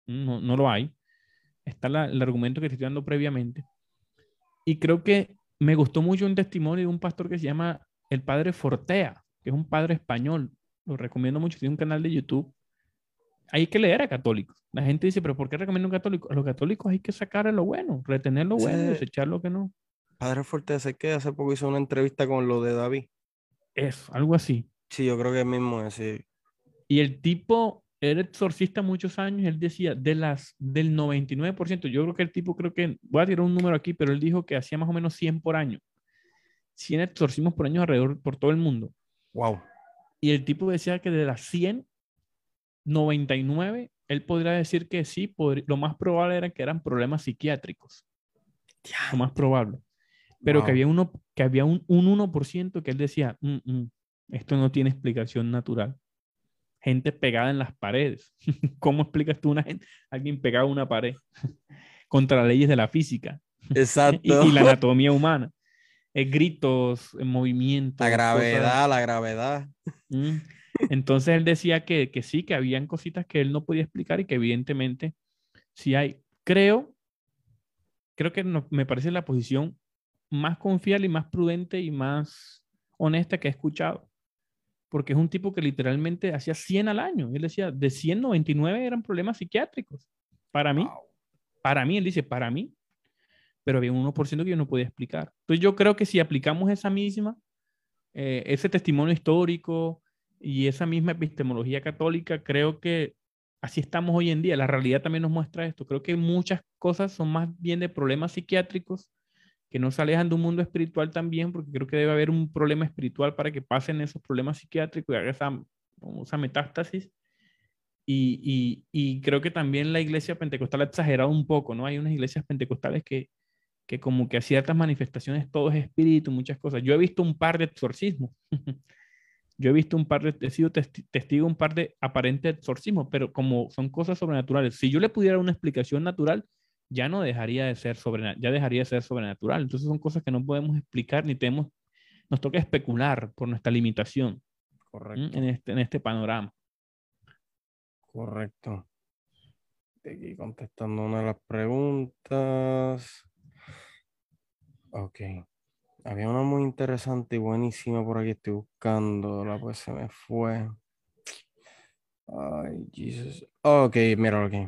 B: No, no lo hay. Está el argumento que estoy dando previamente. Y creo que me gustó mucho un testimonio de un pastor que se llama el padre Fortea, que es un padre español. Lo recomiendo mucho, tiene un canal de YouTube. Hay que leer a católicos. La gente dice, pero ¿por qué recomiendo un católico? A los católicos hay que sacar lo bueno, retener lo bueno, desechar lo que no.
A: Padre Fortea, sé que hace poco hizo una entrevista con lo de David.
B: Eso, algo así.
A: Sí, yo creo que es mismo ese.
B: Y el tipo era exorcista muchos años, él decía, de las, del 99%, yo creo que el tipo, creo que, voy a tirar un número aquí, pero él dijo que hacía más o menos 100 por año. 100 exorcismos por año alrededor, por todo el mundo.
A: Wow.
B: Y el tipo decía que de las 100, 99, él podría decir que sí, lo más probable era que eran problemas psiquiátricos. Lo más probable. Pero que había, uno, que había un, un 1% que él decía, mm, mm, esto no tiene explicación natural gente pegada en las paredes. ¿Cómo explicas tú una gente, alguien pegado a una pared contra las leyes de la física?
A: Exacto.
B: y, la anatomía humana. Eh, gritos, movimientos.
A: La gravedad, la gravedad.
B: Mm. Entonces él decía que, que sí, que habían cositas que él no podía explicar y que evidentemente sí hay. Creo creo que me parece la posición más confiable y más prudente y más honesta que he escuchado. Porque es un tipo que literalmente hacía 100 al año. Él decía, de 199 eran problemas psiquiátricos. Para mí, para mí, él dice, para mí, pero había un 1% que yo no podía explicar. Entonces yo creo que si aplicamos esa misma, eh, ese testimonio histórico y esa misma epistemología católica, creo que así estamos hoy en día. La realidad también nos muestra esto. Creo que muchas cosas son más bien de problemas psiquiátricos que no se alejan de un mundo espiritual también, porque creo que debe haber un problema espiritual para que pasen esos problemas psiquiátricos y haga esa, metástasis. Y, creo que también la iglesia pentecostal ha exagerado un poco, ¿no? Hay unas iglesias pentecostales que, que como que a ciertas manifestaciones todo es espíritu, muchas cosas. Yo he visto un par de exorcismos. Yo he visto un par de, he sido testigo un par de aparentes exorcismos, pero como son cosas sobrenaturales, si yo le pudiera una explicación natural, ya no dejaría de ser sobrenatural, ya dejaría de ser sobrenatural. Entonces son cosas que no podemos explicar ni tenemos, nos toca especular por nuestra limitación Correcto. En, este, en este panorama.
A: Correcto. Aquí contestando una de las preguntas. Ok. Había una muy interesante y buenísima por aquí. Estoy buscando. La pues se me fue. Ay, Jesus. Ok, mira aquí.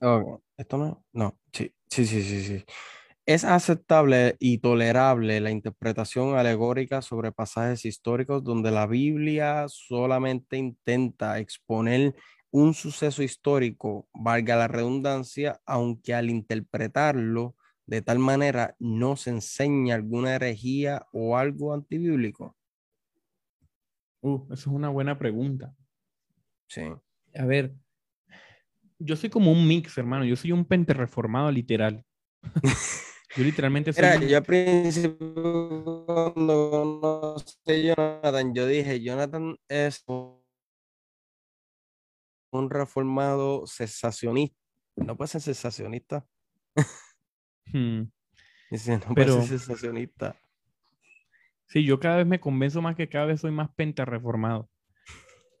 A: Ok. ¿Esto no? No. Sí, sí, sí, sí, sí. Es aceptable y tolerable la interpretación alegórica sobre pasajes históricos donde la Biblia solamente intenta exponer un suceso histórico, valga la redundancia, aunque al interpretarlo de tal manera no se enseña alguna herejía o algo antibíblico?
B: Uh, eso es una buena pregunta.
A: Sí.
B: A ver, yo soy como un mix, hermano. Yo soy un pente reformado literal. yo literalmente
A: soy. Mira, yo al principio, cuando conocí a Jonathan, yo dije: Jonathan es un reformado sensacionista. No puede ser sensacionista. Hmm. Pero, sensacionista.
B: Sí, yo cada vez me convenzo más que cada vez soy más penta reformado.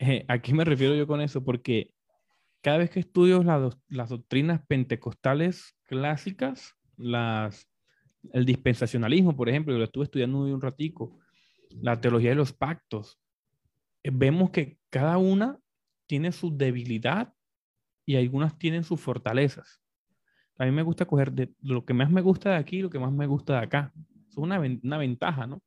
B: Eh, ¿A qué me refiero yo con eso? Porque cada vez que estudio las doctrinas pentecostales clásicas, las, el dispensacionalismo, por ejemplo, lo estuve estudiando un ratico, la teología de los pactos, vemos que cada una tiene su debilidad y algunas tienen sus fortalezas. A mí me gusta coger de lo que más me gusta de aquí y lo que más me gusta de acá. es una, una ventaja, ¿no?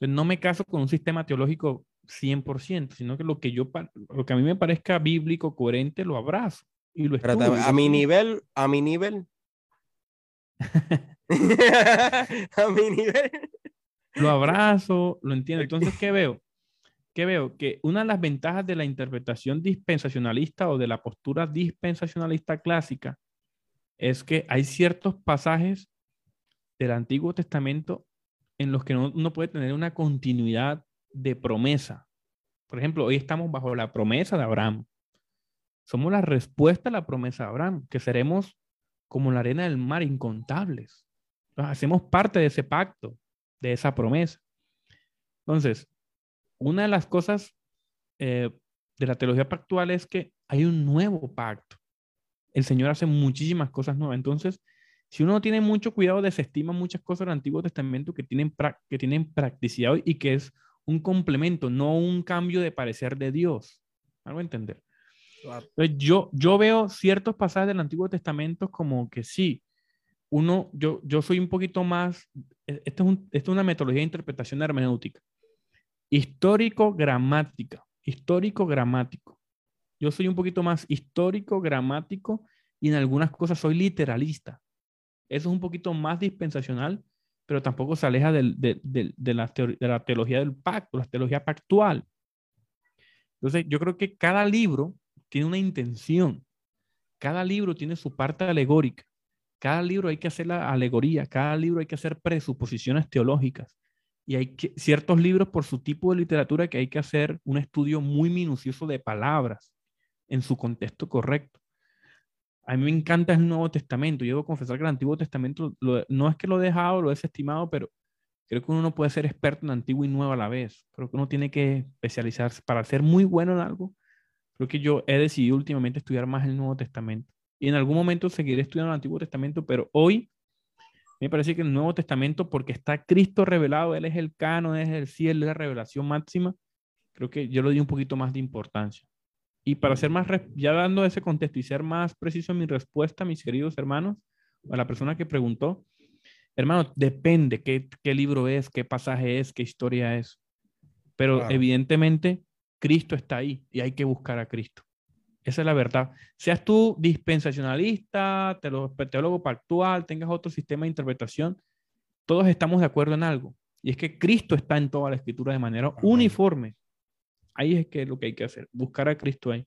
B: Entonces, no me caso con un sistema teológico 100%, sino que lo que, yo, lo que a mí me parezca bíblico, coherente, lo abrazo y lo estudio.
A: A mi nivel, a mi nivel. a mi nivel.
B: Lo abrazo, lo entiendo. Entonces, ¿qué veo? ¿Qué veo? Que una de las ventajas de la interpretación dispensacionalista o de la postura dispensacionalista clásica es que hay ciertos pasajes del Antiguo Testamento en los que uno puede tener una continuidad de promesa. Por ejemplo, hoy estamos bajo la promesa de Abraham. Somos la respuesta a la promesa de Abraham, que seremos como la arena del mar, incontables. hacemos parte de ese pacto, de esa promesa. Entonces, una de las cosas eh, de la teología pactual es que hay un nuevo pacto el Señor hace muchísimas cosas nuevas. Entonces, si uno tiene mucho cuidado, desestima muchas cosas del Antiguo Testamento que tienen, que tienen practicidad y que es un complemento, no un cambio de parecer de Dios. ¿Algo entender? Entonces, yo, yo veo ciertos pasajes del Antiguo Testamento como que sí, uno, yo, yo soy un poquito más, e, esto es, esto es una metodología de interpretación hermenéutica, histórico-gramática, histórico-gramático. Yo soy un poquito más histórico, gramático y en algunas cosas soy literalista. Eso es un poquito más dispensacional, pero tampoco se aleja de, la de, la teología del pacto, la teología pactual. Entonces, yo creo que cada libro tiene una intención. Cada libro tiene su parte alegórica. Cada libro hay que hacer la alegoría. Cada libro hay que hacer presuposiciones teológicas. Y hay ciertos libros por su tipo de literatura que hay que hacer un estudio muy minucioso de palabras en su contexto correcto. A mí me encanta el Nuevo Testamento. Yo debo confesar que el Antiguo Testamento no es que lo he dejado, lo he desestimado, pero creo que uno no puede ser experto en Antiguo y Nuevo a la vez. Creo que uno tiene que especializarse para ser muy bueno en algo. Creo que yo he decidido últimamente estudiar más el Nuevo Testamento. y en algún momento seguiré estudiando el Antiguo Testamento, pero hoy me parece que el Nuevo Testamento, porque está Cristo revelado, Él es el canon, es el cielo, es la revelación máxima, creo que yo le di un poquito más de importancia. Y para ser más, ya dando ese contexto y ser más preciso en mi respuesta, mis queridos hermanos, a la persona que preguntó, hermano, depende qué, qué libro es, qué pasaje es, qué historia es. Pero evidentemente Cristo está ahí y hay que buscar a Cristo. Esa es la verdad. Seas tú dispensacionalista, teólogo pactual, tengas otro sistema de interpretación, todos estamos de acuerdo en algo. Y es que Cristo está en toda la escritura de manera uniforme. Ahí es que es lo que hay que hacer, buscar a Cristo ahí.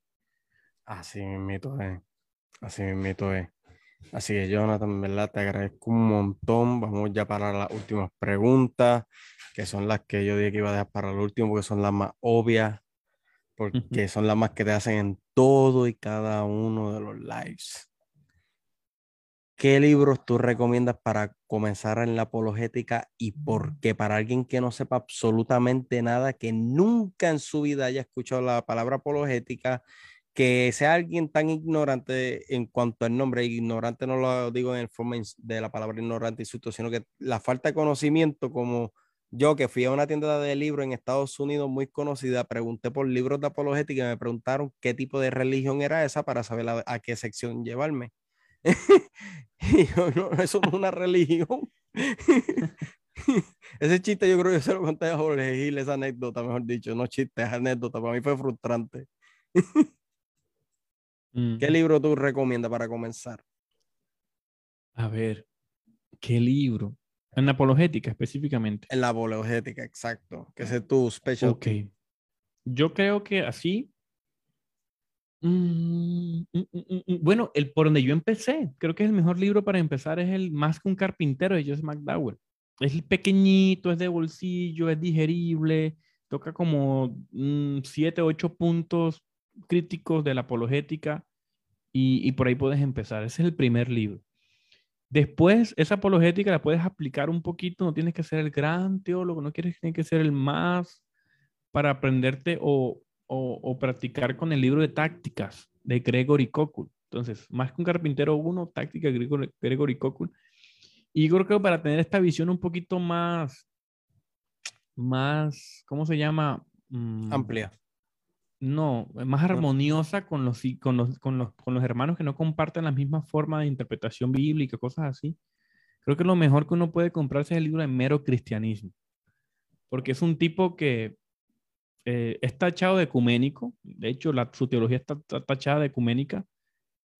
A: Así mismo es. Así mismo es. Así que Jonathan, ¿verdad? Te agradezco un montón. Vamos ya para las últimas preguntas, que son las que yo dije que iba a dejar para el último, porque son las más obvias porque son las más que te hacen en todo y cada uno de los lives. ¿Qué libros tú recomiendas para comenzar en la apologética y por qué? Para alguien que no sepa absolutamente nada, que nunca en su vida haya escuchado la palabra apologética, que sea alguien tan ignorante en cuanto al nombre, ignorante no lo digo en el forma de la palabra ignorante, insulto, sino que la falta de conocimiento como yo que fui a una tienda de libros en Estados Unidos muy conocida, pregunté por libros de apologética y me preguntaron qué tipo de religión era esa para saber a, qué sección llevarme. y yo, no, eso no es una religión. Ese chiste yo creo que se lo conté a Jorge Gil, esa anécdota, mejor dicho, no chiste, es anécdota, para mí fue frustrante. ¿Qué mm. libro tú recomiendas para comenzar?
B: A ver, ¿qué libro? En la apologética específicamente.
A: En la apologética, exacto. Que es tu special.
B: Ok. Yo creo que así. Mm, mm, mm, bueno, el por donde yo empecé, creo que el mejor libro para empezar es el Más que un carpintero de Joseph McDowell. Es pequeñito, es de bolsillo, es digerible, toca como siete, ocho puntos críticos de la apologética y, y por ahí puedes empezar. Ese es el primer libro. Después, esa apologética la puedes aplicar un poquito, no tienes que ser el gran teólogo, no quieres, que ser el más para aprenderte o, o, practicar con el libro de tácticas de Gregory Cockle. Entonces, más que un carpintero uno, táctica Gregory, Gregory Cockle. Y yo creo que para tener esta visión un poquito más, más, ¿cómo se llama?
A: Mm, Amplia
B: no, más armoniosa con los, con, los, con, los, con los hermanos que no comparten la misma forma de interpretación bíblica, cosas así. Creo que lo mejor que uno puede comprarse es el libro de mero cristianismo, porque es un tipo que eh, está tachado de ecuménico, de hecho la, su teología está, tachada de ecuménica,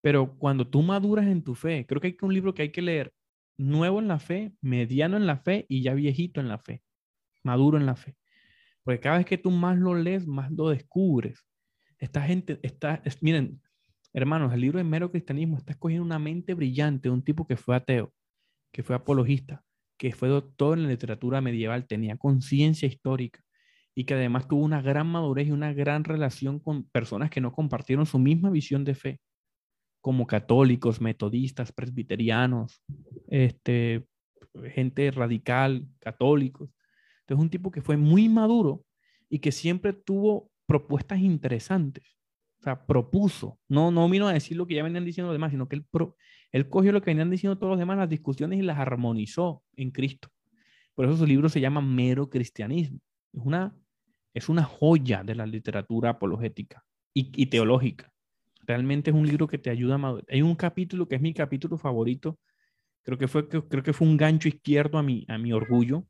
B: pero cuando tú maduras en tu fe, creo que hay un libro que hay que leer nuevo en la fe, mediano en la fe y ya viejito en la fe, maduro en la fe. Porque cada vez que tú más lo lees, más lo descubres. Esta gente está, miren, hermanos, el libro de mero cristianismo está escogiendo una mente brillante de un tipo que fue ateo, que fue apologista, que fue doctor en la literatura medieval, tenía conciencia histórica y que además tuvo una gran madurez y una gran relación con personas que no compartieron su misma visión de fe, como católicos, metodistas, presbiterianos, este, gente radical, católicos. Entonces, un tipo que fue muy maduro y que siempre tuvo propuestas interesantes. O sea, propuso. No, no vino a decir lo que ya venían diciendo los demás, sino que él, él cogió lo que venían diciendo todos los demás, las discusiones y las armonizó en Cristo. Por eso su libro se llama Mero Cristianismo. Es una, es una joya de la literatura apologética y, y teológica. Realmente es un libro que te ayuda a madurar. Hay un capítulo que es mi capítulo favorito. Creo que fue, creo que fue un gancho izquierdo a mi, a mi orgullo,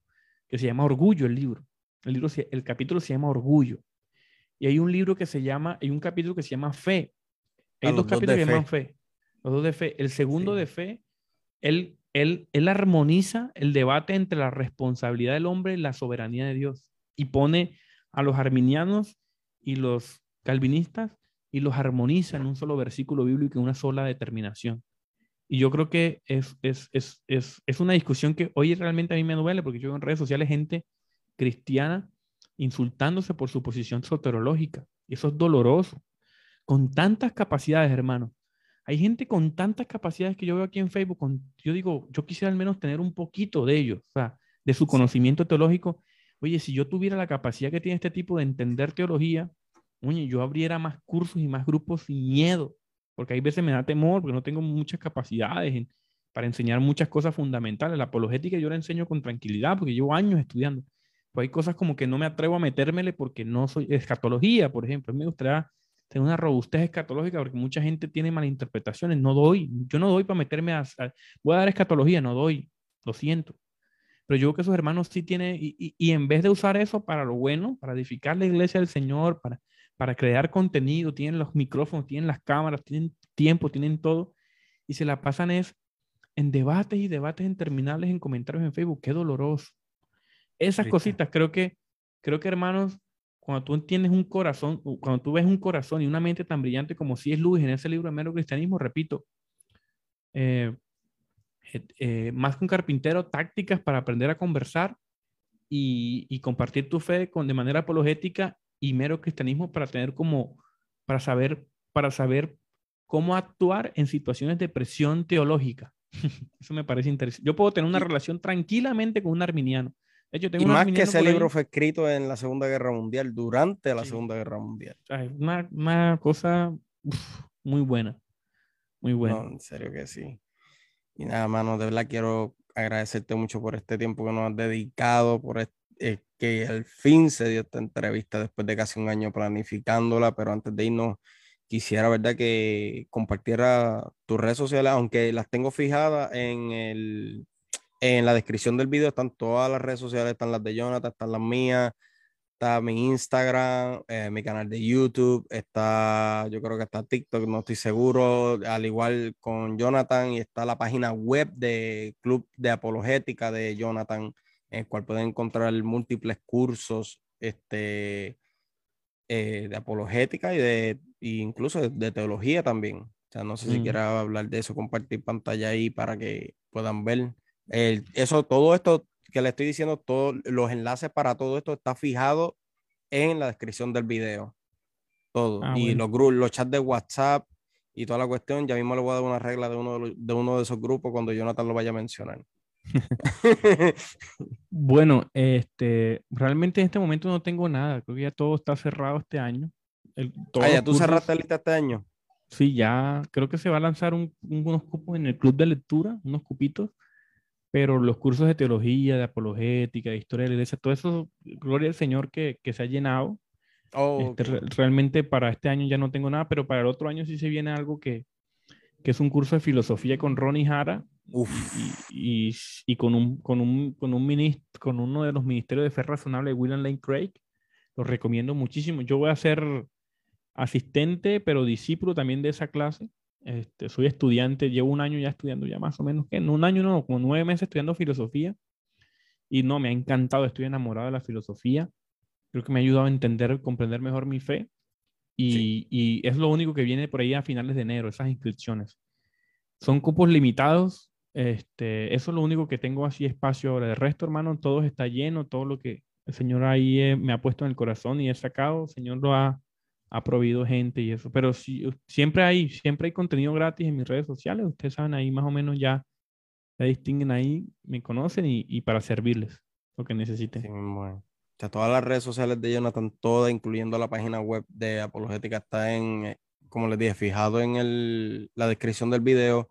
B: que se llama Orgullo el libro. El, libro, el capítulo se llama Orgullo. Y hay un libro que se llama, hay un capítulo que se llama Fe. Hay ah, dos capítulos que se llaman Fe. Los dos de Fe. El segundo de Fe, él, él, él armoniza el debate entre la responsabilidad del hombre y la soberanía de Dios. Y pone a los arminianos y los calvinistas y los armoniza en un solo versículo bíblico, en una sola determinación. Y yo creo que es, es, es, es, una discusión que hoy realmente a mí me duele porque yo veo en redes sociales gente cristiana insultándose por su posición soterológica. Y eso es doloroso. Con tantas capacidades, hermano. Hay gente con tantas capacidades que yo veo aquí en Facebook. Con, yo digo, yo quisiera al menos tener un poquito de ellos, o sea, de su conocimiento teológico. Oye, si yo tuviera la capacidad que tiene este tipo de entender teología, oye, yo abriera más cursos y más grupos sin miedo porque hay veces me da temor, porque no tengo muchas capacidades para enseñar muchas cosas fundamentales. La apologética yo la enseño con tranquilidad, porque llevo años estudiando. Pues hay cosas como que no me atrevo a metérmele porque no soy escatología, por ejemplo. Me gustaría tener una robustez escatológica porque mucha gente tiene malinterpretaciones. No doy, yo no doy para meterme a, voy a dar escatología, no doy, lo siento. Pero yo creo que esos hermanos sí tienen, y, y, en vez de usar eso para lo bueno, para edificar la iglesia del Señor, para, para crear contenido, tienen los micrófonos, tienen las cámaras, tienen tiempo, tienen todo, y se la pasan es en debates y debates interminables en comentarios en Facebook. Qué doloroso. Esas cositas, creo que, creo que hermanos, cuando tú entiendes un corazón, cuando tú ves un corazón y una mente tan brillante como si es Luis en ese libro de mero cristianismo, repito, eh, eh, más que un carpintero, tácticas para aprender a conversar y, compartir tu fe con, de manera apologética y mero cristianismo para tener como, para saber, para saber cómo actuar en situaciones de presión teológica. Eso me parece interesante. Yo puedo tener una relación tranquilamente con un arminiano.
A: De hecho, tengo y más que ese libro fue escrito en la Segunda Guerra Mundial, durante la Segunda Guerra Mundial.
B: una, una cosa muy buena. Muy buena.
A: No, en serio que sí. Y nada, mano, de verdad quiero agradecerte mucho por este tiempo que nos has dedicado, por eh, que al fin se dio esta entrevista después de casi un año planificándola, pero antes de irnos, quisiera, ¿verdad?, que compartiera tus redes sociales, aunque las tengo fijadas en, el, en la descripción del video, están todas las redes sociales, están las de Jonathan, están las mías, está mi Instagram, eh, mi canal de YouTube, está, yo creo que está TikTok, no estoy seguro, al igual con Jonathan, y está la página web de Club de Apologética de Jonathan, en el cual pueden encontrar múltiples cursos este, eh, de apologética y de incluso de, teología también. O sea, no sé si mm. quiera hablar de eso, compartir pantalla ahí para que puedan ver. El, eso, todo esto que le estoy diciendo, todos los enlaces para todo esto está fijado en la descripción del video. Todo. Ah, y los, los chats de WhatsApp y toda la cuestión, ya mismo le voy a dar una regla de uno de, uno de esos grupos cuando Jonathan lo vaya a mencionar.
B: bueno, este, realmente en este momento no tengo nada. Creo que ya todo está cerrado este año.
A: ah, ya tú cerraste la lista este año.
B: Sí, ya creo que se va a lanzar unos cupos en el club de lectura, unos cupitos pero los cursos de teología, de apologética, de historia de la iglesia, todo eso, gloria al Señor que, que se ha llenado. Oh, este, realmente para este año ya no tengo nada, pero para el otro año sí se viene algo que, que es un curso de filosofía con Ronnie Jara y, y, y, con, un, con, un, con, un ministro, con uno de los ministerios de fe razonable, William Lane Craig. Lo recomiendo muchísimo. Yo voy a ser asistente, pero discípulo también de esa clase. Este, soy estudiante, llevo un año ya estudiando, ya más o menos, que en un año no, como nueve meses estudiando filosofía. Y no, me ha encantado, estoy enamorado de la filosofía. Creo que me ha ayudado a entender, comprender mejor mi fe. Y, y es lo único que viene por ahí a finales de enero, esas inscripciones. Son cupos limitados. Este, eso es lo único que tengo así espacio ahora. De resto, hermano, todo está lleno, todo lo que el Señor ahí eh, me ha puesto en el corazón y he sacado, el Señor lo ha, ha prohibido gente y eso. Pero si, siempre hay, siempre hay contenido gratis en mis redes sociales. Ustedes saben ahí más o menos ya, ya distinguen ahí, me conocen y, y para servirles lo que necesiten.
A: Sí, bueno. O todas las redes sociales de Jonathan, todas, incluyendo la página web de Apologética, está en, eh, como les dije, fijado en el, la descripción del video.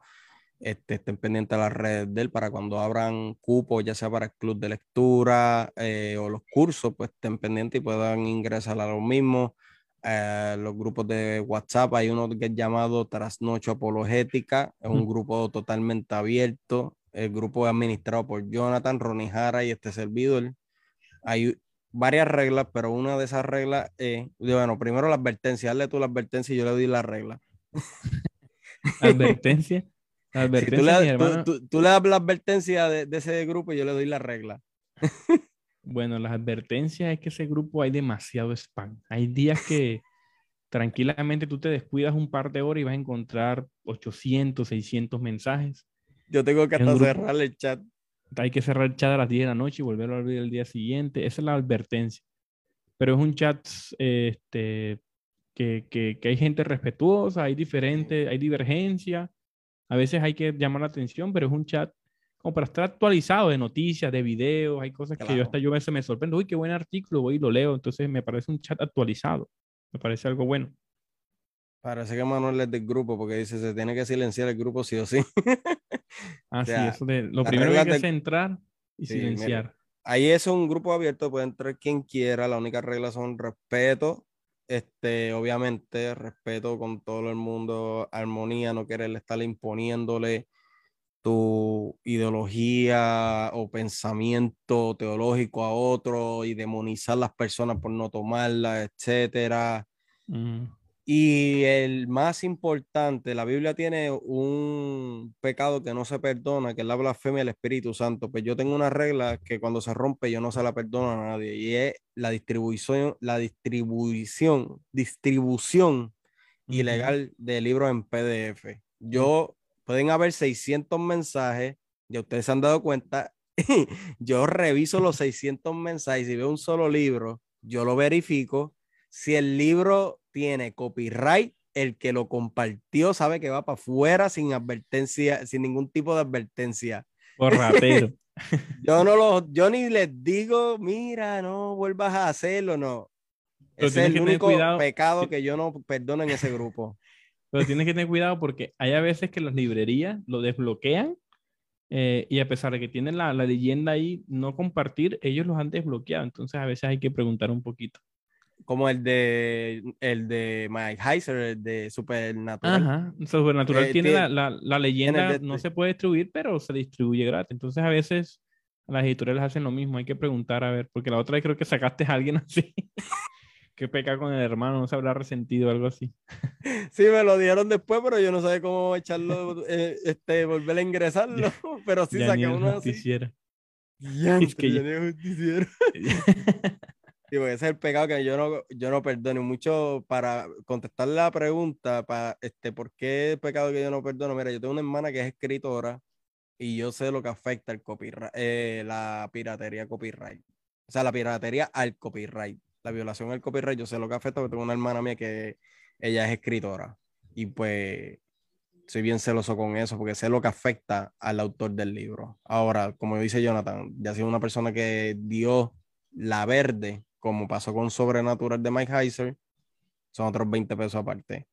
A: Este, estén pendientes de las redes de él para cuando abran cupos, ya sea para el club de lectura eh, o los cursos, pues estén pendientes y puedan ingresar a lo mismo. Eh, los grupos de WhatsApp. Hay uno que es llamado Trasnocho Apologética, es un grupo totalmente abierto. El grupo es administrado por Jonathan, Ronnie Jara y este servidor. Hay varias reglas, pero una de esas reglas es, bueno, primero la advertencia, dale tú la advertencia y yo le doy la regla.
B: advertencia. advertencia
A: tú, le, das la advertencia de, de, ese grupo y yo le doy la regla.
B: Bueno, las advertencias es que ese grupo hay demasiado spam. Hay días que tranquilamente tú te descuidas un par de horas y vas a encontrar 800, 600 mensajes.
A: Yo tengo que hasta cerrar el chat.
B: Hay que cerrar el chat a las 10 de la noche y volverlo a abrir el día siguiente. Esa es la advertencia. Pero es un chat este, que, que, que hay gente respetuosa, hay diferente, hay divergencia. A veces hay que llamar la atención, pero es un chat como para estar actualizado de noticias, de videos, hay cosas que yo hasta yo a veces me sorprendo, uy, qué buen artículo, voy y lo leo, entonces me parece un chat actualizado, me parece algo bueno.
A: Parece que Manuel es del grupo porque dice se tiene que silenciar el grupo sí o sí.
B: ah, sí, eso de, lo primero que hay que hacer es entrar y silenciar.
A: ahí es un grupo abierto, puede entrar quien quiera, la única regla son respeto, este, obviamente respeto con todo el mundo, armonía, no querer estar imponiéndole tu ideología o pensamiento teológico a otro y demonizar las personas por no tomarla, etcétera. Y el más importante, la Biblia tiene un pecado que no se perdona, que es la blasfemia del Espíritu Santo. Pues yo tengo una regla que cuando se rompe yo no se la perdono a nadie y es la distribución, la distribución, distribución ilegal de libros en PDF. Yo pueden haber 600 mensajes, ya ustedes se han dado cuenta, yo reviso los 600 mensajes y veo un solo libro, yo lo verifico. Si el libro tiene copyright, el que lo compartió sabe que va para afuera sin advertencia, sin ningún tipo de advertencia.
B: Por ratero.
A: yo no lo, yo ni les digo, mira, no vuelvas a hacerlo, no. es el único pecado que yo no perdono en ese grupo.
B: Pero tienes que tener cuidado porque hay a veces que las librerías lo desbloquean eh, y a pesar de que tienen la, la, leyenda ahí, no compartir, ellos los han desbloqueado. Entonces a veces hay que preguntar un poquito.
A: Como el de, el de Mike Heiser, el de Supernatural.
B: Ajá, Supernatural eh, tiene, la, la, la, leyenda, no se puede distribuir, pero se distribuye gratis. Entonces a veces las editoriales hacen lo mismo, hay que preguntar a ver, porque la otra vez creo que sacaste a alguien así qué peca con el hermano, no se habrá resentido o algo así.
A: Sí, me lo dieron después, pero yo no sabía cómo echarlo, eh, este, volver a ingresarlo, pero sí saqué uno así. Ya, es que yo... justiciero. Ese es el pecado que yo no, yo no perdono. Mucho para contestar la pregunta, para, este, ¿por qué el pecado que yo no perdono? Mira, yo tengo una hermana que es escritora y yo sé lo que afecta el copyright, eh, la piratería copyright. O sea, la piratería al copyright la violación al copyright, yo sé lo que afecta, porque tengo una hermana mía que ella es escritora y pues soy bien celoso con eso porque sé lo que afecta al autor del libro. Ahora, como dice Jonathan, ya sido una persona que dio la verde, como pasó con Sobrenatural de Mike Heiser, son otros 20 pesos aparte.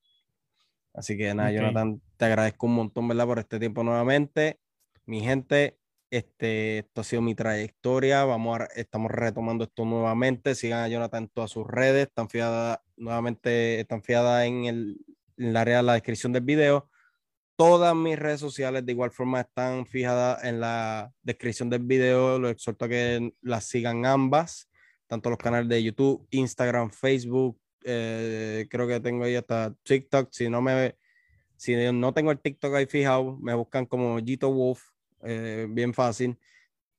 A: Así que nada, Jonathan, te agradezco un montón, ¿verdad? Por este tiempo nuevamente. Mi gente, este, esto ha sido mi trayectoria. Vamos a, estamos retomando esto nuevamente. Sigan a Jonathan en todas sus redes. Están fiadas, nuevamente, están fiadas en el, en área de la descripción del video. Todas mis redes sociales de igual forma están fijadas en la descripción del video. Los exhorto a que las sigan ambas, tanto los canales de YouTube, Instagram, Facebook. Eh, creo que tengo ahí hasta TikTok. Si no me, si no tengo el TikTok ahí fijado, me buscan como Gito Wolf eh, bien fácil,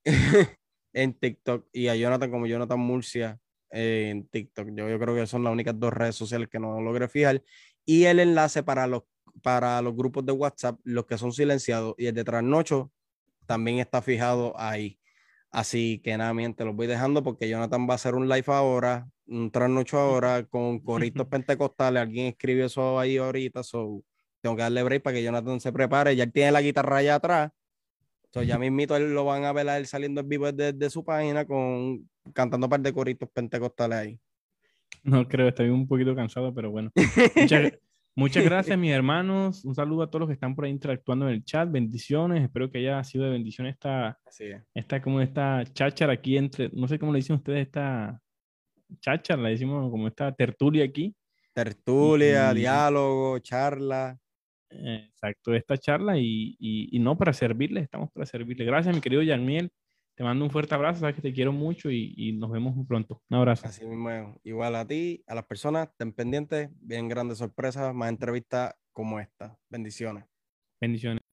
A: en TikTok y a Jonathan como Jonathan Murcia eh, en TikTok. Yo, yo creo que son las únicas dos redes sociales que no logré fijar. Y el enlace para los, para los grupos de WhatsApp, los que son silenciados, y el de Trasnocho también está fijado ahí. Así que nada, miente, los voy dejando porque Jonathan va a hacer un live ahora, un trasnocho ahora con coritos pentecostales. Alguien escribió eso ahí ahorita, so tengo que darle break para que Jonathan se prepare. Ya tiene la guitarra allá atrás So, ya mismito él lo van a ver a él saliendo en vivo desde, su página con cantando un par de coritos pentecostales ahí.
B: No creo, estoy un poquito cansado, pero bueno. Muchas, gracias, mis hermanos. Un saludo a todos los que están por ahí interactuando en el chat. Bendiciones. Espero que haya sido de bendición esta, esta como esta cháchara aquí entre, no sé cómo le dicen ustedes, esta cháchara, la decimos como esta tertulia aquí.
A: Tertulia, diálogo, charla.
B: Exacto, esta charla y, y, no para servirle, estamos para servirle. Gracias, mi querido Yanmiel. Te mando un fuerte abrazo, sabes que te quiero mucho y, y nos vemos muy pronto. Un abrazo.
A: Así mismo, igual a ti, a las personas, estén pendientes, bien grandes sorpresas, más entrevistas como esta. Bendiciones.
B: Bendiciones.